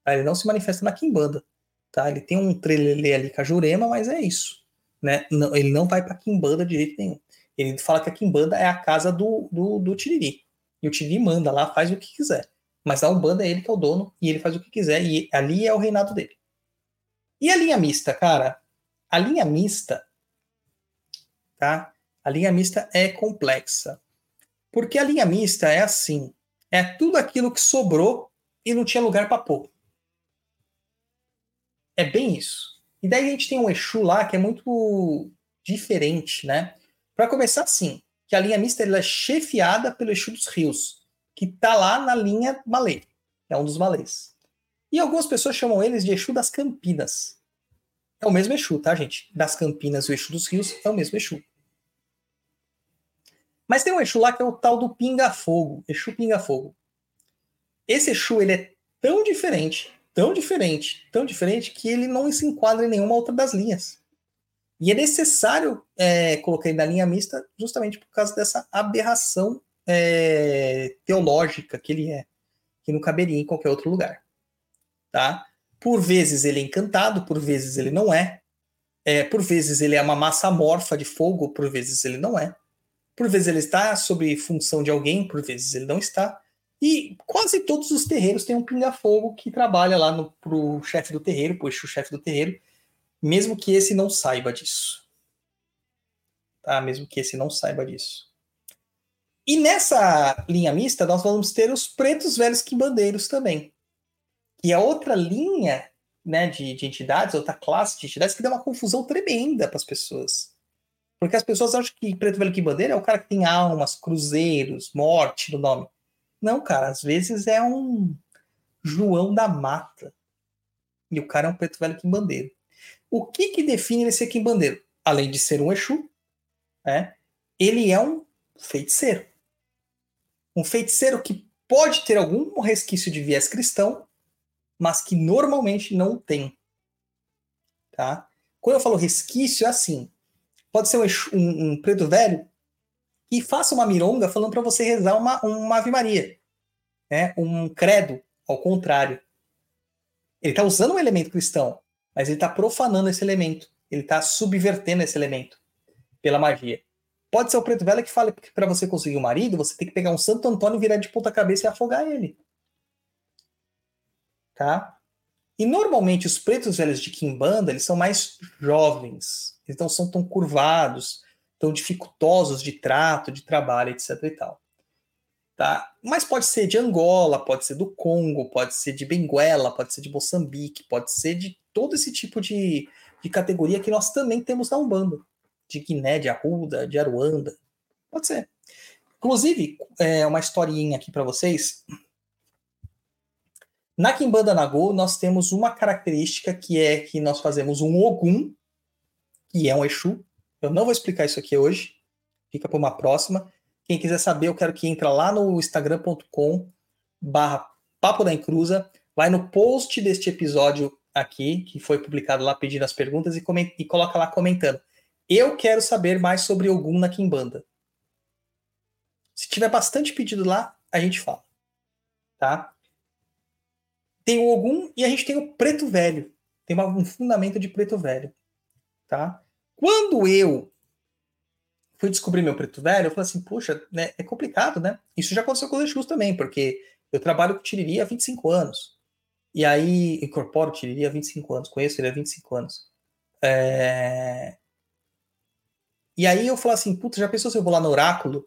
Ele não se manifesta na Kimbanda tá? Ele tem um trelelê ali com a Jurema, mas é isso, né? Não, ele não vai para Kimbanda de jeito nenhum. Ele fala que a Kimbanda é a casa do, do, do Tiriri. E o Tiriri manda lá, faz o que quiser. Mas a Umbanda é ele que é o dono e ele faz o que quiser e ali é o reinado dele. E a linha mista, cara? A linha mista, tá? A linha mista é complexa. Porque a linha mista é assim: é tudo aquilo que sobrou e não tinha lugar para pôr. É bem isso. E daí a gente tem um Exu lá que é muito diferente, né? Para começar, sim, que a linha mista ela é chefiada pelo Exu dos Rios, que tá lá na linha Malê, é um dos malês. E algumas pessoas chamam eles de Exu das Campinas. É o mesmo Exu, tá, gente? Das Campinas e o Exu dos Rios é o mesmo Exu. Mas tem um Exu lá que é o tal do Pinga Fogo, Exu Pinga Fogo. Esse Exu ele é tão diferente tão diferente, tão diferente, que ele não se enquadra em nenhuma outra das linhas. E é necessário é, colocar ele na linha mista justamente por causa dessa aberração é, teológica que ele é, que não caberia em qualquer outro lugar. Tá? Por vezes ele é encantado, por vezes ele não é. é. Por vezes ele é uma massa amorfa de fogo, por vezes ele não é. Por vezes ele está sob função de alguém, por vezes ele não está. E quase todos os terreiros têm um pinga-fogo que trabalha lá pro chefe do terreiro, pro o chefe do terreiro, mesmo que esse não saiba disso. Tá? Mesmo que esse não saiba disso. E nessa linha mista, nós vamos ter os pretos velhos quimbandeiros também. Que é outra linha né, de, de entidades, outra classe de entidades que dá uma confusão tremenda para as pessoas. Porque as pessoas acham que preto velho quimbandeiro é o cara que tem almas, cruzeiros, morte no nome. Não, cara, às vezes é um João da Mata. E o cara é um preto velho quimbandeiro. O que que define ele ser quimbandeiro? Além de ser um Exu, né, ele é um feiticeiro. Um feiticeiro que pode ter algum resquício de viés cristão, mas que normalmente não tem. Tá? Quando eu falo resquício, é assim. Pode ser um, um, um preto velho e faça uma mironga falando para você rezar uma, uma Ave Maria, né? um credo, ao contrário. Ele está usando um elemento cristão, mas ele está profanando esse elemento, ele está subvertendo esse elemento pela magia. Pode ser o preto velho que fale que para você conseguir um marido, você tem que pegar um Santo Antônio, virar de ponta cabeça e afogar ele. Tá? E normalmente os pretos velhos de Kimbanda, eles são mais jovens, não são tão curvados, tão dificultosos de trato, de trabalho, etc. e tal. tá? Mas pode ser de Angola, pode ser do Congo, pode ser de Benguela, pode ser de Moçambique, pode ser de todo esse tipo de, de categoria que nós também temos na Umbanda. De Guiné, de Arruda, de Aruanda. Pode ser. Inclusive, é, uma historinha aqui para vocês. Na Kimbanda Nagô, nós temos uma característica que é que nós fazemos um Ogum, que é um Exu. Eu não vou explicar isso aqui hoje, fica para uma próxima. Quem quiser saber, eu quero que entre lá no instagram.com barra Papo da Encruza, vai no post deste episódio aqui, que foi publicado lá pedindo as perguntas, e, e coloca lá comentando. Eu quero saber mais sobre Ogum na Kimbanda. Se tiver bastante pedido lá, a gente fala. Tá? Tem o Ogum e a gente tem o Preto Velho. Tem um fundamento de Preto Velho. Tá? Quando eu fui descobrir meu Preto Velho, eu falei assim, puxa, né, é complicado, né? Isso já aconteceu com os Exus também, porque eu trabalho com Tiriri há 25 anos. E aí, incorporo Tiriri há 25 anos, conheço ele há 25 anos. É... E aí eu falo assim, puta, já pensou se eu vou lá no oráculo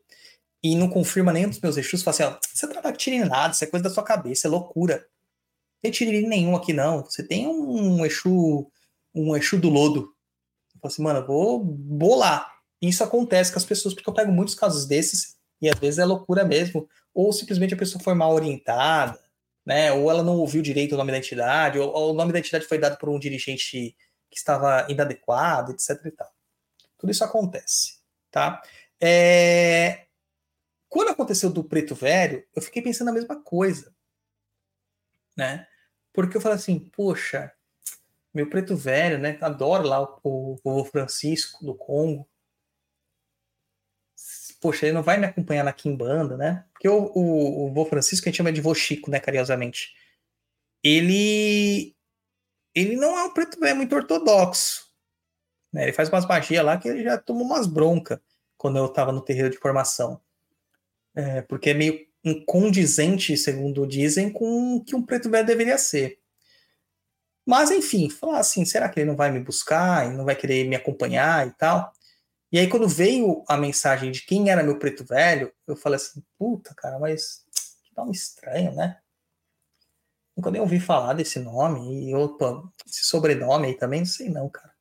e não confirma nenhum dos meus Exus? Fala assim, você trabalha com Tiriri nada, isso é coisa da sua cabeça, é loucura. Não tem Tiriri nenhum aqui não, você tem um Exu, um Exu do lodo. Assim, mano, vou. E isso acontece com as pessoas, porque eu pego muitos casos desses e às vezes é loucura mesmo. Ou simplesmente a pessoa foi mal orientada, né? Ou ela não ouviu direito o nome da entidade, ou, ou o nome da entidade foi dado por um dirigente que estava inadequado, etc. E tal. Tudo isso acontece, tá? É... Quando aconteceu do Preto Velho, eu fiquei pensando a mesma coisa, né? Porque eu falei assim, poxa, meu Preto Velho, né? Adoro lá o, o Francisco do Congo. Poxa, ele não vai me acompanhar na Kimbanda, né? Porque o, o, o vô Francisco, a gente chama de vô Chico, né, carinhosamente. Ele ele não é um preto velho muito ortodoxo. Né? Ele faz umas magias lá que ele já tomou umas broncas quando eu estava no terreiro de formação. É, porque é meio incondizente, segundo dizem, com o que um preto velho deveria ser. Mas, enfim, falar assim, será que ele não vai me buscar e não vai querer me acompanhar e tal? E aí, quando veio a mensagem de quem era meu preto velho, eu falei assim, puta, cara, mas que nome estranho, né? Nunca nem ouvi falar desse nome, e opa, esse sobrenome aí também, não sei não, cara.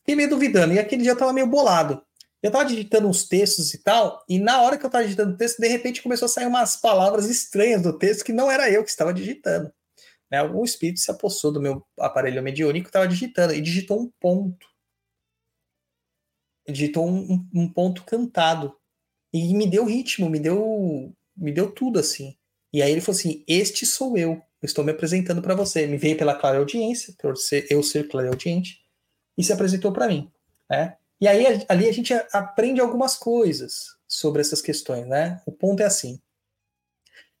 Fiquei meio duvidando, e aquele dia eu tava meio bolado. Eu tava digitando uns textos e tal, e na hora que eu tava digitando o texto, de repente começou a sair umas palavras estranhas do texto que não era eu que estava digitando. Né? Algum espírito se apossou do meu aparelho mediúnico que estava digitando, e digitou um ponto. Digitou um, um, ponto cantado. E me deu ritmo, me deu, me deu tudo assim. E aí ele falou assim: Este sou eu, eu estou me apresentando para você. Me veio pela clara audiência, por ser, eu ser audiente e se apresentou para mim. Né? E aí ali a gente aprende algumas coisas sobre essas questões, né? O ponto é assim.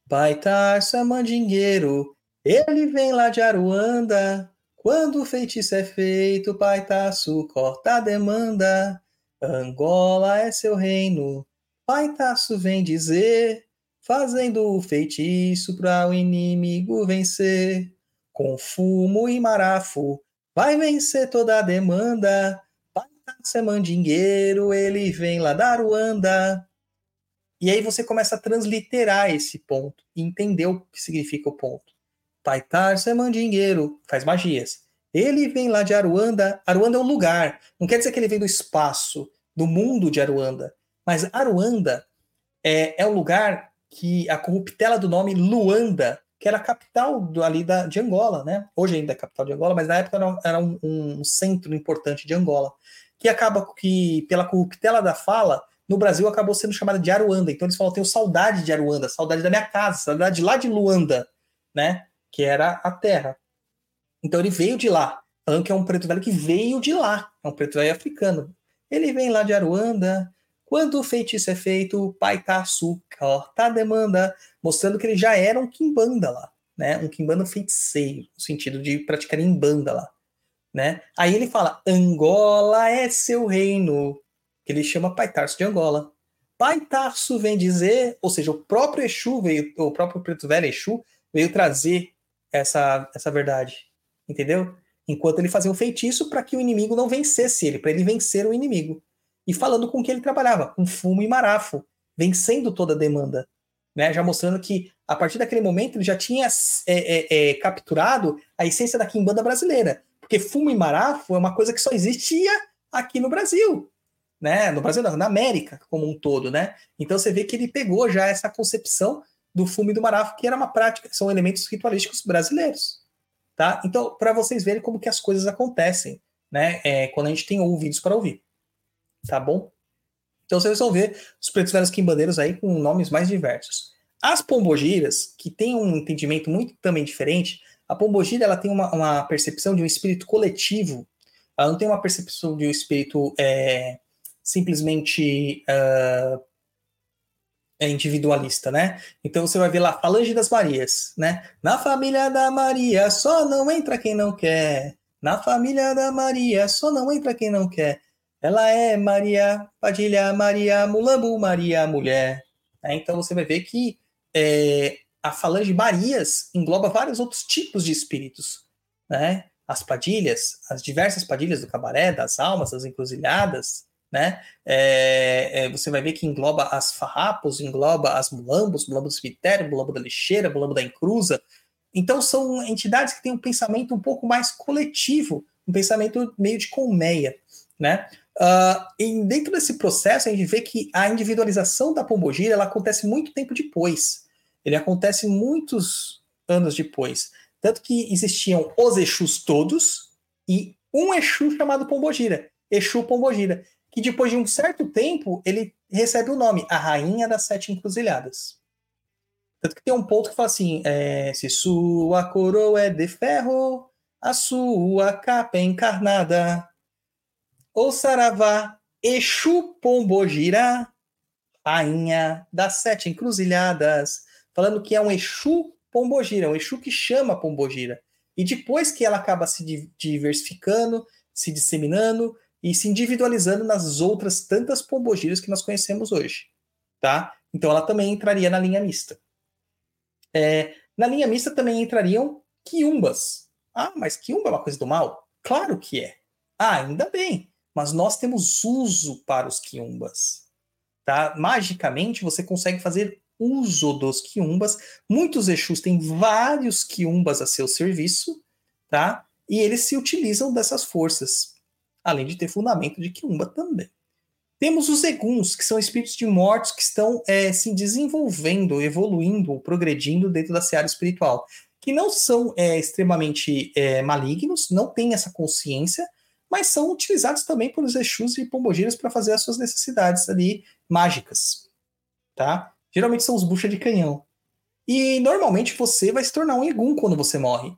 Pai Tarsa Mandingueiro, ele vem lá de Aruanda. Quando o feitiço é feito, Pai Taço corta a demanda. Angola é seu reino, Pai Taço vem dizer, fazendo o feitiço para o inimigo vencer. Com fumo e marafo, vai vencer toda a demanda. Pai Taço é mandingueiro, ele vem lá da Aruanda. E aí você começa a transliterar esse ponto entender o que significa o ponto. Paitarça é mandingueiro, faz magias. Ele vem lá de Aruanda. Aruanda é um lugar. Não quer dizer que ele vem do espaço, do mundo de Aruanda. Mas Aruanda é, é um lugar que a corruptela do nome Luanda, que era a capital do, ali da, de Angola, né? Hoje ainda é a capital de Angola, mas na época era, era um, um, centro importante de Angola. Que acaba que, pela corruptela da fala, no Brasil acabou sendo chamada de Aruanda. Então eles falam: tenho saudade de Aruanda, saudade da minha casa, saudade lá de Luanda, né? Que era a terra. Então ele veio de lá, que é um preto velho que veio de lá, é um preto velho africano. Ele vem lá de Aruanda, quando o feitiço é feito, o pai tá açúcar, tá demanda, mostrando que ele já era um quimbanda lá, né? Um quimbanda feiticeiro, no sentido de praticar em banda lá, né? Aí ele fala: Angola é seu reino, que ele chama Pai Tarso de Angola. Pai Tarso vem dizer, ou seja, o próprio Exu veio, o próprio preto velho Exu veio trazer essa, essa verdade, entendeu? Enquanto ele fazia um feitiço para que o inimigo não vencesse ele, para ele vencer o inimigo. E falando com que ele trabalhava, com fumo e marafo, vencendo toda a demanda. né? Já mostrando que a partir daquele momento ele já tinha é, é, é, capturado a essência da quimbanda brasileira, porque fumo e marafo é uma coisa que só existia aqui no Brasil, né? No Brasil, não, na América como um todo, né? Então você vê que ele pegou já essa concepção do fumo e do marafo, que era uma prática, são elementos ritualísticos brasileiros, tá? Então, para vocês verem como que as coisas acontecem, né? É, quando a gente tem ouvidos para ouvir, tá bom? Então vocês vão ver os pretos velhos quimbandeiros aí com nomes mais diversos. As pombogiras, que tem um entendimento muito também diferente, a pombogira ela tem uma, uma percepção de um espírito coletivo, ela não tem uma percepção de um espírito é, simplesmente uh, individualista, né? Então você vai ver lá, Falange das Marias, né? Na família da Maria só não entra quem não quer. Na família da Maria só não entra quem não quer. Ela é Maria Padilha, Maria Mulambo, Maria Mulher. É, então você vai ver que é, a falange Marias engloba vários outros tipos de espíritos. Né? As padilhas, as diversas padilhas do cabaré, das almas, das encruzilhadas, né? É, é, você vai ver que engloba as farrapos, engloba as mulambos, mulambo do cemitério, mulambo da lixeira, mulambo da encruza. Então são entidades que têm um pensamento um pouco mais coletivo, um pensamento meio de colmeia, né? Uh, e dentro desse processo, a gente vê que a individualização da pombogira ela acontece muito tempo depois. Ele acontece muitos anos depois. Tanto que existiam os Exus todos e um Exu chamado Pombogira, Exu Pombogira, que depois de um certo tempo ele recebe o nome, a Rainha das Sete Encruzilhadas. Tanto que tem um ponto que fala assim: é, se sua coroa é de ferro, a sua capa é encarnada, o Saravá, Exu Pombogira, rainha das sete encruzilhadas, falando que é um Exu Pombogira, um Exu que chama Pombogira. E depois que ela acaba se diversificando, se disseminando e se individualizando nas outras tantas pombogiras que nós conhecemos hoje, tá? Então ela também entraria na linha mista. É, na linha mista também entrariam quiumbas. Ah, mas quiumba é uma coisa do mal? Claro que é. Ah, ainda bem mas nós temos uso para os quiumbas. Tá? Magicamente você consegue fazer uso dos quiumbas. Muitos Exus têm vários quiumbas a seu serviço, tá? E eles se utilizam dessas forças, além de ter fundamento de quiumba também. Temos os eguns, que são espíritos de mortos que estão é, se desenvolvendo, evoluindo, progredindo dentro da seara espiritual, que não são é, extremamente é, malignos, não têm essa consciência, mas são utilizados também pelos Exus e Pombogiras para fazer as suas necessidades ali mágicas, tá? Geralmente são os bucha de canhão. E normalmente você vai se tornar um Egum quando você morre,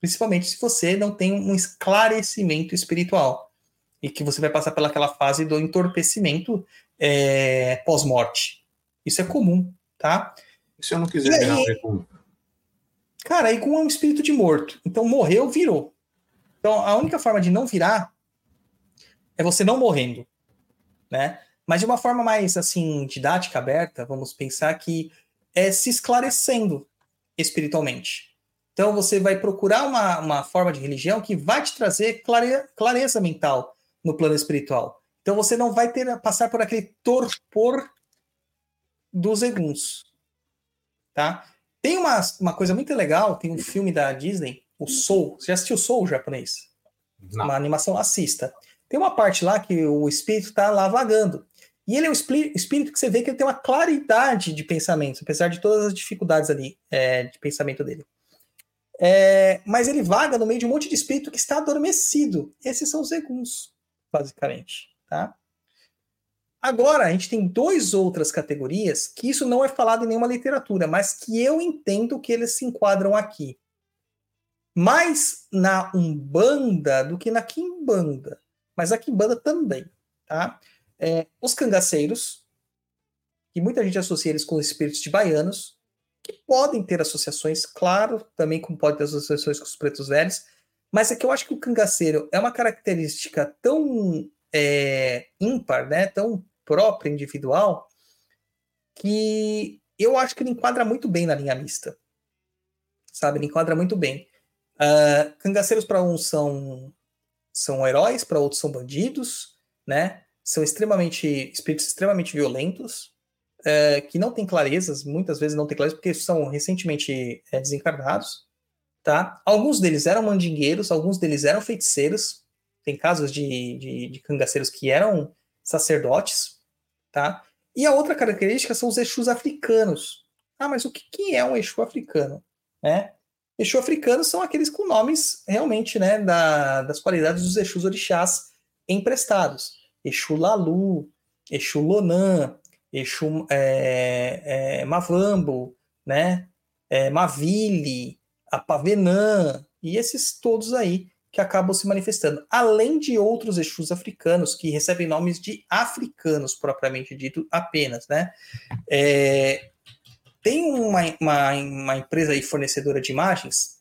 principalmente se você não tem um esclarecimento espiritual e que você vai passar pelaquela fase do entorpecimento é, pós-morte. Isso é comum, tá? E se eu não quiser virar um Egum? Cara, Egum é um espírito de morto. Então morreu, virou. Então, a única forma de não virar é você não morrendo, né? Mas de uma forma mais, assim, didática, aberta, vamos pensar que é se esclarecendo espiritualmente. Então, você vai procurar uma, uma forma de religião que vai te trazer clare, clareza mental no plano espiritual. Então, você não vai ter passar por aquele torpor dos eguns, tá? Tem uma, uma coisa muito legal, tem um filme da Disney o Soul. Você já assistiu Soul japonês? Não. Uma animação, assista. Tem uma parte lá que o espírito está lá vagando. E ele é um espírito que você vê que ele tem uma claridade de pensamento, apesar de todas as dificuldades ali é, de pensamento dele. É, mas ele vaga no meio de um monte de espírito que está adormecido. Esses são os eguns, basicamente. Tá? Agora, a gente tem duas outras categorias que isso não é falado em nenhuma literatura, mas que eu entendo que eles se enquadram aqui mais na Umbanda do que na Quimbanda. Mas a Quimbanda também, tá? É, os cangaceiros, que muita gente associa eles com os espíritos de baianos, que podem ter associações, claro, também como pode ter associações com os pretos velhos, mas é que eu acho que o cangaceiro é uma característica tão é, ímpar, né, tão própria, individual, que eu acho que ele enquadra muito bem na linha mista. Sabe, ele enquadra muito bem. Uh, cangaceiros para uns são, são heróis, para outros são bandidos, né? São extremamente espíritos extremamente violentos, é, que não têm clarezas, muitas vezes não têm clarezas, porque são recentemente é, desencarnados, tá? Alguns deles eram mandingueiros, alguns deles eram feiticeiros, tem casos de, de, de cangaceiros que eram sacerdotes, tá? E a outra característica são os Exus africanos. Ah, mas o que, que é um Exu africano? Né? Exu africanos são aqueles com nomes realmente né, da, das qualidades dos Exus orixás emprestados. Exu Lalu, Exu Lonan, Exu é, é, Mavambo, né? É, Mavili, Apavenã, e esses todos aí que acabam se manifestando, além de outros Exus africanos que recebem nomes de africanos propriamente dito apenas, né? É, tem uma, uma, uma, empresa aí fornecedora de imagens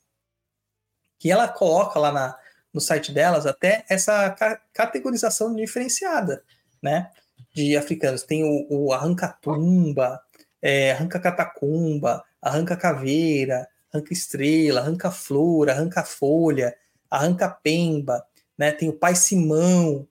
que ela coloca lá na, no site delas até essa ca categorização diferenciada, né? De africanos. Tem o, o arranca-tumba, é, arranca-catacumba, arranca-caveira, arranca-estrela, arranca-flor, arranca-folha, arranca-pemba, né? Tem o pai Simão.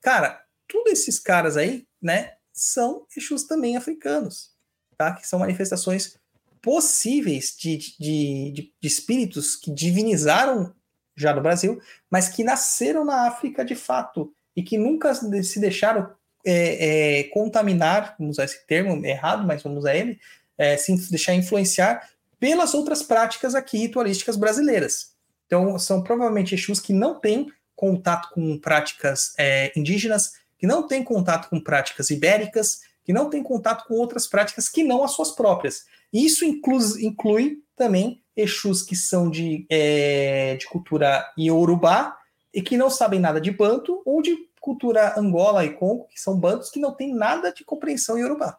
Cara, todos esses caras aí, né? São Exus também africanos, tá? Que são manifestações possíveis de, de, de, de espíritos que divinizaram já no Brasil, mas que nasceram na África de fato e que nunca se deixaram é, é, contaminar, vamos usar esse termo errado, mas vamos usar ele, é, se deixar influenciar pelas outras práticas aqui ritualísticas brasileiras. Então, são provavelmente Exus que não têm contato com práticas é, indígenas, que não têm contato com práticas ibéricas, que não têm contato com outras práticas que não as suas próprias. Isso inclui, inclui também Exus que são de, é, de cultura iorubá e que não sabem nada de banto, ou de cultura angola e congo, que são bantos que não têm nada de compreensão iorubá.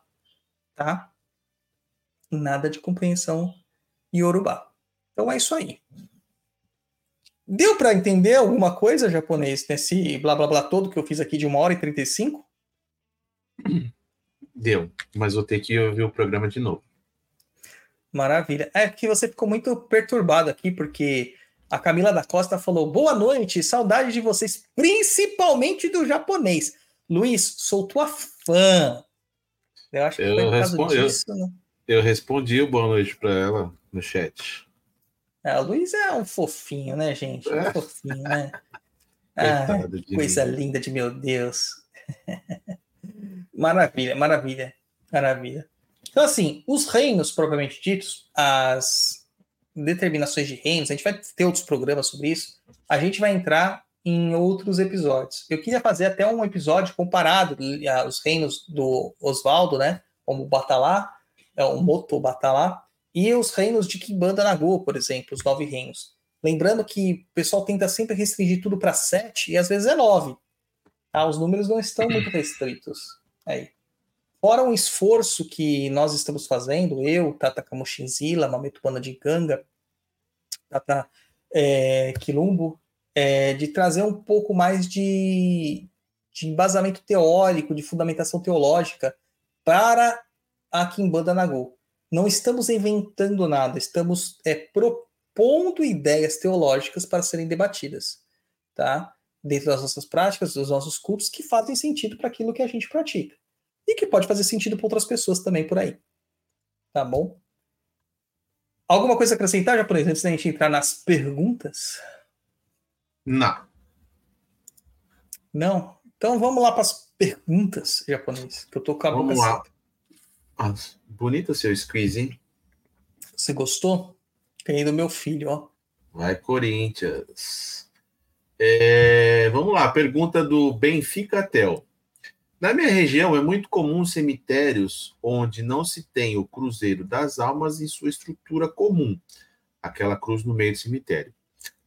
Tá? Nada de compreensão iorubá. Então é isso aí. Deu para entender alguma coisa japonês nesse blá blá blá todo que eu fiz aqui de uma hora e 35? Deu, mas vou ter que ouvir o programa de novo. Maravilha. É que você ficou muito perturbado aqui, porque a Camila da Costa falou: boa noite, saudade de vocês, principalmente do japonês. Luiz, sou tua fã. Eu acho que eu foi por causa respondi, disso, eu, né? Eu respondi o boa noite para ela no chat. É, o Luiz é um fofinho, né, gente? Um é. fofinho, né? Ah, coisa mim. linda de meu Deus. maravilha, maravilha, maravilha. Então, assim, os reinos propriamente ditos, as determinações de reinos, a gente vai ter outros programas sobre isso, a gente vai entrar em outros episódios. Eu queria fazer até um episódio comparado aos reinos do Oswaldo, né? Como o Batalá, é o Moto Batalá, e os reinos de Kimbanda Nagô, por exemplo, os nove reinos. Lembrando que o pessoal tenta sempre restringir tudo para sete e às vezes é nove. Tá? Os números não estão muito restritos. Aí. Fora um esforço que nós estamos fazendo, eu, Tata Kamushinzila, Mameto Banda de Ganga, Tata é, Quilumbo, é, de trazer um pouco mais de, de embasamento teórico, de fundamentação teológica para a Kimbanda Nagô não estamos inventando nada, estamos é, propondo ideias teológicas para serem debatidas, tá? Dentro das nossas práticas, dos nossos cultos, que fazem sentido para aquilo que a gente pratica. E que pode fazer sentido para outras pessoas também por aí. Tá bom? Alguma coisa a acrescentar, japonês, antes da gente entrar nas perguntas? Não. Não? Então vamos lá para as perguntas, japonês, que eu tô com a vamos boca lá. Ah, bonito o seu squeeze, hein? Você gostou? Ganhei do meu filho, ó. Vai, Corinthians. É, vamos lá, pergunta do Benfica Tel. Na minha região é muito comum cemitérios onde não se tem o Cruzeiro das Almas em sua estrutura comum, aquela cruz no meio do cemitério.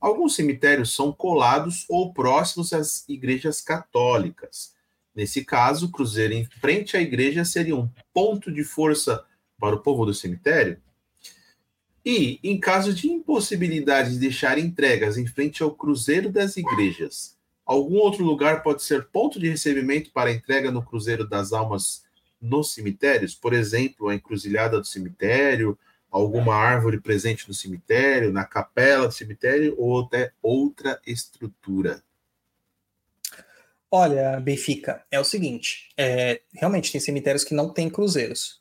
Alguns cemitérios são colados ou próximos às igrejas católicas. Nesse caso, o cruzeiro em frente à igreja seria um ponto de força para o povo do cemitério? E, em caso de impossibilidade de deixar entregas em frente ao cruzeiro das igrejas, algum outro lugar pode ser ponto de recebimento para entrega no cruzeiro das almas nos cemitérios? Por exemplo, a encruzilhada do cemitério, alguma árvore presente no cemitério, na capela do cemitério ou até outra estrutura? Olha, Benfica, é o seguinte: é, realmente tem cemitérios que não têm cruzeiros.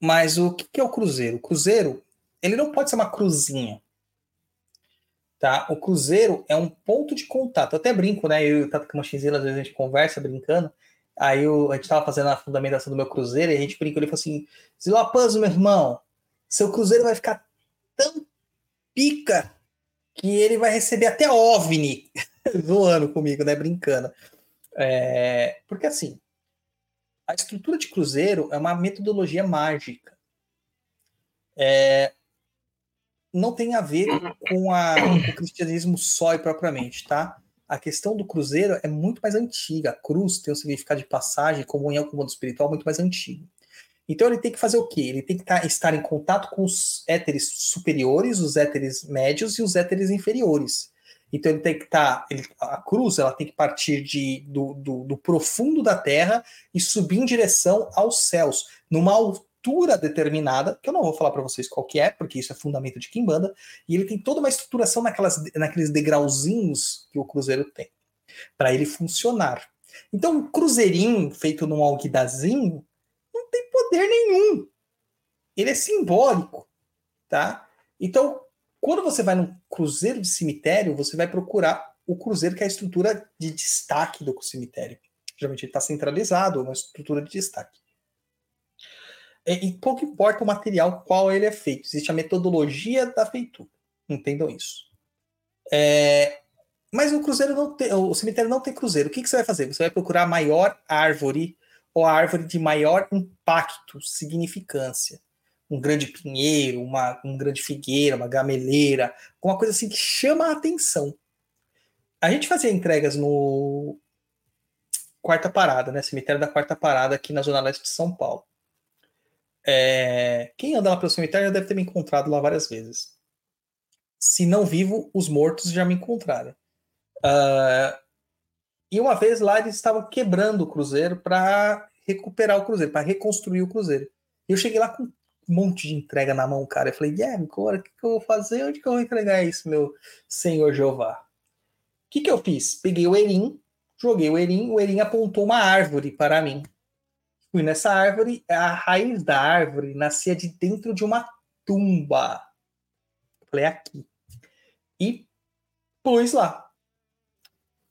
Mas o que que é o cruzeiro? O cruzeiro, ele não pode ser uma cruzinha. Tá? O cruzeiro é um ponto de contato. Eu até brinco, né? Eu e o Tato Camachinzila, às vezes a gente conversa brincando. Aí eu, a gente tava fazendo a fundamentação do meu cruzeiro e a gente brincou. Ele falou assim: Zilapanzo, meu irmão, seu cruzeiro vai ficar tão pica que ele vai receber até OVNI zoando comigo, né? Brincando. É, porque assim, a estrutura de cruzeiro é uma metodologia mágica. É, não tem a ver com, a, com o cristianismo só e propriamente, tá? A questão do cruzeiro é muito mais antiga. A cruz tem um significado de passagem, comunhão com o mundo espiritual muito mais antigo. Então ele tem que fazer o quê? Ele tem que tá, estar em contato com os éteres superiores, os éteres médios e os éteres inferiores. Então ele tem que estar. Tá, a cruz ela tem que partir de, do, do, do, profundo da terra e subir em direção aos céus, numa altura determinada, que eu não vou falar para vocês qual que é, porque isso é fundamento de Kimbanda, e ele tem toda uma estruturação naquelas, naqueles degrauzinhos que o cruzeiro tem, para ele funcionar. Então, um cruzeirinho feito num alguidazinho não tem poder nenhum. Ele é simbólico, tá? Então, quando você vai num cruzeiro de cemitério, você vai procurar o cruzeiro que é a estrutura de destaque do cemitério. Geralmente ele está centralizado, uma estrutura de destaque. É, e pouco importa o material qual ele é feito, existe a metodologia da feitura. Entendam isso. É, mas o cruzeiro não tem, o cemitério não tem cruzeiro. O que, que você vai fazer? Você vai procurar a maior árvore ou a árvore de maior impacto, significância um grande pinheiro, uma um grande figueira, uma gameleira, uma coisa assim que chama a atenção. A gente fazia entregas no Quarta Parada, né? Cemitério da Quarta Parada, aqui na Zona Leste de São Paulo. É... Quem anda lá pelo cemitério já deve ter me encontrado lá várias vezes. Se não vivo, os mortos já me encontraram. Uh... E uma vez lá eles estavam quebrando o cruzeiro para recuperar o cruzeiro, para reconstruir o cruzeiro. Eu cheguei lá com um monte de entrega na mão, cara. Eu falei, yeah, agora o que, que eu vou fazer? Onde que eu vou entregar isso, meu senhor Jeová? O que, que eu fiz? Peguei o Erim, joguei o Erim, o Erim apontou uma árvore para mim. Fui nessa árvore, a raiz da árvore nascia de dentro de uma tumba. Eu falei, aqui. E pus lá.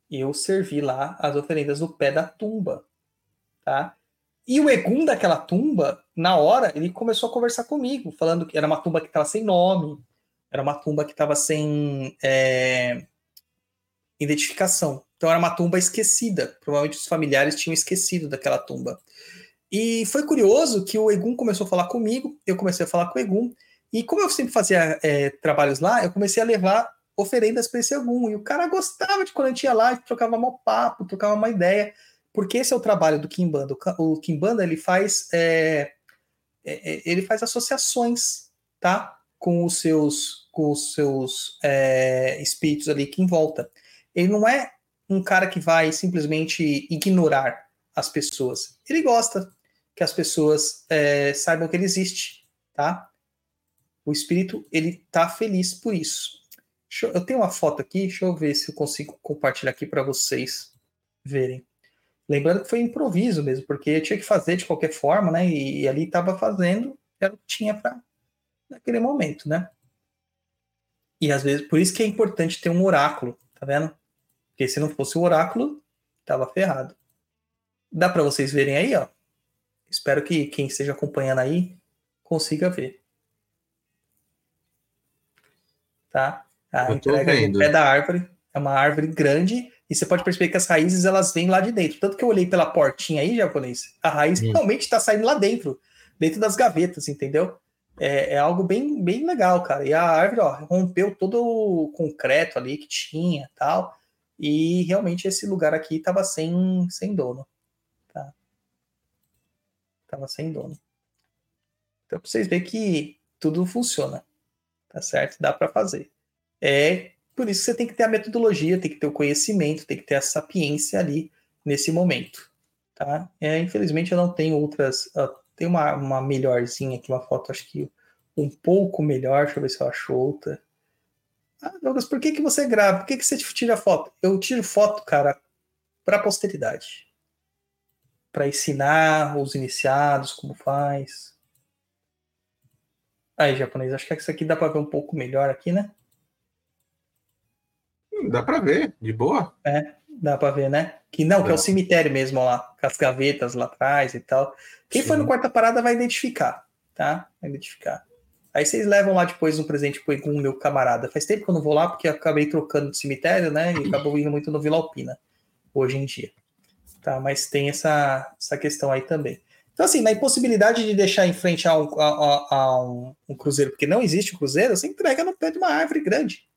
Eu servi lá as oferendas no pé da tumba, tá? E o Egum daquela tumba, na hora, ele começou a conversar comigo, falando que era uma tumba que estava sem nome, era uma tumba que estava sem é, identificação. Então era uma tumba esquecida. Provavelmente os familiares tinham esquecido daquela tumba. E foi curioso que o Egum começou a falar comigo, eu comecei a falar com o Egum, e como eu sempre fazia é, trabalhos lá, eu comecei a levar oferendas para esse Egum. E o cara gostava de quando a gente ia lá, trocava um papo, trocava uma ideia porque esse é o trabalho do Kimbanda. O Kimbanda ele faz é, é, é, ele faz associações, tá, com os seus com os seus é, espíritos ali que em volta. Ele não é um cara que vai simplesmente ignorar as pessoas. Ele gosta que as pessoas é, saibam que ele existe, tá? O espírito ele tá feliz por isso. Eu, eu tenho uma foto aqui, deixa eu ver se eu consigo compartilhar aqui para vocês verem. Lembrando que foi improviso mesmo, porque eu tinha que fazer de qualquer forma, né? E, e ali estava fazendo, era o que tinha para naquele momento, né? E às vezes, por isso que é importante ter um oráculo, tá vendo? Porque se não fosse o oráculo, tava ferrado. Dá para vocês verem aí, ó. Espero que quem esteja acompanhando aí consiga ver. Tá? A entrega no pé da árvore. É uma árvore grande e você pode perceber que as raízes elas vêm lá de dentro. Tanto que eu olhei pela portinha aí, japonês, a raiz hum. realmente está saindo lá dentro, dentro das gavetas, entendeu? É, é, algo bem, bem legal, cara. E a árvore, ó, rompeu todo o concreto ali que tinha tal. E realmente esse lugar aqui estava sem, sem dono. Tá? Tava sem dono. Então, para vocês verem que tudo funciona. Tá certo? Dá para fazer. É por isso você tem que ter a metodologia, tem que ter o conhecimento, tem que ter a sapiência ali nesse momento. Tá? É, infelizmente eu não tenho outras. Uh, tem uma, uma melhorzinha aqui, uma foto, acho que um pouco melhor. Deixa eu ver se eu acho outra. Ah, Douglas, por que, que você grava? Por que, que você tira foto? Eu tiro foto, cara, para a posteridade. Para ensinar os iniciados como faz. Aí, japonês, acho que essa aqui dá para ver um pouco melhor aqui, né? Dá pra ver, de boa. É, dá para ver, né? Que não, que é o Dá. cemitério mesmo lá, com as gavetas lá atrás e tal. Quem foi Sim. no quarta parada vai identificar, tá? Vai identificar. Aí vocês levam lá depois um presente pro com o meu camarada. Faz tempo que eu não vou lá porque acabei trocando de cemitério, né? E acabou indo muito no Vila Alpina hoje em dia. Tá, mas tem essa, essa questão aí também. Então, assim, na impossibilidade de deixar em frente a um, a, a- um, um cruzeiro, porque não existe um cruzeiro, você entrega no pé de uma árvore grande.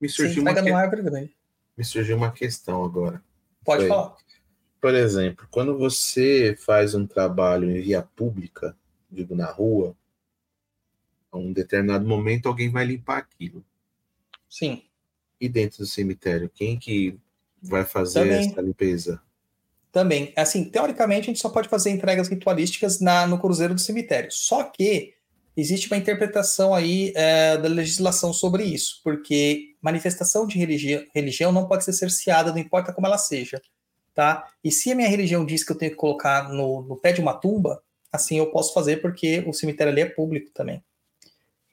Me surgiu, uma, entrega que- árvore me surgiu uma questão agora. Pode Oi. falar. Por exemplo, quando você faz um trabalho em via pública, digo na rua, a um determinado momento alguém vai limpar aquilo. Sim. E dentro do cemitério, quem que vai fazer Também. essa limpeza? Também. Assim, teoricamente, a gente só pode fazer entregas ritualísticas na, no cruzeiro do cemitério. Só que existe uma interpretação aí é, da legislação sobre isso, porque manifestação de religi religião não pode ser cerceada, não importa como ela seja. Tá? E se a minha religião diz que eu tenho que colocar no, no pé de uma tumba, assim eu posso fazer, porque o cemitério ali é público também.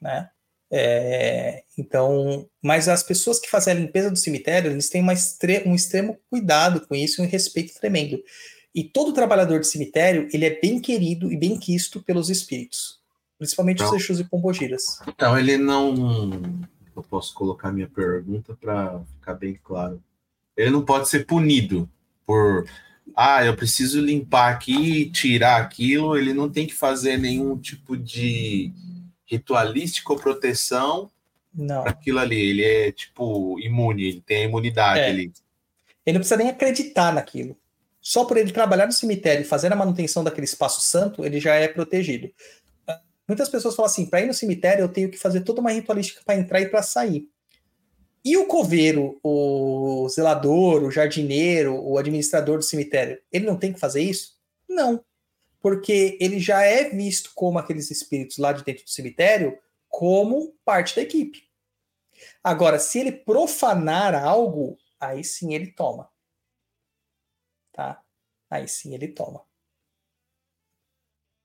Né? É, então, mas as pessoas que fazem a limpeza do cemitério, eles têm extre- um extremo cuidado com isso e um respeito tremendo. E todo trabalhador de cemitério, ele é bem querido e bem quisto pelos espíritos, principalmente os Não. Exus e Pombogiras. Então, ele não. Eu posso colocar minha pergunta para ficar bem claro. Ele não pode ser punido por. Ah, eu preciso limpar aqui e tirar aquilo. Ele não tem que fazer nenhum tipo de ritualística ou proteção para aquilo ali. Ele é, tipo, imune, ele tem a imunidade É. ali. Ele não precisa nem acreditar naquilo. Só por ele trabalhar no cemitério e fazer a manutenção daquele espaço santo, ele já é protegido. Muitas pessoas falam assim: para ir no cemitério eu tenho que fazer toda uma ritualística para entrar e para sair. E o coveiro, o zelador, o jardineiro, o administrador do cemitério, ele não tem que fazer isso? Não. Porque ele já é visto como aqueles espíritos lá de dentro do cemitério como parte da equipe. Agora, se ele profanar algo, aí sim ele toma. Tá? Aí sim ele toma.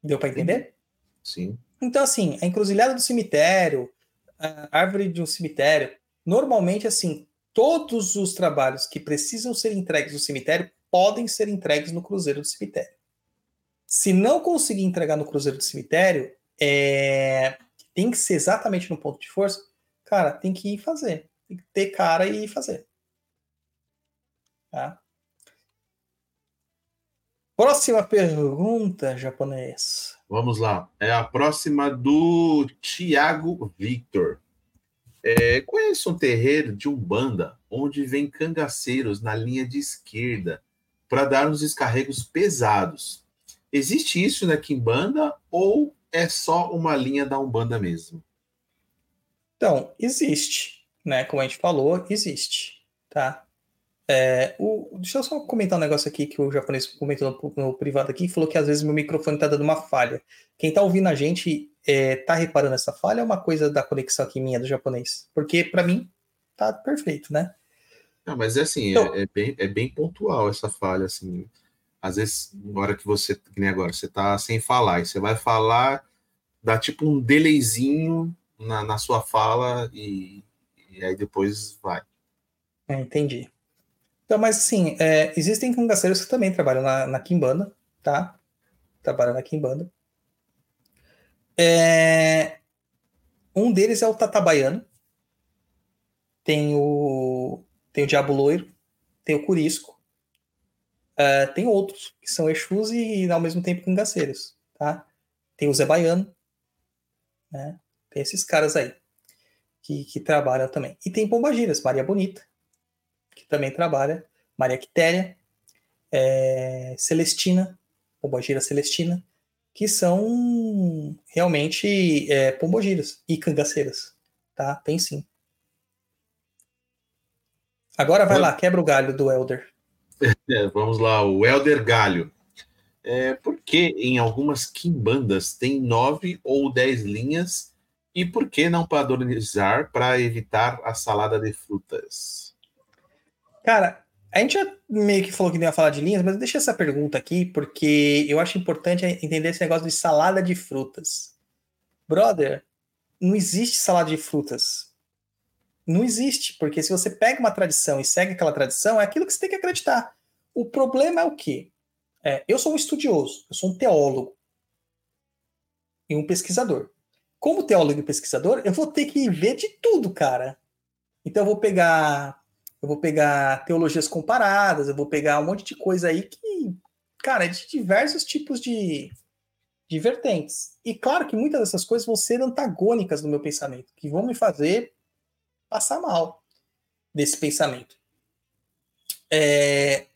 Deu para entender? Sim. Então, assim, a encruzilhada do cemitério, a árvore de um cemitério, normalmente, assim, todos os trabalhos que precisam ser entregues no cemitério podem ser entregues no cruzeiro do cemitério. Se não conseguir entregar no cruzeiro do cemitério, é, tem que ser exatamente no ponto de força, cara, tem que ir fazer. Tem que ter cara e ir fazer. Tá? Próxima pergunta, japonês. Vamos lá. É a próxima do Tiago Victor. É, conheço um terreiro de Umbanda onde vem cangaceiros na linha de esquerda para dar uns descarregos pesados. Existe isso na Kimbanda ou é só uma linha da Umbanda mesmo? Então, existe, né? Como a gente falou, existe, tá? É, o, deixa eu só comentar um negócio aqui que o japonês comentou no, no privado aqui, falou que às vezes meu microfone tá dando uma falha. Quem tá ouvindo a gente é, tá reparando essa falha ou é uma coisa da conexão aqui minha do japonês? Porque para mim tá perfeito, né? Não, mas é assim, Então- é, é bem, é bem pontual essa falha, assim. Às vezes, na hora que você, que nem agora, você tá sem falar, e você vai falar, dá tipo um delayzinho na, na sua fala e, e aí depois vai. É, entendi. Então, mas assim, é, existem cangaceiros que também trabalham na, na Kimbanda, tá? Trabalham na Kimbanda. É, um deles é o Tatabaiano. Tem o, tem o Diabo Loiro. Tem o Curisco. É, tem outros que são Exus e ao mesmo tempo cangaceiros, tá? Tem o Zé Baiano. Né? Tem esses caras aí que, que trabalham também. E tem Pombagiras, Maria Bonita que também trabalha, Maria Quitéria, é, Celestina, Pombogira Celestina, que são realmente é, pombogiras e cangaceiras, tá? Tem sim. Agora vai lá, quebra o galho do Elder. É, vamos lá, o Elder Galho. É, por que em algumas quimbandas tem nove ou dez linhas e por que não padronizar para evitar a salada de frutas? Cara, a gente já meio que falou que não ia falar de linhas, mas deixa essa pergunta aqui, porque eu acho importante entender esse negócio de salada de frutas. brother, não existe salada de frutas. Não existe, porque se você pega uma tradição e segue aquela tradição, é aquilo que você tem que acreditar. O problema é o quê? É, eu sou um estudioso, eu sou um teólogo e um pesquisador. Como teólogo e pesquisador, eu vou ter que ver de tudo, cara. Então eu vou pegar, eu vou pegar teologias comparadas, eu vou pegar um monte de coisa aí que, cara, é de diversos tipos de, de vertentes. E claro que muitas dessas coisas vão ser antagônicas no meu pensamento, que vão me fazer passar mal desse pensamento. É,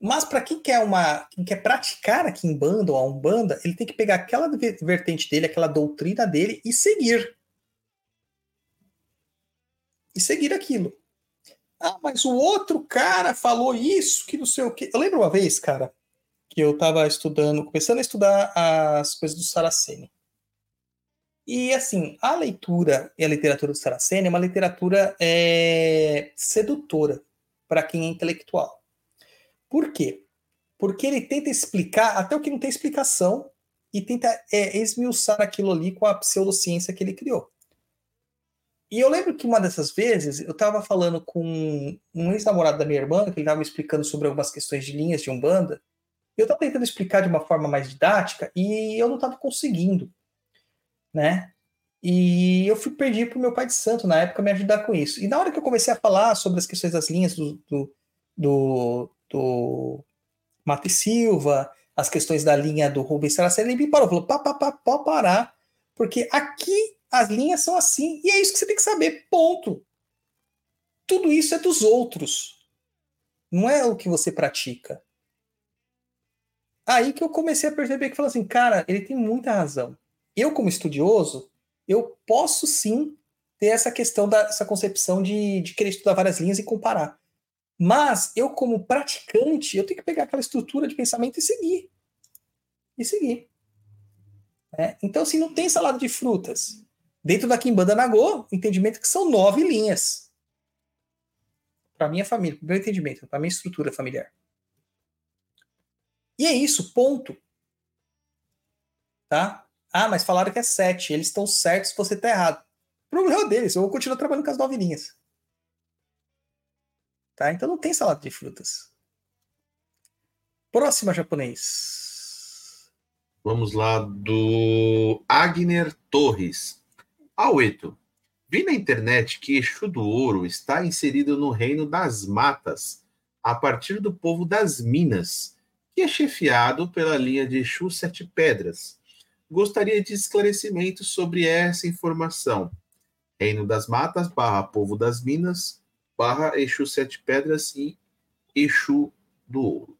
mas para quem quer uma, quem quer praticar aqui em banda ou a umbanda, ele tem que pegar aquela vertente dele, aquela doutrina dele e seguir. E seguir aquilo. Ah, mas o outro cara falou isso, que não sei o quê. Eu lembro uma vez, cara, que eu estava estudando, começando a estudar as coisas do Saraceni. E assim, a leitura e a literatura do Saraceni é uma literatura é, sedutora para quem é intelectual. Por quê? Porque ele tenta explicar até o que não tem explicação e tenta é, esmiuçar aquilo ali com a pseudociência que ele criou. E eu lembro que uma dessas vezes eu estava falando com um ex-namorado da minha irmã, que ele estava me explicando sobre algumas questões de linhas de Umbanda. Eu estava tentando explicar de uma forma mais didática e eu não estava conseguindo, né? E eu fui perdi para o meu pai de santo na época me ajudar com isso. E na hora que eu comecei a falar sobre as questões das linhas do, do, do, do Mate Silva, as questões da linha do Rubens Saraceni, ele me parou, falou, pá, pá, pá, pá, parar, porque aqui as linhas são assim, e é isso que você tem que saber, ponto. Tudo isso é dos outros, não é o que você pratica. Aí que eu comecei a perceber que falou assim, cara, ele tem muita razão. Eu, como estudioso, eu posso sim ter essa questão essa concepção de, de querer estudar várias linhas e comparar. Mas eu, como praticante, eu tenho que pegar aquela estrutura de pensamento e seguir. E seguir. É, então, assim, não tem salada de frutas. Dentro da Kimbanda Nagô, entendimento que são nove linhas. Para minha família, para meu entendimento, para minha estrutura familiar. E é isso, ponto. Tá? Ah, mas falaram que é sete. Eles estão certos, você está errado. O problema deles, eu vou continuar trabalhando com as nove linhas. Tá? Então não tem salada de frutas. Próxima japonês. Vamos lá do Agner Torres. Aueto, vi na internet que Exu do Ouro está inserido no reino das matas, a partir do povo das Minas, que é chefiado pela linha de Exu Sete Pedras. Gostaria de esclarecimento sobre essa informação. Reino das Matas barra Povo das Minas, barra Exu Sete Pedras e Exu do Ouro.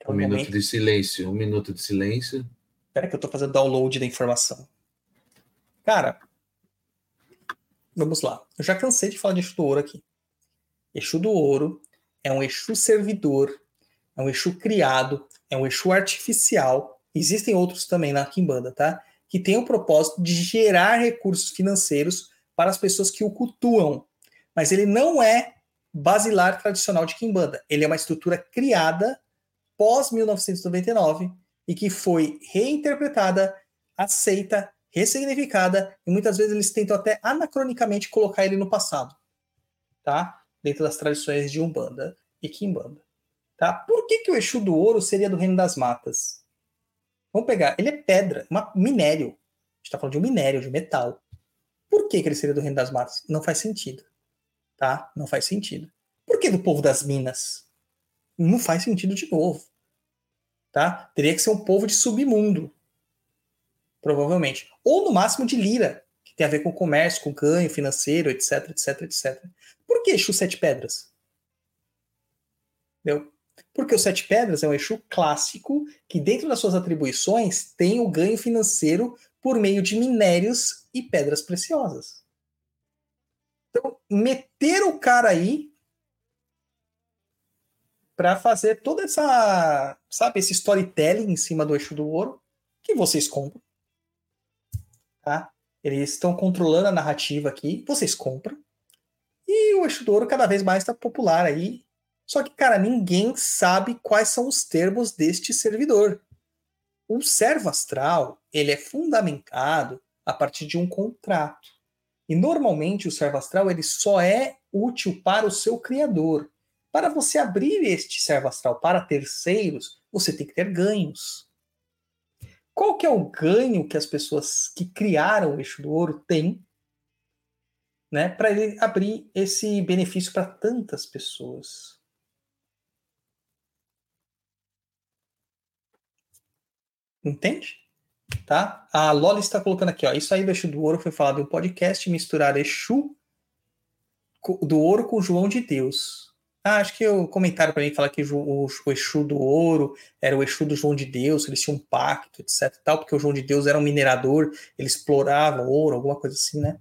É um minuto momento... de silêncio, um minuto de silêncio. Espera que eu estou fazendo download da informação. Cara, vamos lá. Eu já cansei de falar de Exu do Ouro aqui. Exu do Ouro é um Exu servidor, é um Exu criado, é um Exu artificial. Existem outros também na Kimbanda, tá? Que tem o propósito de gerar recursos financeiros para as pessoas que o cultuam. Mas ele não é basilar tradicional de Kimbanda. Ele é uma estrutura criada pós 1999 e que foi reinterpretada, aceita, ressignificada e muitas vezes eles tentam até anacronicamente colocar ele no passado, tá? Dentro das tradições de Umbanda e Kimbanda, tá? Por que, que o Exu do Ouro seria do Reino das Matas? Vamos pegar, ele é pedra, uma minério. A gente está falando de um minério, de metal. Por que, que ele seria do reino das matas? Não faz sentido. Tá? Não faz sentido. Por que do povo das minas? Não faz sentido de novo. Tá? Teria que ser um povo de submundo. Provavelmente. Ou no máximo de lira, que tem a ver com comércio, com ganho financeiro, etc, etc, etc. Por que Exu Sete Pedras? Entendeu? Porque o Sete Pedras é um Exu clássico que, dentro das suas atribuições, tem o ganho financeiro por meio de minérios e pedras preciosas. Então, meter o cara aí para fazer toda essa, sabe, esse storytelling em cima do eixo do ouro que vocês compram. Tá? Eles estão controlando a narrativa aqui, vocês compram. E o eixo do ouro cada vez mais está popular aí. Só que, cara, ninguém sabe quais são os termos deste servidor. o servo astral, ele é fundamentado a partir de um contrato. E normalmente o servo astral ele só é útil para o seu criador. Para você abrir este servo astral para terceiros, você tem que ter ganhos. Qual que é o ganho que as pessoas que criaram o eixo do ouro têm né, para ele abrir esse benefício para tantas pessoas? Entende? Tá? A Loli está colocando aqui, ó. Isso aí do Exu do Ouro foi falado em um podcast, misturar Exu do Ouro com João de Deus. Ah, acho que o comentário para mim fala que o, o, Exu do Ouro era o Exu do João de Deus, eles tinham um pacto, etc. Tal, porque o João de Deus era um minerador, ele explorava ouro, alguma coisa assim, né?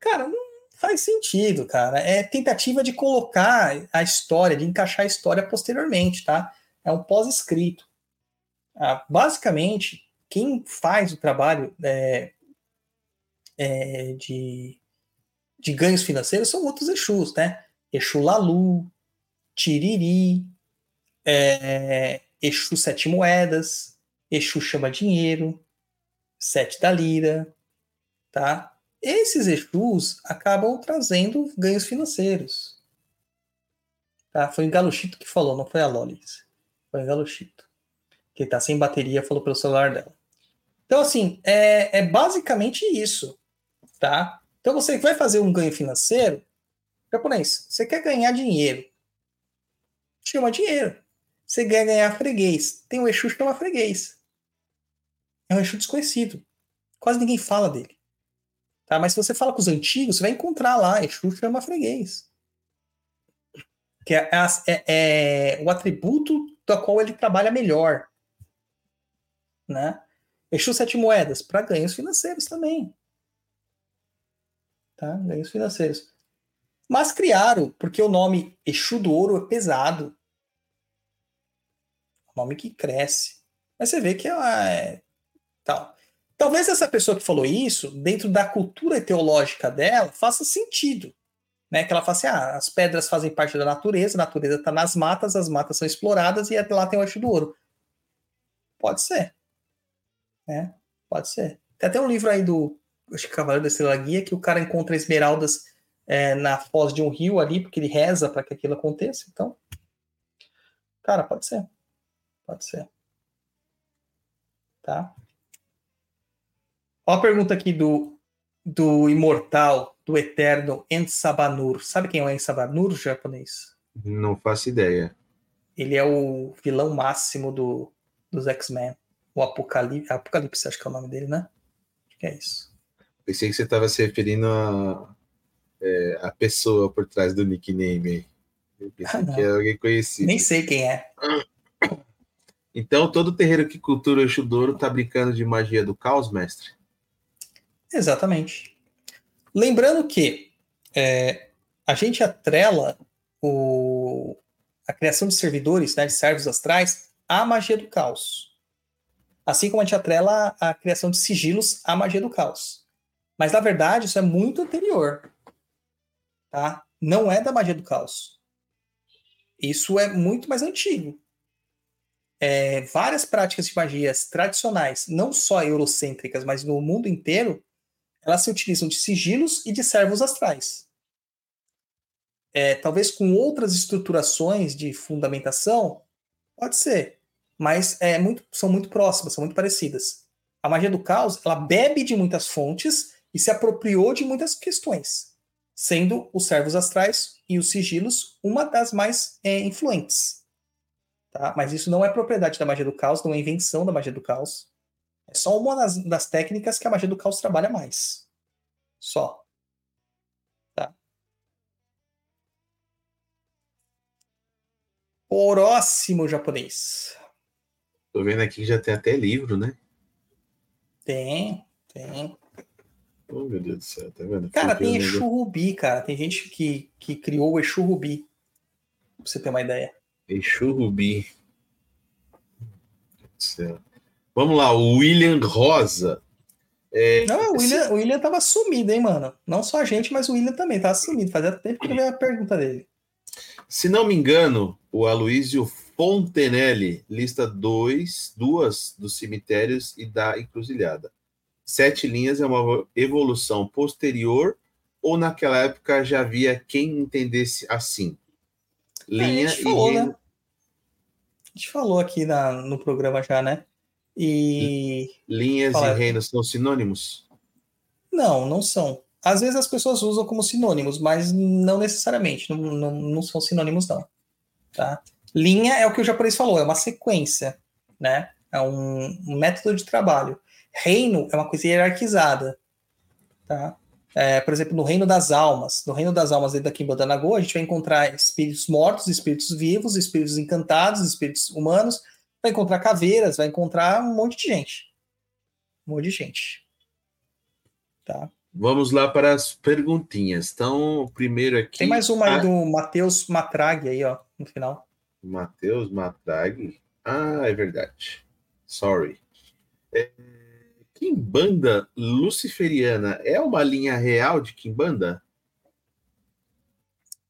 Cara, não faz sentido, cara. É tentativa de colocar a história, de encaixar a história posteriormente, tá? É um pós-escrito. Ah, basicamente, quem faz o trabalho é, é, de, de ganhos financeiros são outros Exus, né? Exu Lalu, Tiriri, é, Exu Sete Moedas, Exu Chama Dinheiro, Sete da Lira, tá? Esses Exus acabam trazendo ganhos financeiros. Tá? Foi o Galuchito que falou, não foi a Lolis. Foi o Galuchito que está sem bateria, falou pelo celular dela. Então, assim, é, é, basicamente isso, tá? Então, você vai fazer um ganho financeiro, japonês, você quer ganhar dinheiro, chama dinheiro. Você quer ganhar freguês, tem um Exu que chama freguês. É um Exu desconhecido. Quase ninguém fala dele. Tá? Mas se você fala com os antigos, você vai encontrar lá, Exu chama freguês. Que é, é, é o atributo da qual ele trabalha melhor né? Exu Sete Moedas, para ganhos financeiros também. Tá? Ganhos financeiros. Mas criaram, porque o nome Exu do Ouro é pesado. É nome que cresce. Mas você vê que é, é tal. Talvez essa pessoa que falou isso, dentro da cultura teológica dela, faça sentido. Né? Que ela fala assim: ah, as pedras fazem parte da natureza, a natureza está nas matas, as matas são exploradas e lá tem o Exu do Ouro. Pode ser. É, pode ser. Tem até um livro aí do acho que Cavaleiro da Estrela Guia que o cara encontra esmeraldas é, na foz de um rio ali, porque ele reza para que aquilo aconteça. Então, cara, pode ser. Pode ser. Tá? Ó a pergunta aqui do, do imortal, do eterno Ensabanur. Sabe quem é o Ensabanur japonês? Não faço ideia. Ele é o vilão máximo do, dos X-Men. O Apocalipse, Apocalipse, acho que é o nome dele, né? Acho que é isso. Pensei que você estava se referindo a, é, a pessoa por trás do nickname. Eu pensei ah, que era alguém conhecido. Nem sei quem é. Então, todo terreiro que cultura o Exudouro tá brincando de magia do caos, mestre? Exatamente. Lembrando que é, a gente atrela o, a criação de servidores, né, de servos astrais, à magia do caos. Assim como a gente atrela a criação de sigilos à magia do caos. Mas, na verdade, isso é muito anterior. Tá? Não é da magia do caos. Isso é muito mais antigo. É, várias práticas de magias tradicionais, não só eurocêntricas, mas no mundo inteiro, elas se utilizam de sigilos e de servos astrais. É, talvez com outras estruturações de fundamentação, pode ser mas é muito, são muito próximas, são muito parecidas. A magia do caos, ela bebe de muitas fontes e se apropriou de muitas questões, sendo os servos astrais e os sigilos uma das mais é, influentes. Tá? Mas isso não é propriedade da magia do caos, não é invenção da magia do caos. É só uma das, das técnicas que a magia do caos trabalha mais. Só. Tá? Próximo japonês. Tô vendo aqui que já tem até livro, né? Tem, tem. Oh, meu Deus do céu, tá vendo? Cara, tem Exu Rubi, cara. Tem gente que, que criou o Exu Rubi. Pra você ter uma ideia. Exu Rubi. Vamos lá, o William Rosa. É, não, o William, o William tava sumido, hein, mano? Não só a gente, mas o William também tava sumido. Fazia tempo que eu vi a pergunta dele. Se não me engano, o Aloysio Pontenelle lista dois, duas dos cemitérios e da encruzilhada. Sete linhas é uma evolução posterior ou naquela época já havia quem entendesse assim? Linha É, a gente e falou, reino- né? A gente falou aqui na, no programa já, né? E. linhas Fala. e reinos são sinônimos? Não, não são. Às vezes as pessoas usam como sinônimos, mas não necessariamente. Não, não, não são sinônimos, não. Tá? Linha é o que o japonês falou, é uma sequência, né? É um, um método de trabalho. Reino é uma coisa hierarquizada, tá? É, por exemplo, no reino das almas, no reino das almas dentro da Kimbanda Nagô, a gente vai encontrar espíritos mortos, espíritos vivos, espíritos encantados, espíritos humanos, vai encontrar caveiras, vai encontrar um monte de gente. Um monte de gente. Tá? Vamos lá para as perguntinhas. Então, primeiro aqui. Tem mais uma aí do Matheus Matrag aí, ó, no final. Matheus Matrag. Ah, é verdade. Sorry. É, Kimbanda luciferiana é uma linha real de Kimbanda?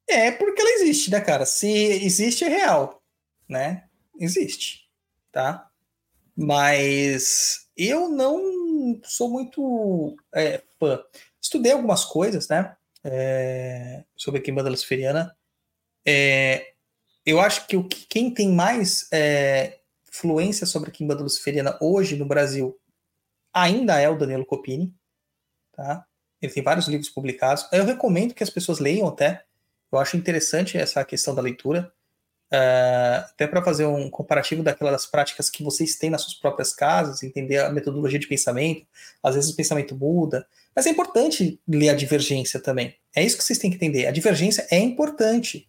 É porque ela existe, né, cara? Se existe, é real, né? Existe, tá? Mas eu não sou muito é, fã. Estudei algumas coisas, né? é, sobre a Kimbanda Luciferiana. É, eu acho que o que- quem tem mais é, fluência sobre a Kimbanda Luciferiana hoje no Brasil ainda é o Danilo Copini, tá? Ele tem vários livros publicados. Eu recomendo que as pessoas leiam até. Eu acho interessante essa questão da leitura, eh, até para fazer um comparativo daquelas práticas que vocês têm nas suas próprias casas, entender a metodologia de pensamento. Às vezes o pensamento muda, mas é importante ler a divergência também. É isso que vocês têm que entender. A divergência é importante.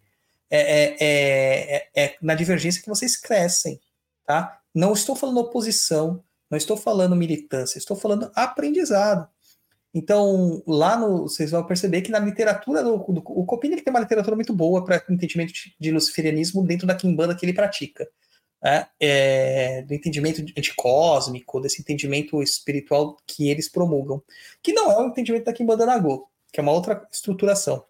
É, é- é- é- é na divergência que vocês crescem, tá? Não estou falando oposição, não estou falando militância, estou falando aprendizado. Então, lá no, vocês vão perceber que na literatura do, do o Copini tem uma literatura muito boa para entendimento de, de luciferianismo dentro da quimbanda que ele pratica, né? É, do entendimento anticósmico, desse entendimento espiritual que eles promulgam, que não é o entendimento da quimbanda Nagô, que é uma outra estruturação.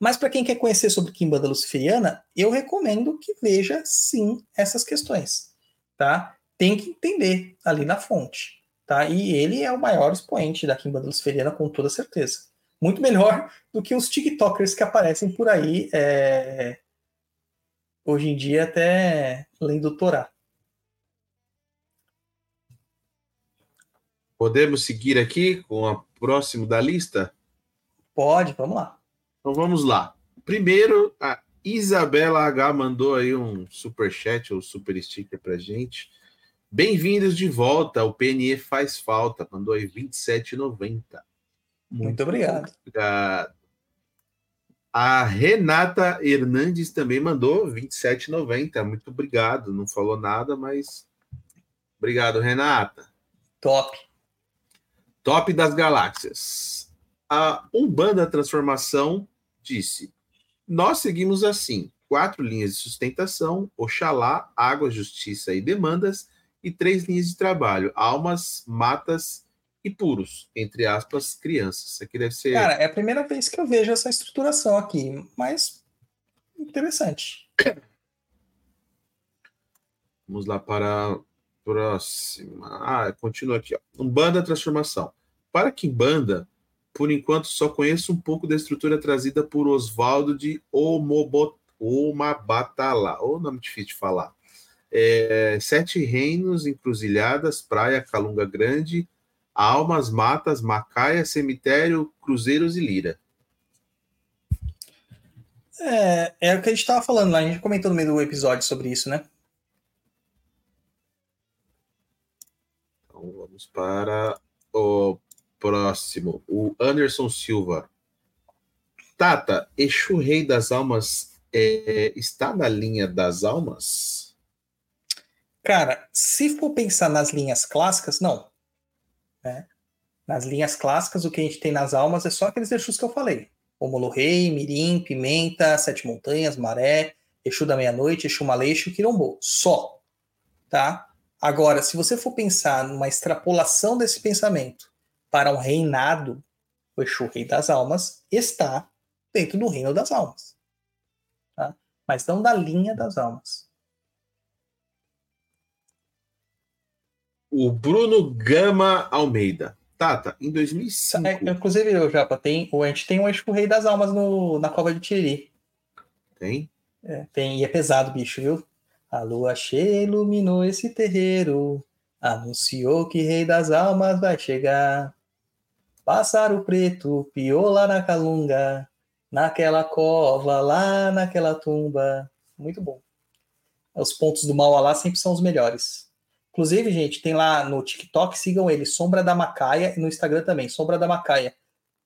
Mas para quem quer conhecer sobre quimbanda luciferiana, eu recomendo que veja sim essas questões, tá? Tem que entender ali na fonte tá? E ele é o maior expoente da Kimbanda Luciferiana, com toda certeza. Muito melhor do que os TikTokers que aparecem por aí é, hoje em dia, até lendo Torá. Podemos seguir aqui com o próximo da lista? Pode, vamos lá. Então vamos lá. Primeiro, a Isabela H mandou aí um super chat ou super sticker pra gente. Bem-vindos de volta. O PNE faz falta. Mandou aí 27,90. Muito obrigado. obrigado. A Renata Hernandes também mandou 27,90. Muito obrigado. Não falou nada, mas obrigado, Renata. Top. Top das galáxias. A Umbanda Transformação disse: Nós seguimos assim: quatro linhas de sustentação, Oxalá, água, justiça e demandas, e três linhas de trabalho: almas, matas e puros, entre aspas, crianças. Isso aqui deve ser. Cara, é a primeira vez que eu vejo essa estruturação aqui, mas interessante. Vamos lá para a próxima. Ah, continua aqui. Ó. Umbanda Transformação. Para Kimbanda, por enquanto só conheço um pouco da estrutura trazida por Oswaldo de Omobot- Omabatala. Ô, nome difícil de falar. É, Sete Reinos, Encruzilhadas, Praia, Calunga Grande, Almas, Matas, Macaia, Cemitério, Cruzeiros e Lira. É, é o que a gente estava falando lá, a gente comentou no meio do episódio sobre isso, né? Então vamos para o próximo, o Anderson Silva. Tata, Exu Rei das Almas é, está na linha das almas? Cara, se for pensar nas linhas clássicas, não. Né? Nas linhas clássicas, o que a gente tem nas almas é só aqueles Exus que eu falei. Omolo Rei, Mirim, Pimenta, Sete Montanhas, Maré, Exu da Meia-Noite, Exu Maleixo Quirombo. Só. Tá? Agora, se você for pensar numa extrapolação desse pensamento para um reinado, o Exu Rei das Almas está dentro do reino das almas. Tá? Mas não da linha das almas. O Bruno Gama Almeida. Tata, em 2005. É, inclusive, eu, Japa, tem, a gente tem um Rei das Almas no, na cova de Tiriri. Tem? É, tem, e é pesado, bicho, viu? A lua cheia iluminou esse terreiro, anunciou que Rei das Almas vai chegar. Pássaro preto piou lá na calunga, naquela cova, lá naquela tumba. Muito bom. Os pontos do mal lá sempre são os melhores. Inclusive, gente, tem lá no TikTok, sigam ele, Sombra da Macaia, e no Instagram também, Sombra da Macaia.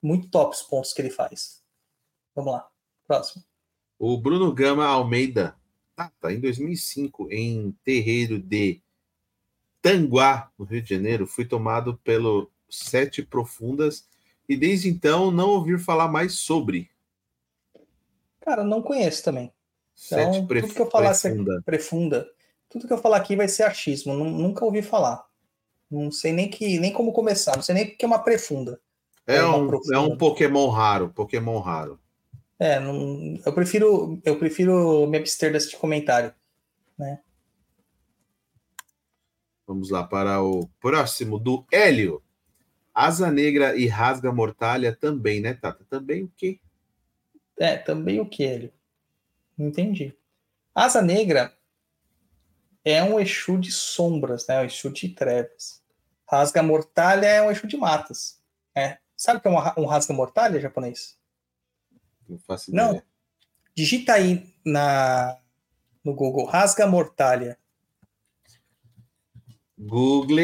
Muito top os pontos que ele faz. Vamos lá, próximo. O Bruno Gama Almeida, ah, tá, em 2005, em terreiro de Tanguá, no Rio de Janeiro, fui tomado pelo Sete Profundas e desde então não ouvir falar mais sobre. Cara, não conheço também. Sete Então, tudo que eu falar Prefunda. prefunda. Tudo que eu falar aqui vai ser achismo. nu- Nunca ouvi falar. Não sei nem que nem como começar. Não sei nem o que é uma prefunda. É É um, profunda. é um Pokémon raro, Pokémon raro. É, não- eu prefiro eu prefiro me abster desse comentário. Vamos lá para o próximo do Hélio. Asa Negra e Rasga Mortalha também, né, Tata? Também o quê? É, também o que, Hélio? Não entendi. Asa Negra é um Exu de sombras, né? Um Exu de trevas. Rasga Mortalha é um Exu de matas. É. Sabe o que é um, ra- um Rasga Mortalha japonês? Não faço Não. ideia. Digita aí na, no Google Rasga Mortalha. Google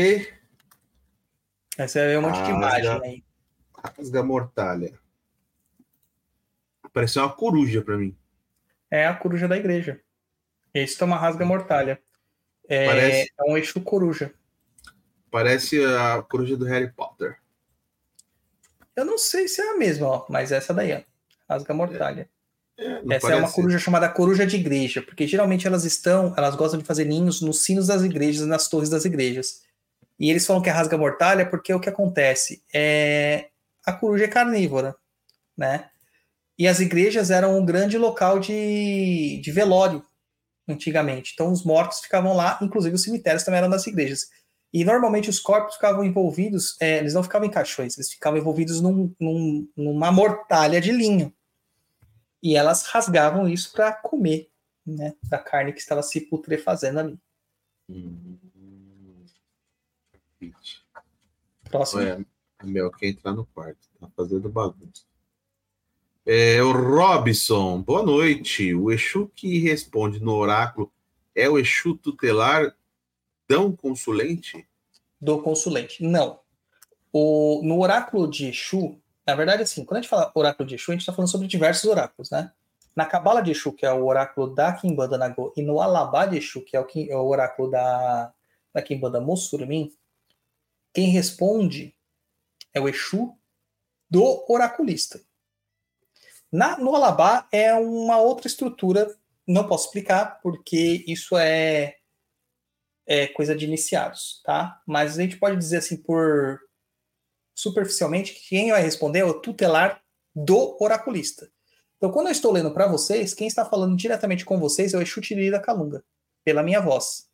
Aí você vai ver um monte de Rasga. imagem aí. Rasga Mortalha. Pareceu uma coruja para mim. É a coruja da igreja. Esse é uma Rasga Mortalha. É, Parece- é um Exu coruja. Parece a coruja do Harry Potter. Eu não sei se é a mesma, ó, mas essa daí, ó. Rasga Mortalha. Não Essa é uma parece? coruja chamada coruja de igreja, porque geralmente elas estão, elas gostam de fazer ninhos nos sinos das igrejas, nas torres das igrejas. E eles falam que é rasga mortalha porque o que acontece é a coruja é carnívora, né? E as igrejas eram um grande local de, de velório antigamente. Então os mortos ficavam lá, inclusive os cemitérios também eram das igrejas. E normalmente os corpos ficavam envolvidos, é, eles não ficavam em caixões, eles ficavam envolvidos num- num- numa mortalha de linho e elas rasgavam isso para comer, né, da carne que estava se putrefazendo ali. Hum. Próximo. A Mel quer entrar no quarto. Tá fazendo bagunça. É, o Robson, boa noite. O Exu que responde no oráculo é o Exu tutelar Dão Consulente? do consulente. Não. O, no oráculo de Exu, na verdade, assim, quando a gente fala oráculo de Exu, a gente está falando sobre diversos oráculos, né? Na Cabala de Exu, que é o oráculo da Kimbanda Nagô, e no Alabá de Exu, que é o, é o oráculo da, da Kimbanda Mossurmin, quem responde é o Exu do oraculista. Na, no Alabá é uma outra estrutura, não posso explicar, porque isso é é coisa de iniciados, tá? Mas a gente pode dizer assim por superficialmente que quem vai responder é o tutelar do oraculista. Então, quando eu estou lendo para vocês, quem está falando diretamente com vocês é o Exu Tiriri da Calunga, pela minha voz.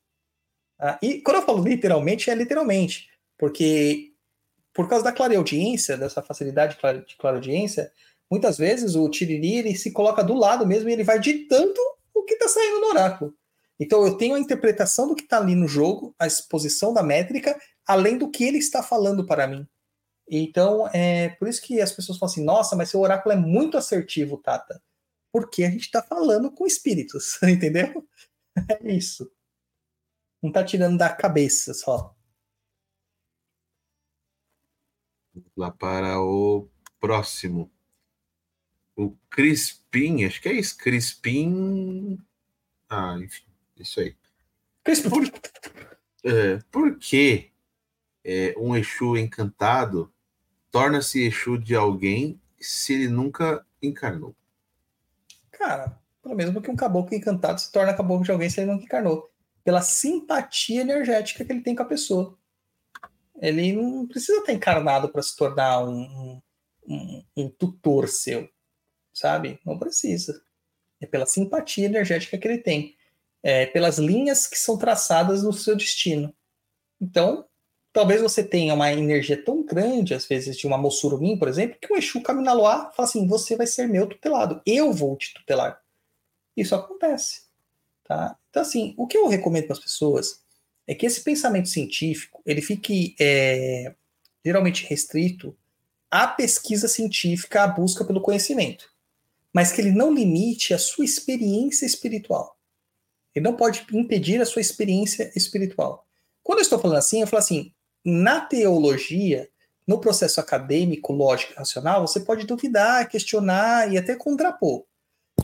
Tá? e quando eu falo literalmente, é literalmente, porque por causa da clareaudiência, dessa facilidade de clareaudiência, muitas vezes o Tiriri ele se coloca do lado mesmo e ele vai ditando o que está saindo no oráculo. Então eu tenho a interpretação do que está ali no jogo, a exposição da métrica, além do que ele está falando para mim. Então é por isso que as pessoas falam assim: nossa, mas seu oráculo é muito assertivo, Tata. Porque a gente está falando com espíritos, entendeu? É isso. Não está tirando da cabeça só. Vamos lá para o próximo. O Crispim, acho que é isso. Crispim. Ah, enfim, isso aí. Crispo, por- É, por que é, um Exu encantado torna-se Exu de alguém se ele nunca encarnou? Cara, pelo mesmo que um caboclo encantado se torna caboclo de alguém se ele não encarnou. Pela simpatia energética que ele tem com a pessoa. Ele não precisa estar encarnado para se tornar um, um, um tutor seu, sabe? Não precisa. É pela simpatia energética que ele tem. É pelas linhas que são traçadas no seu destino. Então, talvez você tenha uma energia tão grande, às vezes, de uma Mossurumim, por exemplo, que o Exu Kaminaloa fala assim: você vai ser meu tutelado, eu vou te tutelar. Isso acontece. Tá? Então, assim, o que eu recomendo para as pessoas é que esse pensamento científico ele fique é, geralmente restrito à pesquisa científica, à busca pelo conhecimento, mas que ele não limite a sua experiência espiritual. Ele não pode impedir a sua experiência espiritual. Quando eu estou falando assim, eu falo assim, na teologia, no processo acadêmico, lógico racional, você pode duvidar, questionar e até contrapor.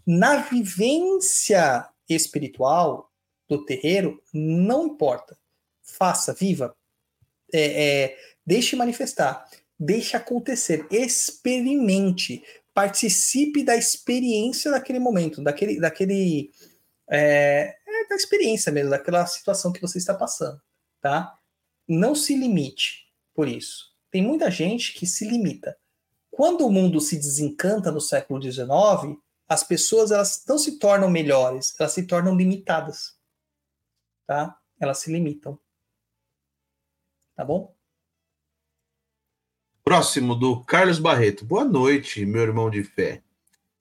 Na vivência espiritual do terreiro, não importa. Faça, viva, é, é, deixe manifestar, deixe acontecer, experimente, participe da experiência daquele momento, daquele, daquele é, é, da experiência mesmo, daquela situação que você está passando, tá? Não se limite por isso. Tem muita gente que se limita. Quando o mundo se desencanta no século XIX, as pessoas elas não se tornam melhores, elas se tornam limitadas, tá? Elas se limitam, tá bom? Próximo do Carlos Barreto. Boa noite, meu irmão de fé.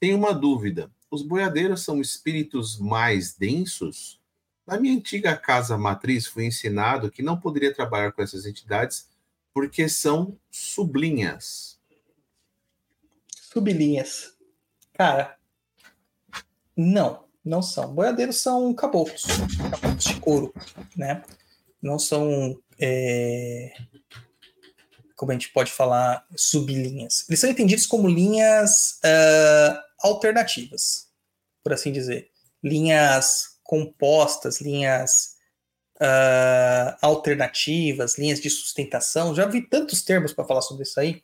Tenho uma dúvida. Os boiadeiros são espíritos mais densos? Na minha antiga casa matriz foi ensinado que não poderia trabalhar com essas entidades porque são sublinhas. Sublinhas. Cara, não, não são. Boiadeiros são caboclos, caboclos de couro, né? Não são, é... como a gente pode falar, sublinhas. Eles são entendidos como linhas uh, alternativas, por assim dizer. Linhas compostas, linhas uh, alternativas, linhas de sustentação. Já vi tantos termos para falar sobre isso aí,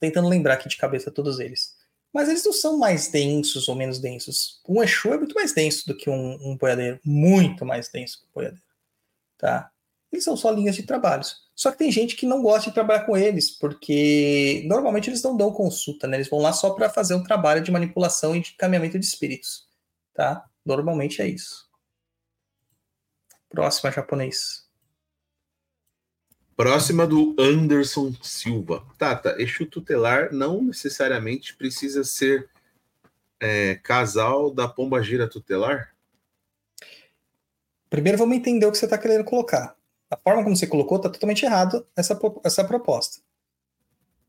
tentando lembrar aqui de cabeça todos eles. Mas eles não são mais densos ou menos densos. Um Exu é muito mais denso do que um, um boiadeiro, muito mais denso que um boiadeiro. Tá? Eles são só linhas de trabalhos. Só que tem gente que não gosta de trabalhar com eles, porque normalmente eles não dão consulta, né? Eles vão lá só para fazer um trabalho de manipulação e de caminhamento de espíritos, tá? Normalmente é isso. Próxima, japonês. Próxima do Anderson Silva. Tata, Exu tutelar não necessariamente precisa ser é, casal da pomba gira tutelar? Primeiro vamos entender o que você está querendo colocar a forma como você colocou está totalmente errado essa, essa proposta.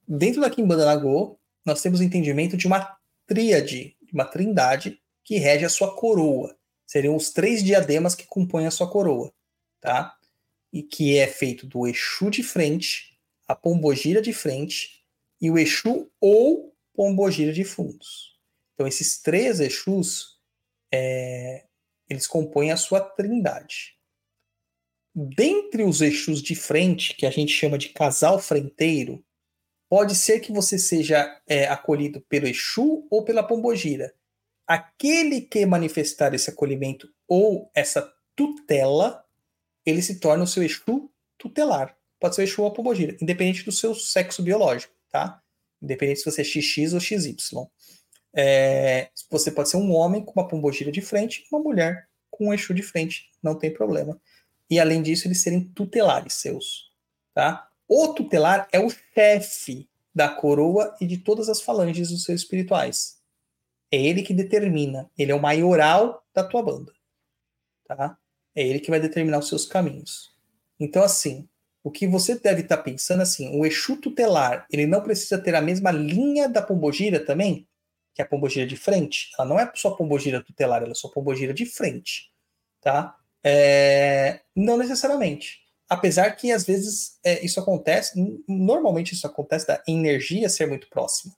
Dentro da Kimbanda Nagô, nós temos o entendimento de uma tríade, de uma trindade que rege a sua coroa. Seriam os três diademas que compõem a sua coroa, tá? E que é feito do Exu de frente, a Pombogira de frente e o Exu ou Pombogira de fundos. Então esses três Exus, é, eles compõem a sua trindade dentre os eixos de frente, que a gente chama de casal frenteiro, pode ser que você seja é, acolhido pelo Exu ou pela Pombogira. Aquele que manifestar esse acolhimento ou essa tutela, ele se torna o seu Exu tutelar. Pode ser o Exu ou a Pombogira, independente do seu sexo biológico, tá? Independente se você é XX ou XY. É, você pode ser um homem com uma Pombogira de frente, uma mulher com um Exu de frente, não tem problema e além disso eles serem tutelares seus, tá? O tutelar é o chefe da coroa e de todas as falanges dos seus espirituais. É ele que determina, ele é o maioral da tua banda, tá? É ele que vai determinar os seus caminhos. Então assim, o que você deve estar tá pensando assim, o Exu tutelar, ele não precisa ter a mesma linha da pombogira também, que é a pombogira de frente. Ela não é só pombogira tutelar, ela é só pombogira de frente, tá? É, não necessariamente. Apesar que às vezes é, isso acontece, normalmente isso acontece da energia ser muito próxima.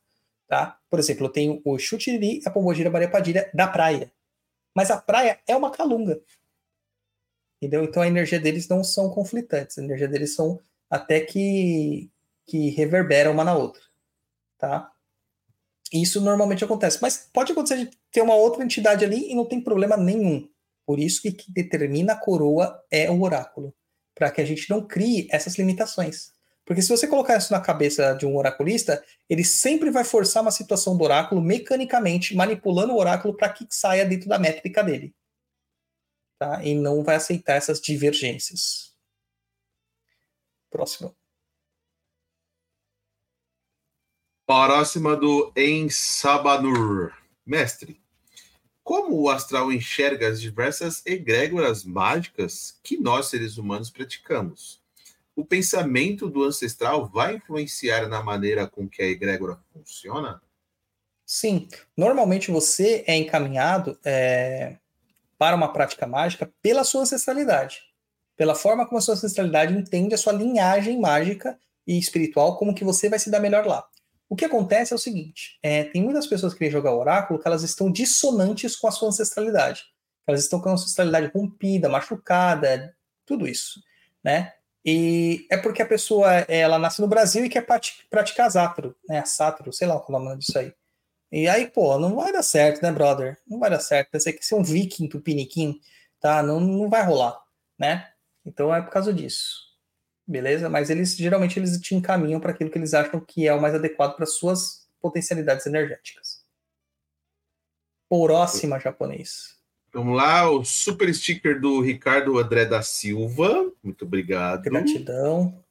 Tá? Por exemplo, eu tenho o Chutiriri a Pombogira Maria Padilha da praia. Mas a praia é uma calunga. Entendeu? Então a energia deles não são conflitantes. A energia deles são até que, que reverberam uma na outra. Tá? Isso normalmente acontece. Mas pode acontecer de ter uma outra entidade ali e não tem problema nenhum. Por isso que, que determina a coroa é o oráculo, para que a gente não crie essas limitações. Porque se você colocar isso na cabeça de um oraculista, ele sempre vai forçar uma situação do oráculo mecanicamente, manipulando o oráculo para que saia dentro da métrica dele. Tá? E não vai aceitar essas divergências. Próximo. Próxima do Ensabanur. Mestre, como o astral enxerga as diversas egrégoras mágicas que nós, seres humanos, praticamos? O pensamento do ancestral vai influenciar na maneira com que a egrégora funciona? Sim. Normalmente você é encaminhado é, para uma prática mágica pela sua ancestralidade. Pela forma como a sua ancestralidade entende a sua linhagem mágica e espiritual, como que você vai se dar melhor lá. O que acontece é o seguinte: é, tem muitas pessoas que vêm jogar oráculo que elas estão dissonantes com a sua ancestralidade. Elas estão com a ancestralidade rompida, machucada, tudo isso, né? E é porque a pessoa ela nasce no Brasil e quer praticar sátiro, né? Sátiro, sei lá é o nome disso aí. E aí, pô, não vai dar certo, né, brother? Não vai dar certo. Você quer ser um viking tupiniquim, tá? Não, não vai rolar, né? Então é por causa disso beleza? Mas eles geralmente eles te encaminham para aquilo que eles acham que é o mais adequado para suas potencialidades energéticas. Próxima japonês. Vamos lá, o super sticker do Ricardo André da Silva. Muito obrigado. Gratidão.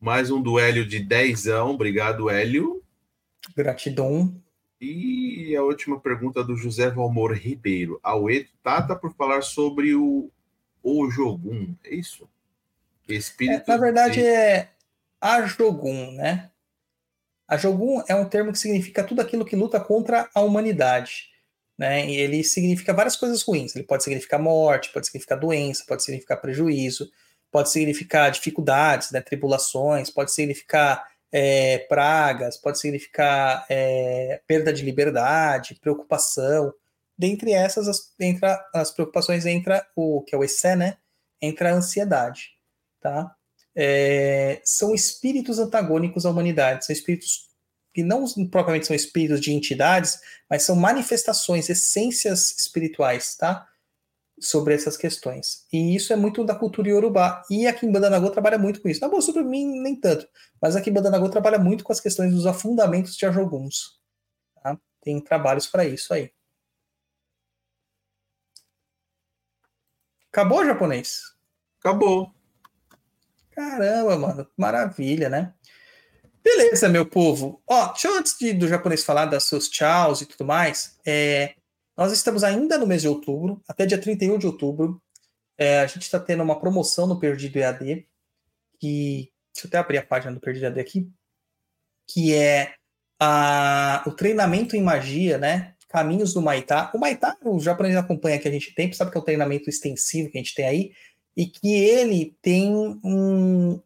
Mais um do Hélio de dezão. Obrigado, Hélio. Gratidão. E a última pergunta do José Valmor Ribeiro. A Ueto Tata por falar sobre o Ojogum, é isso? Espírito é, na verdade, de... é Ajogun, né? Ajogun é um termo que significa tudo aquilo que luta contra a humanidade. Né? E ele significa várias coisas ruins. Ele pode significar morte, pode significar doença, pode significar prejuízo, pode significar dificuldades, né? tribulações, pode significar é, pragas, pode significar é, perda de liberdade, preocupação. Dentre essas, as, entra, as preocupações entra o que é o Essé, né? Entra a ansiedade tá? É, são espíritos antagônicos à humanidade, são espíritos que não propriamente são espíritos de entidades, mas são manifestações, essências espirituais, tá? Sobre essas questões. E isso é muito da cultura iorubá. E aqui em Bandanagô trabalha muito com isso. Na Boa sobre mim, nem tanto. Mas aqui em Bandanagô trabalha muito com as questões dos afundamentos de ajoguns. Tá? Tem trabalhos para isso aí. Acabou, japonês? Acabou. Caramba, mano, maravilha, né? Beleza, meu povo. Ó, deixa eu, antes de, do japonês falar das seus tchauz e tudo mais, é, nós estamos ainda no mês de outubro, até dia 31 de outubro. É, a gente está tendo uma promoção no Perdido EAD, que. Deixa eu até abrir a página do Perdido EAD aqui. Que é a, o treinamento em magia, né? Caminhos do Maitá. O Maitá, o japonês acompanha que a gente tem, sabe que é o treinamento extensivo que a gente tem aí e que ele tem um,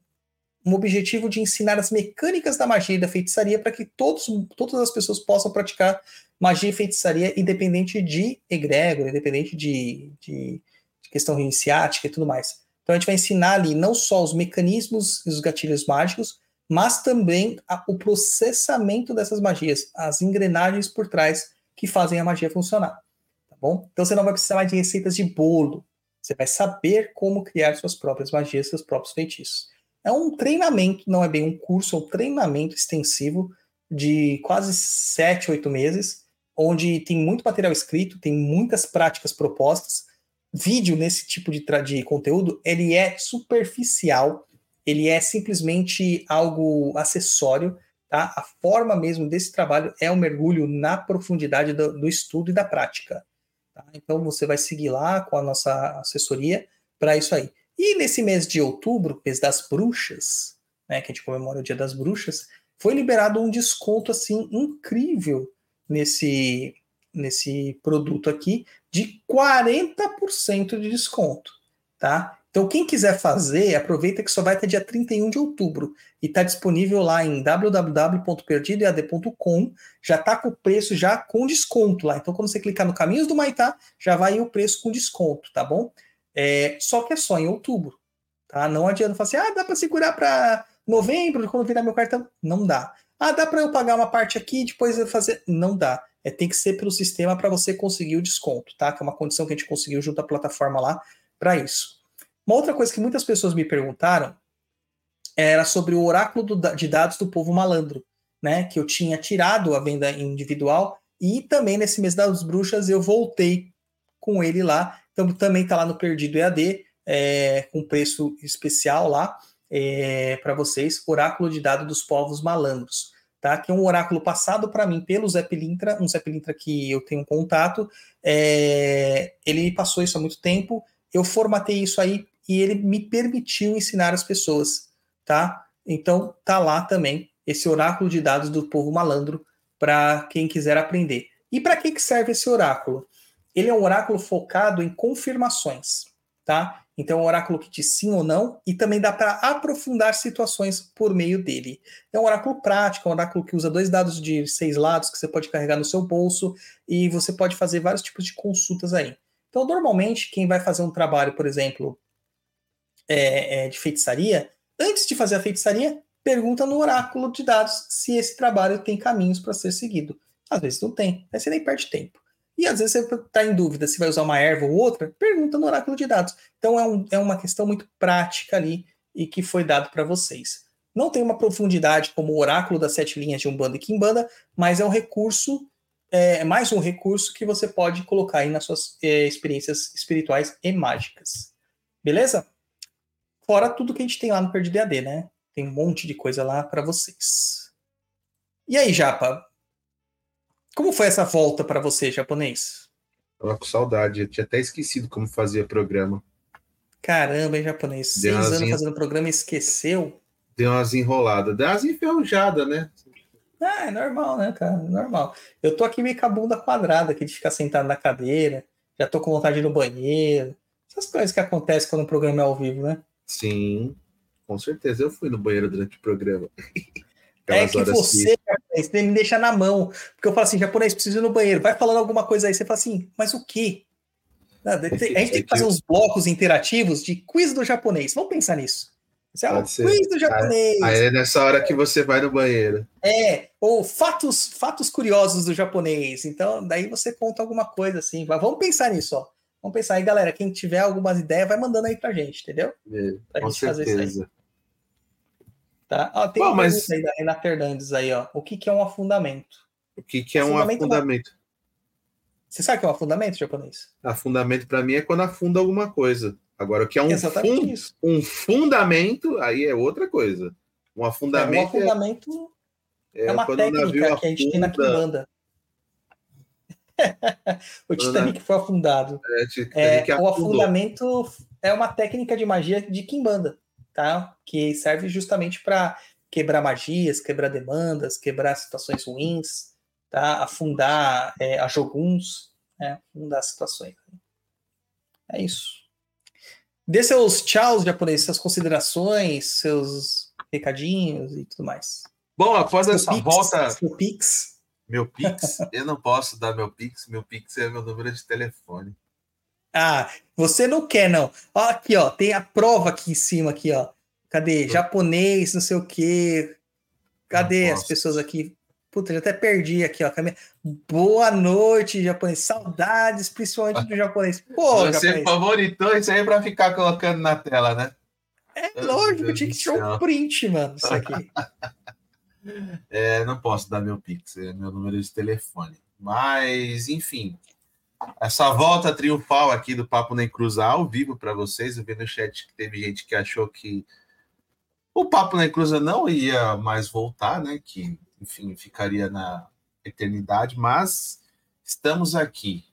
um objetivo de ensinar as mecânicas da magia e da feitiçaria para que todos, todas as pessoas possam praticar magia e feitiçaria independente de egrégora, independente de, de, de questão iniciática e tudo mais. Então a gente vai ensinar ali não só os mecanismos e os gatilhos mágicos, mas também a, o processamento dessas magias, as engrenagens por trás que fazem a magia funcionar. Tá bom? Então você não vai precisar mais de receitas de bolo, você vai saber como criar suas próprias magias, seus próprios feitiços. É um treinamento, não é bem um curso, é um treinamento extensivo de quase sete, oito meses, onde tem muito material escrito, tem muitas práticas propostas. Vídeo nesse tipo de, de conteúdo, ele é superficial, ele é simplesmente algo acessório, tá? A forma mesmo desse trabalho é o um mergulho na profundidade do, do estudo e da prática. Tá? Então você vai seguir lá com a nossa assessoria para isso aí. E nesse mês de outubro, mês das bruxas, né, que a gente comemora o Dia das Bruxas, foi liberado um desconto assim incrível nesse nesse produto aqui de 40% de desconto, tá? Então, quem quiser fazer, aproveita que só vai até dia 31 de outubro. E está disponível lá em www.perdidoead.com. Já está com o preço já com desconto lá. Então, quando você clicar no Caminhos do Maitá, já vai o preço com desconto, tá bom? É, só que é só em outubro. Tá? Não adianta falar assim, ah, dá para segurar para novembro, quando virar meu cartão. Não dá. Ah, dá para eu pagar uma parte aqui e depois eu fazer. Não dá. É, tem que ser pelo sistema para você conseguir o desconto, tá? Que é uma condição que a gente conseguiu junto à plataforma lá para isso. Uma outra coisa que muitas pessoas me perguntaram era sobre o oráculo do, de dados do povo malandro, né? Que eu tinha tirado a venda individual e também nesse mês das bruxas eu voltei com ele lá. Então também está lá no Perdido EAD, é, com preço especial lá. é, para vocês, Oráculo de Dado dos Povos Malandros, tá? Que é um oráculo passado para mim pelo Zé Pilintra, um Zé Pilintra que eu tenho contato. É, ele passou isso há muito tempo, eu formatei isso aí e ele me permitiu ensinar as pessoas, tá? Então tá lá também esse oráculo de dados do povo malandro para quem quiser aprender. E para que, que serve esse oráculo? Ele é um oráculo focado em confirmações, tá? Então, é um oráculo que diz sim ou não, e também dá para aprofundar situações por meio dele. É um oráculo prático, é um oráculo que usa dois dados de seis lados que você pode carregar no seu bolso, e você pode fazer vários tipos de consultas aí. Então, normalmente, quem vai fazer um trabalho, por exemplo, é, é, de feitiçaria, antes de fazer a feitiçaria, pergunta no oráculo de dados se esse trabalho tem caminhos para ser seguido. Às vezes não tem, aí você nem perde tempo. E às vezes você está em dúvida se vai usar uma erva ou outra, pergunta no oráculo de dados. Então é, um, é uma questão muito prática ali e que foi dado para vocês. Não tem uma profundidade como o oráculo das sete linhas de Umbanda e Kimbanda, mas é um recurso, é mais um recurso que você pode colocar aí nas suas é, experiências espirituais e mágicas. Beleza? Fora tudo que a gente tem lá no Perdido AD, né? Tem um monte de coisa lá para vocês. E aí, Japa? Como foi essa volta para você, japonês? Tava com saudade, eu tinha até esquecido como fazia programa. Caramba, hein, japonês? Deu Seis anos en- fazendo programa e esqueceu? Deu umas enroladas, deu umas enferrujadas, né? Ah, é normal, né, cara? Normal. Eu tô aqui meio com a bunda quadrada aqui de ficar sentado na cadeira. Já tô com vontade de ir no banheiro. Essas coisas que acontecem quando o programa é ao vivo, né? Sim, com certeza. Eu fui no banheiro durante o programa. É que você, japonês, você me deixa na mão. Porque eu falo assim, japonês, preciso ir no banheiro. Vai falando alguma coisa aí. Você fala assim, mas o quê? Ah, A gente tem É que que- fazer uns blocos interativos de quiz do japonês. Vamos pensar nisso. Isso é quiz do japonês. Aí é nessa hora que você vai no banheiro. É, ou fatos, fatos curiosos do japonês. Então, daí você conta alguma coisa assim. Vai- Vamos pensar nisso, ó. Vamos pensar aí, galera. Quem tiver algumas ideias, vai mandando aí pra gente, entendeu? É, Pra com gente fazer isso aí. certeza. Tá? Ó, tem Bom, uma mas- pergunta aí da Renata Hernandes aí, ó. O que, que é um afundamento? O que, que é um Afundamento afundamento? Você sabe o que é um afundamento japonês? Afundamento para mim é quando afunda alguma coisa. Agora, o que é um, fun- um fundamento, aí é outra coisa. Um É, um afundamento é, afundamento é, é uma técnica que a gente tem na Kimbanda. o Titanic foi afundado. é, tipo, É, o afundamento é uma técnica de magia de Kimbanda, tá? Que serve justamente para quebrar magias, quebrar demandas, quebrar situações ruins, tá? Afundar é, a joguns, né? Afundar situações. É isso. Dê seus tchauz japoneses, suas considerações, seus recadinhos e tudo mais. Bom, após essa pix, volta, pix. Meu Pix, eu não posso dar meu Pix, meu Pix é meu número de telefone. Ah, você não quer, não. Ó, aqui, ó, tem a prova aqui em cima, aqui, ó. Cadê? Japonês, não sei o quê. Cadê as pessoas aqui? Puta, já até perdi aqui, ó. Boa noite, japonês. Saudades, principalmente do japonês. Pô, Você japonês. favoritou isso aí para ficar colocando na tela, né? É lógico, tinha que tirar um print, mano. Isso aqui. É, não posso dar meu Pix, é meu número de telefone. Mas, enfim, essa volta triunfal aqui do Papo Nem Cruza ao vivo para vocês. Eu vi no chat que teve gente que achou que o Papo Nem Cruza não ia mais voltar, né? Que, enfim, ficaria na eternidade, mas estamos aqui.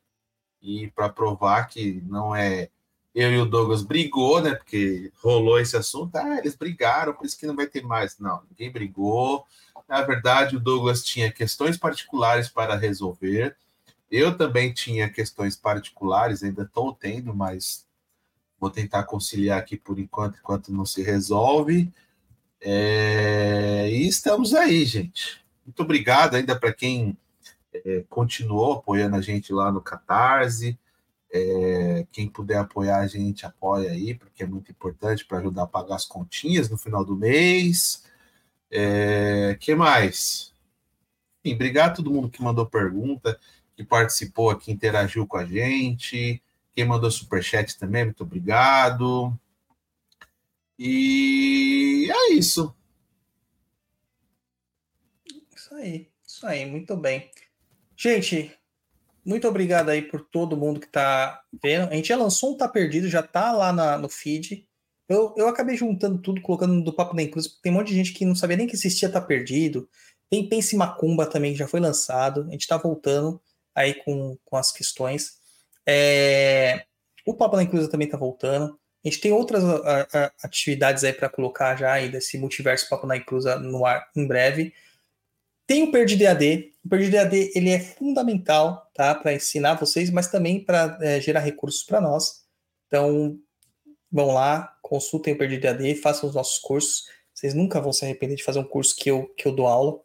E para provar que não é eu e o Douglas brigou, né? Porque rolou esse assunto. Ah, eles brigaram, por isso que não vai ter mais. Não, ninguém brigou. Na verdade, o Douglas tinha questões particulares para resolver. Eu também tinha questões particulares, ainda estou tendo, mas vou tentar conciliar aqui por enquanto, enquanto não se resolve. É, E estamos aí, gente. Muito obrigado ainda para quem é, continuou apoiando a gente lá no Catarse. É, quem puder apoiar a gente, apoia aí, porque é muito importante para ajudar a pagar as continhas no final do mês. É, que mais? Enfim, obrigado a todo mundo que mandou pergunta, que participou aqui, interagiu com a gente. Quem mandou superchat também, muito obrigado. E é isso. Isso aí, isso aí, muito bem. Gente, muito obrigado aí por todo mundo que tá vendo. A gente já lançou um Tá Perdido, já tá lá na- no feed. Eu, eu acabei juntando tudo, colocando do Papo da Inclusa, porque tem um monte de gente que não sabia nem que existia, tá perdido. Tem Pense Macumba também, que já foi lançado. A gente tá voltando aí com, com as questões. É, o Papo da Inclusa também tá voltando. A gente tem outras a, a, atividades aí para colocar já aí desse multiverso Papo na Inclusa no ar em breve. Tem o Perdi DAD. O Perdi DAD ele é fundamental tá, para ensinar vocês, mas também para é, gerar recursos para nós. Então, vão lá, consultem o Perdi DAD, façam os nossos cursos. Vocês nunca vão se arrepender de fazer um curso que eu, que eu dou aula.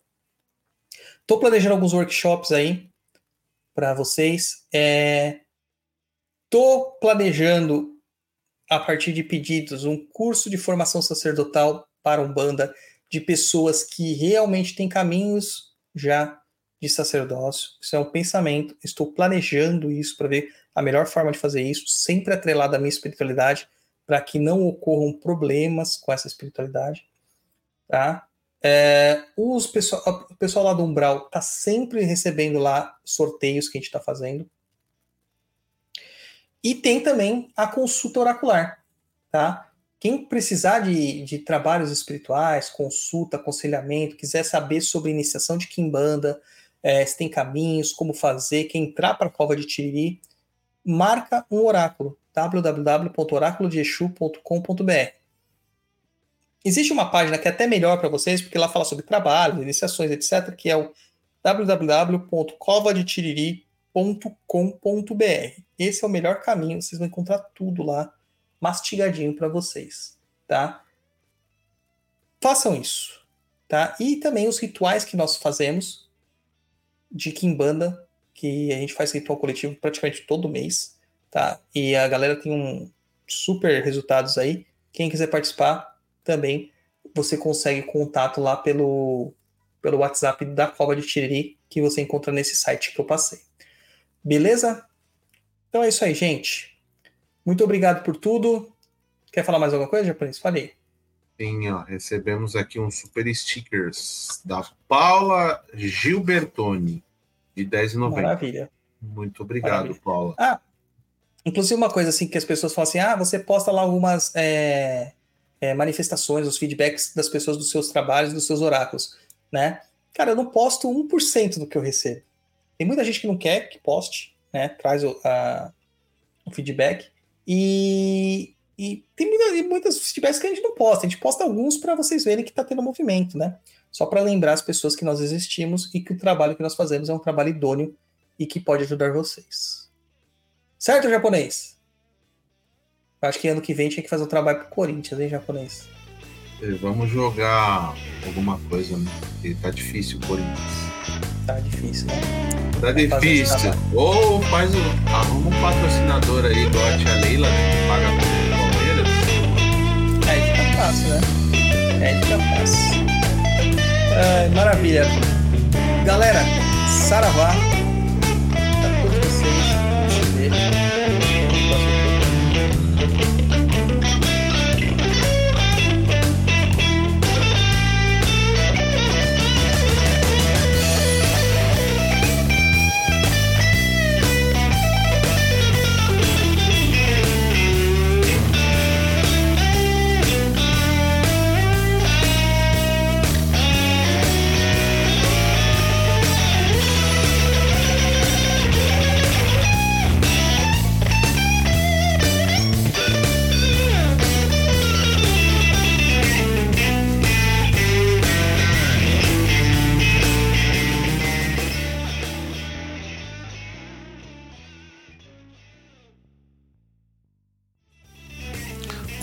Estou planejando alguns workshops aí para vocês. Estou é, planejando a partir de pedidos, um curso de formação sacerdotal para Umbanda de pessoas que realmente têm caminhos já de sacerdócio. Isso é um pensamento. Estou planejando isso para ver a melhor forma de fazer isso, sempre atrelado à minha espiritualidade, para que não ocorram problemas com essa espiritualidade. Tá? É, os pessoal, o pessoal lá do Umbral está sempre recebendo lá sorteios que a gente está fazendo. E tem também a consulta oracular, tá? Quem precisar de, de trabalhos espirituais, consulta, aconselhamento, quiser saber sobre iniciação de Kimbanda, é, se tem caminhos, como fazer, quem entrar para a cova de Tiriri, marca um oráculo, www.oraculodexu.com.br. Existe uma página que é até melhor para vocês, porque lá fala sobre trabalho, iniciações, etc., que é o www.covadetiriri.com www.ecoagro.com.br. Esse é o melhor caminho, vocês vão encontrar tudo lá mastigadinho para vocês, tá? Façam isso, tá? E também os rituais que nós fazemos de Kimbanda, que a gente faz ritual coletivo praticamente todo mês, tá? E a galera tem um super resultados aí. Quem quiser participar, também você consegue contato lá pelo, pelo WhatsApp da Cova de Tiriri, que você encontra nesse site que eu passei. Beleza? Então é isso aí, gente. Muito obrigado por tudo. Quer falar mais alguma coisa, japonês? Falei. Sim, ó, recebemos aqui uns super stickers da Paula Gilbertoni, de 10,90. Maravilha. Muito obrigado, Maravilha. Paula. Ah, inclusive uma coisa assim que as pessoas falam assim, ah, você posta lá algumas é, é, manifestações, os feedbacks das pessoas dos seus trabalhos, dos seus oráculos, né? Cara, eu não posto 1% do que eu recebo. Tem muita gente que não quer que poste, né? Traz o, a, o feedback. E, e tem muita, muitas feedbacks que a gente não posta. A gente posta alguns para vocês verem que está tendo movimento, né? Só para lembrar as pessoas que nós existimos e que o trabalho que nós fazemos é um trabalho idôneo e que pode ajudar vocês. Certo, japonês? Acho que ano que vem tinha que fazer um trabalho pro Corinthians, hein, japonês? Vamos jogar alguma coisa, né? Porque tá difícil o Corinthians. Tá difícil, né? Tá difícil. Ou faz o. Arruma um patrocinador aí, igual a tia Leila, né, que paga. Fácil, né? É, fica fácil. Ai, maravilha. Galera, Saravá.